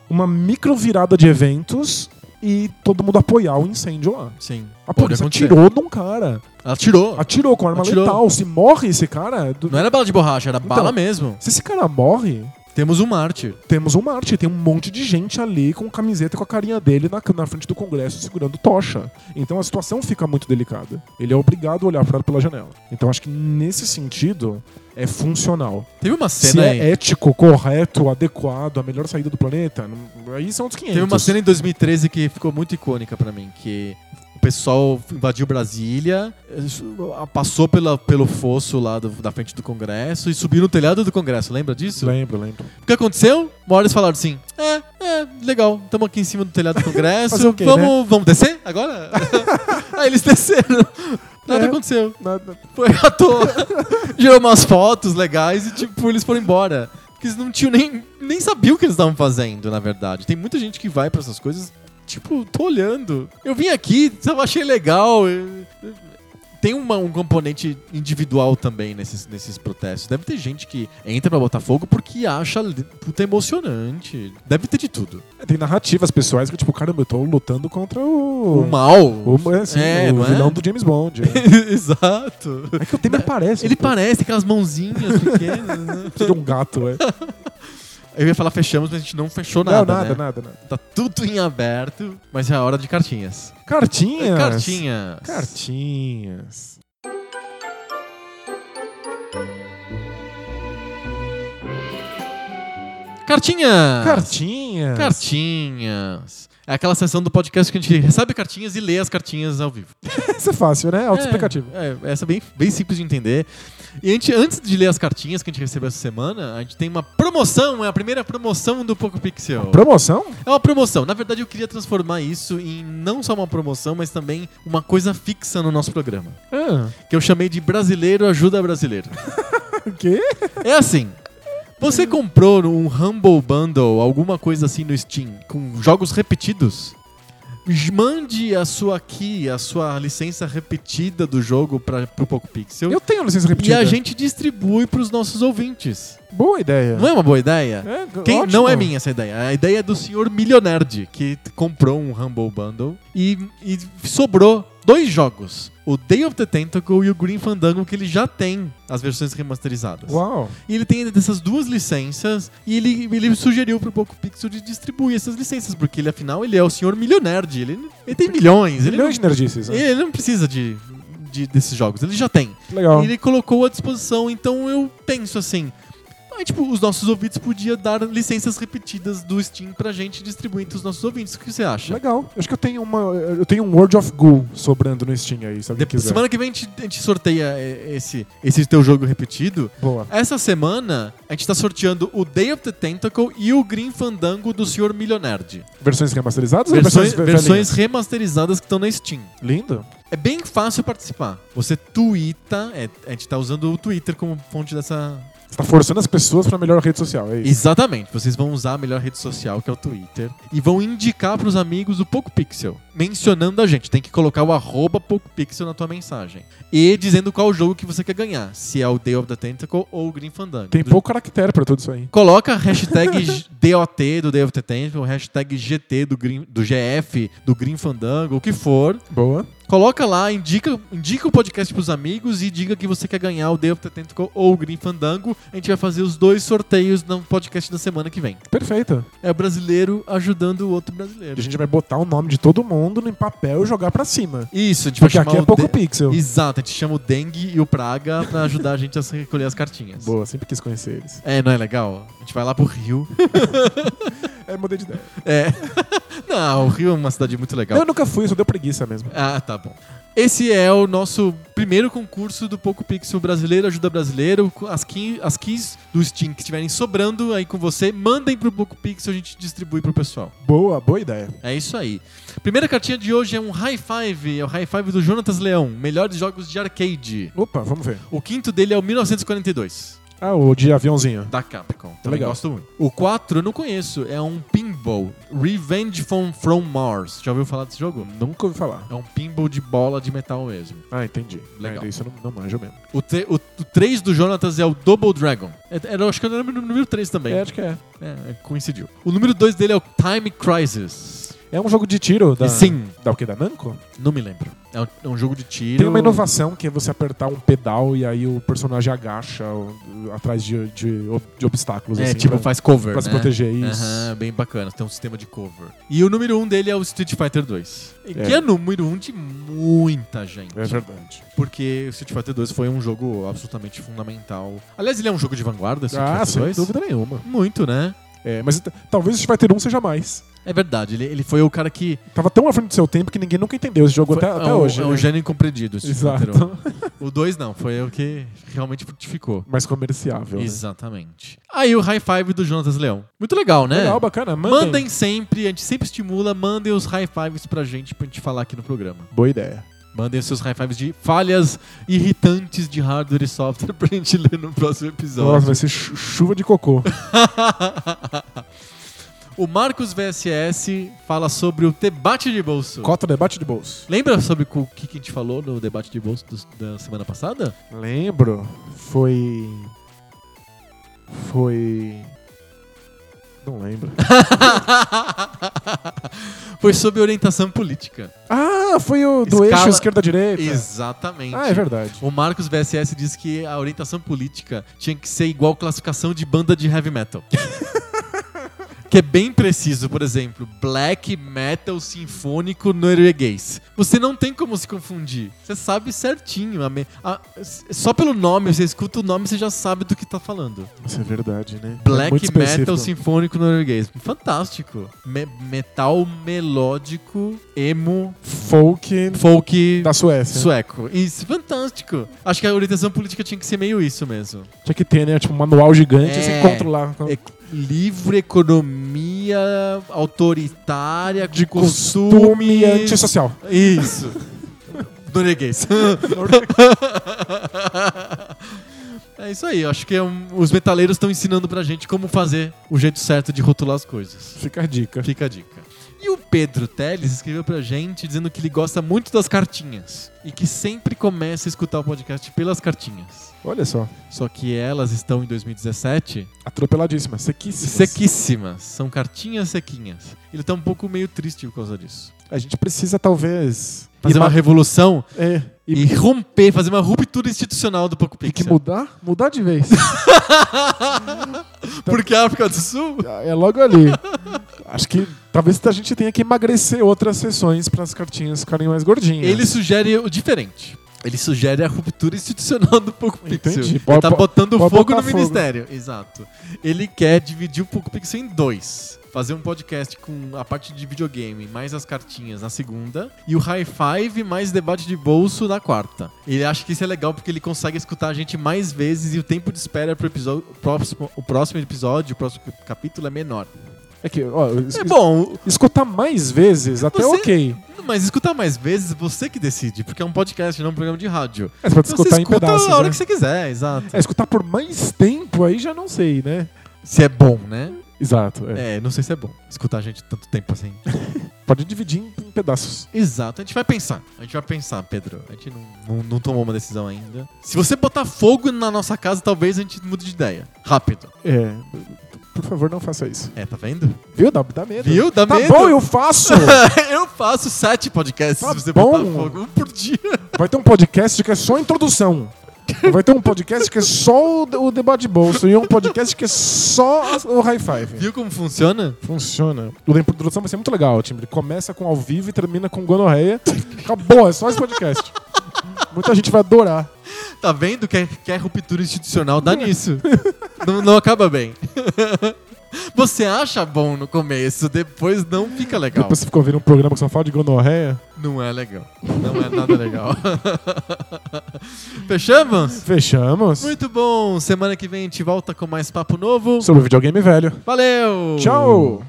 uma micro virada de eventos e todo mundo apoiar o incêndio lá. Sim. A pode polícia acontecer. atirou num cara. Ela tirou. Atirou com arma Atirou. letal. Se morre esse cara. do- Não era bala de borracha, era Então, bala mesmo. Se esse cara morre, Temos um mártir. temos um Marte. Tem um monte de gente ali com camiseta com a carinha dele na, na frente do Congresso segurando tocha. Então a situação fica muito delicada. Ele é obrigado a olhar para pela janela. Então acho que nesse sentido é funcional. Teve uma Se cena é aí. ético, correto, adequado, a melhor saída do planeta, aí são outros 500. Teve uma cena em 2013 que ficou muito icônica pra mim, que o pessoal invadiu Brasília, eh, passou pela, pelo fosso lá do- da frente do Congresso e subiu no telhado do Congresso, lembra disso? Lembro, lembro. O que aconteceu? Uma hora eles falaram assim: é, é, legal, estamos aqui em cima do telhado do Congresso, Fazer o quê, vamos, vamos descer agora? Aí eles desceram. Nada É. aconteceu. Nada- Foi à toa. Gerou umas fotos legais e, tipo, eles foram embora. Porque eles não tinham nem. Nem sabiam o que eles estavam fazendo, na verdade. Tem muita gente que vai pra essas coisas. Tipo, tô olhando. Eu vim aqui, só achei legal. eu- eu- Tem uma- um componente individual também nesses, nesses protestos. Deve ter gente que entra pra botar fogo porque acha puta emocionante. Deve ter de tudo. Tem narrativas pessoais que, tipo, caramba, eu tô lutando contra o. O mal. O, é, assim, É, o é? vilão do James Bond. É, Exato. É que o Temer parece. Ele um pouco. parece, tem aquelas mãozinhas pequenas, né? Precisa de um gato, é. Eu ia falar fechamos, mas a gente não fechou Não, nada. nada, né? nada, nada. Tá tudo em aberto, mas é a hora de cartinhas. Cartinhas. Cartinhas. Cartinhas. Cartinhas. Cartinhas. Cartinhas. É aquela sessão do podcast que a gente recebe cartinhas e lê as cartinhas ao vivo. Isso é fácil, né? Autoexplicativo. É, é, essa é bem, bem simples de entender. E a gente, antes de ler as cartinhas que a gente recebeu essa semana, a gente tem uma promoção, é a primeira promoção do Poco Pixel. Promoção? É uma promoção. Na verdade, eu queria transformar isso em não só uma promoção, mas também uma coisa fixa no nosso programa. Ah, Que eu chamei de Brasileiro Ajuda Brasileiro. o quê? É assim. Você comprou um Humble Bundle, alguma coisa assim no Steam, com jogos repetidos? Mande a sua key, a sua licença repetida do jogo para pro Poco Pixel. Eu tenho licença E repetida. a gente distribui para os nossos ouvintes. Boa ideia. Não é uma boa ideia? É, Quem, ótimo. não é minha essa ideia. A ideia é do senhor Milionerd, que comprou um Humble Bundle e, e sobrou dois jogos. O Day of the Tentacle e o Green Fandango, que ele já tem as versões remasterizadas. Uau. E ele tem essas duas licenças e ele, ele sugeriu pro Poco Pixel de distribuir essas licenças, porque ele, afinal, ele é o senhor Milionerd. Ele, ele tem milhões. Ele, Milhões de nerdices. não, Né? ele não precisa de, de- desses jogos, ele já tem. Legal. E ele colocou à disposição, então eu penso assim. Aí, tipo, os nossos ouvintes podiam dar licenças repetidas do Steam pra gente distribuir entre os nossos ouvintes. O que você acha? Legal. Acho que eu tenho uma. Eu tenho um World of Goo sobrando no Steam aí, alguém De- semana que vem a gente, a gente sorteia eh, esse, esse teu jogo repetido. Boa. Essa semana a gente tá sorteando o Day of the Tentacle e o Green Fandango do Sr. Milionerd. Versões remasterizadas ou Versões, ve- versões velhinhas? remasterizadas que estão na Steam. Lindo. É bem fácil participar. Você twitta, é, a gente tá usando o Twitter como fonte dessa, Você tá forçando as pessoas pra melhor rede social, é isso. Exatamente. Vocês vão usar a melhor rede social, que é o Twitter, e vão indicar pros amigos o PocoPixel, mencionando a gente. Tem que colocar o arroba PocoPixel na tua mensagem. E dizendo qual jogo que você quer ganhar, se é o Day of the Tentacle ou o Green Fandango. Tem pouco caractere pra tudo isso aí. Coloca a hashtag DOT do Day of the Tentacle, hashtag GT do, Green, do GF, do Green Fandango, o que for. Boa. Coloca lá, indica, indica o podcast pros amigos e diga que você quer ganhar o the Tentacle ou o Green Fandango. A gente vai fazer os dois sorteios no podcast da semana que vem. Perfeito. É o brasileiro ajudando o outro brasileiro. a gente vai botar o nome de todo mundo em papel e jogar pra cima. Isso, a gente Porque vai aqui chamar é o pouco De- pixel. Exato, a gente chama o Dengue e o Praga pra ajudar a gente a recolher as cartinhas. Boa, sempre quis conhecer eles. É, não é legal? A gente vai lá pro Rio. É, mudei de ideia. É. não, o Rio é uma cidade muito legal. Eu nunca fui, só deu preguiça mesmo. Ah, tá bom. Esse é o nosso primeiro concurso do Poco Pixel Brasileiro Ajuda Brasileiro. As, key, as keys do Steam que estiverem sobrando aí com você, mandem pro Poco Pixel, a gente distribui pro pessoal. Boa, boa ideia. É isso aí. Primeira cartinha de hoje é um high five, é o high five do Jonatas Leão, melhores jogos de arcade. Opa, vamos ver. O quinto dele é o 1942, Ah, o de aviãozinho. da Capcom. Também Legal. gosto muito. O 4 eu não conheço, é um pinball, Revenge from, from Mars. Já ouviu falar desse jogo? Nunca ouvi falar. É um pinball de bola de metal mesmo. Ah, entendi. Legal. É, isso eu não, não manjo mesmo. O, tre- o, o 3 do Jonatas é o Double Dragon. É- Era, acho que era o número 3 também. É, acho que é. É, é, coincidiu. O número 2 dele é o Time Crisis. É um jogo de tiro da. Sim. Da o quê? Da Namco? Não me lembro. É um, é um jogo de tiro. Tem uma inovação que é você apertar um pedal e aí o personagem agacha atrás de, de, de obstáculos. É, assim, tipo, pra, faz cover, pra né? se proteger isso. Bem bacana. Tem um sistema de cover. E o número 1 um dele é o Street Fighter 2. Que É. é número 1 um de muita gente. É verdade. Porque o Street Fighter 2 foi um jogo absolutamente fundamental. Aliás, ele é um jogo de vanguarda, Street Ah, Fighter sem 2. dúvida nenhuma. Muito, né? É, mas talvez o Street Fighter 1 seja mais. É verdade. Ele, ele foi o cara que. Tava tão à frente do seu tempo que ninguém nunca entendeu esse jogo foi- até, até é um, hoje. É um né? gênio incompreendido. o Street Fighter 1. Exato. O 2 não, foi o que realmente frutificou. mais comerciável. né? Exatamente. Aí o high five do Jonatas Leão. Muito legal, né? Legal, bacana. Mandem. Mandem sempre, a gente sempre estimula, mandem os high fives pra gente, pra gente falar aqui no programa. Boa ideia. Mandem seus high fives de falhas irritantes de hardware e software pra gente ler no próximo Nossa, episódio. vai ser chu- chuva de cocô. o Marcos VSS fala sobre o debate de bolso. Cota debate de bolso. Lembra sobre o que que a gente falou no debate de bolso dos- da semana passada? Lembro. Foi. Foi. Não lembro. Foi sobre orientação política. Ah, foi o do Escala- eixo esquerda-direita. Exatamente. Ah, é verdade. O Marcos VSS diz que a orientação política tinha que ser igual classificação de banda de heavy metal. que é bem preciso, por exemplo, black metal sinfônico norueguês. Você não tem como se confundir. Você sabe certinho. A me- a- só pelo nome, você escuta o nome, você já sabe do que tá falando. Isso é verdade, né? É Black específico. metal sinfônico norueguês. Fantástico. Me- metal melódico, emo, Folk folk da Suécia. sueco. Isso, fantástico. Acho que a orientação política tinha que ser meio isso mesmo. Tinha que ter, né? Tipo, um manual gigante, É. você encontra lá. E- livre economia autoritária, De costume antissocial. Isso. Norueguês. É isso aí, eu acho que é um- os metaleiros estão ensinando pra gente como fazer o jeito certo de rotular as coisas. Fica a dica. Fica a dica. E o Pedro Teles escreveu pra gente dizendo que ele gosta muito das cartinhas e que sempre começa a escutar o podcast pelas cartinhas. Olha só. Só que elas estão em 2017 Atropeladíssima. Sequíssima. sequíssimas. São cartinhas sequinhas. Ele tá um pouco meio triste por causa disso. A gente precisa, talvez. Fazer uma ma- revolução É. E, e romper, fazer uma ruptura institucional do Poco tem que Pixel. mudar? Mudar de vez. Porque a África do Sul é logo ali. Acho que talvez a gente tenha que emagrecer outras sessões para as cartinhas ficarem mais gordinhas. Ele sugere o diferente. Ele sugere a ruptura institucional do Poco Pixel. Entendi. Ele Pode- tá pode- botando pode fogo no fogo. ministério. Exato. Ele quer dividir o Poco Pixel em dois. Fazer um podcast com a parte de videogame mais as cartinhas na segunda e o High Five mais debate de bolso na quarta. Ele acha que isso é legal porque ele consegue escutar a gente mais vezes e o tempo de espera pro episódio, próximo, o próximo episódio, o próximo capítulo é menor. É que, ó, É bom, escutar mais vezes, até Você- ok. Mas escutar mais vezes você que decide, porque é um podcast, não um programa de rádio. É, você pode Então escutar você em escuta pedaços. a hora né? que você quiser, exato. É, escutar por mais tempo aí já não sei, né? Se é bom, né? Exato. é. É, não sei se é bom escutar a gente tanto tempo assim. Pode dividir em, em pedaços. Exato, a gente vai pensar. A gente vai pensar, Pedro. A gente não, não, não tomou uma decisão ainda. Se você botar fogo na nossa casa, talvez a gente mude de ideia. Rápido. É. Por favor, não faça isso. É, tá vendo? Viu? Dá, dá medo. Viu? Dá tá medo. bom, eu faço. eu faço sete podcasts Tá se você bom. fogo. Um por dia. Vai ter um podcast que é só introdução. Vai ter um podcast que é só o, o debate de bolso e um podcast que é só o high five. Viu como funciona? Funciona. O da introdução vai ser muito legal, time. Ele começa com ao vivo e termina com gonorreia. Acabou, é só esse podcast. Muita gente vai adorar. Tá vendo que é, que é ruptura institucional? Dá nisso. não, não acaba bem. Você acha bom no começo, depois não fica legal. Depois você ficou ouvindo um programa que só fala de gonorreia. Não é legal. Não é nada legal. Fechamos? Fechamos. Muito bom. Semana que vem a gente volta com mais papo novo. Sobre videogame velho. Valeu! Tchau!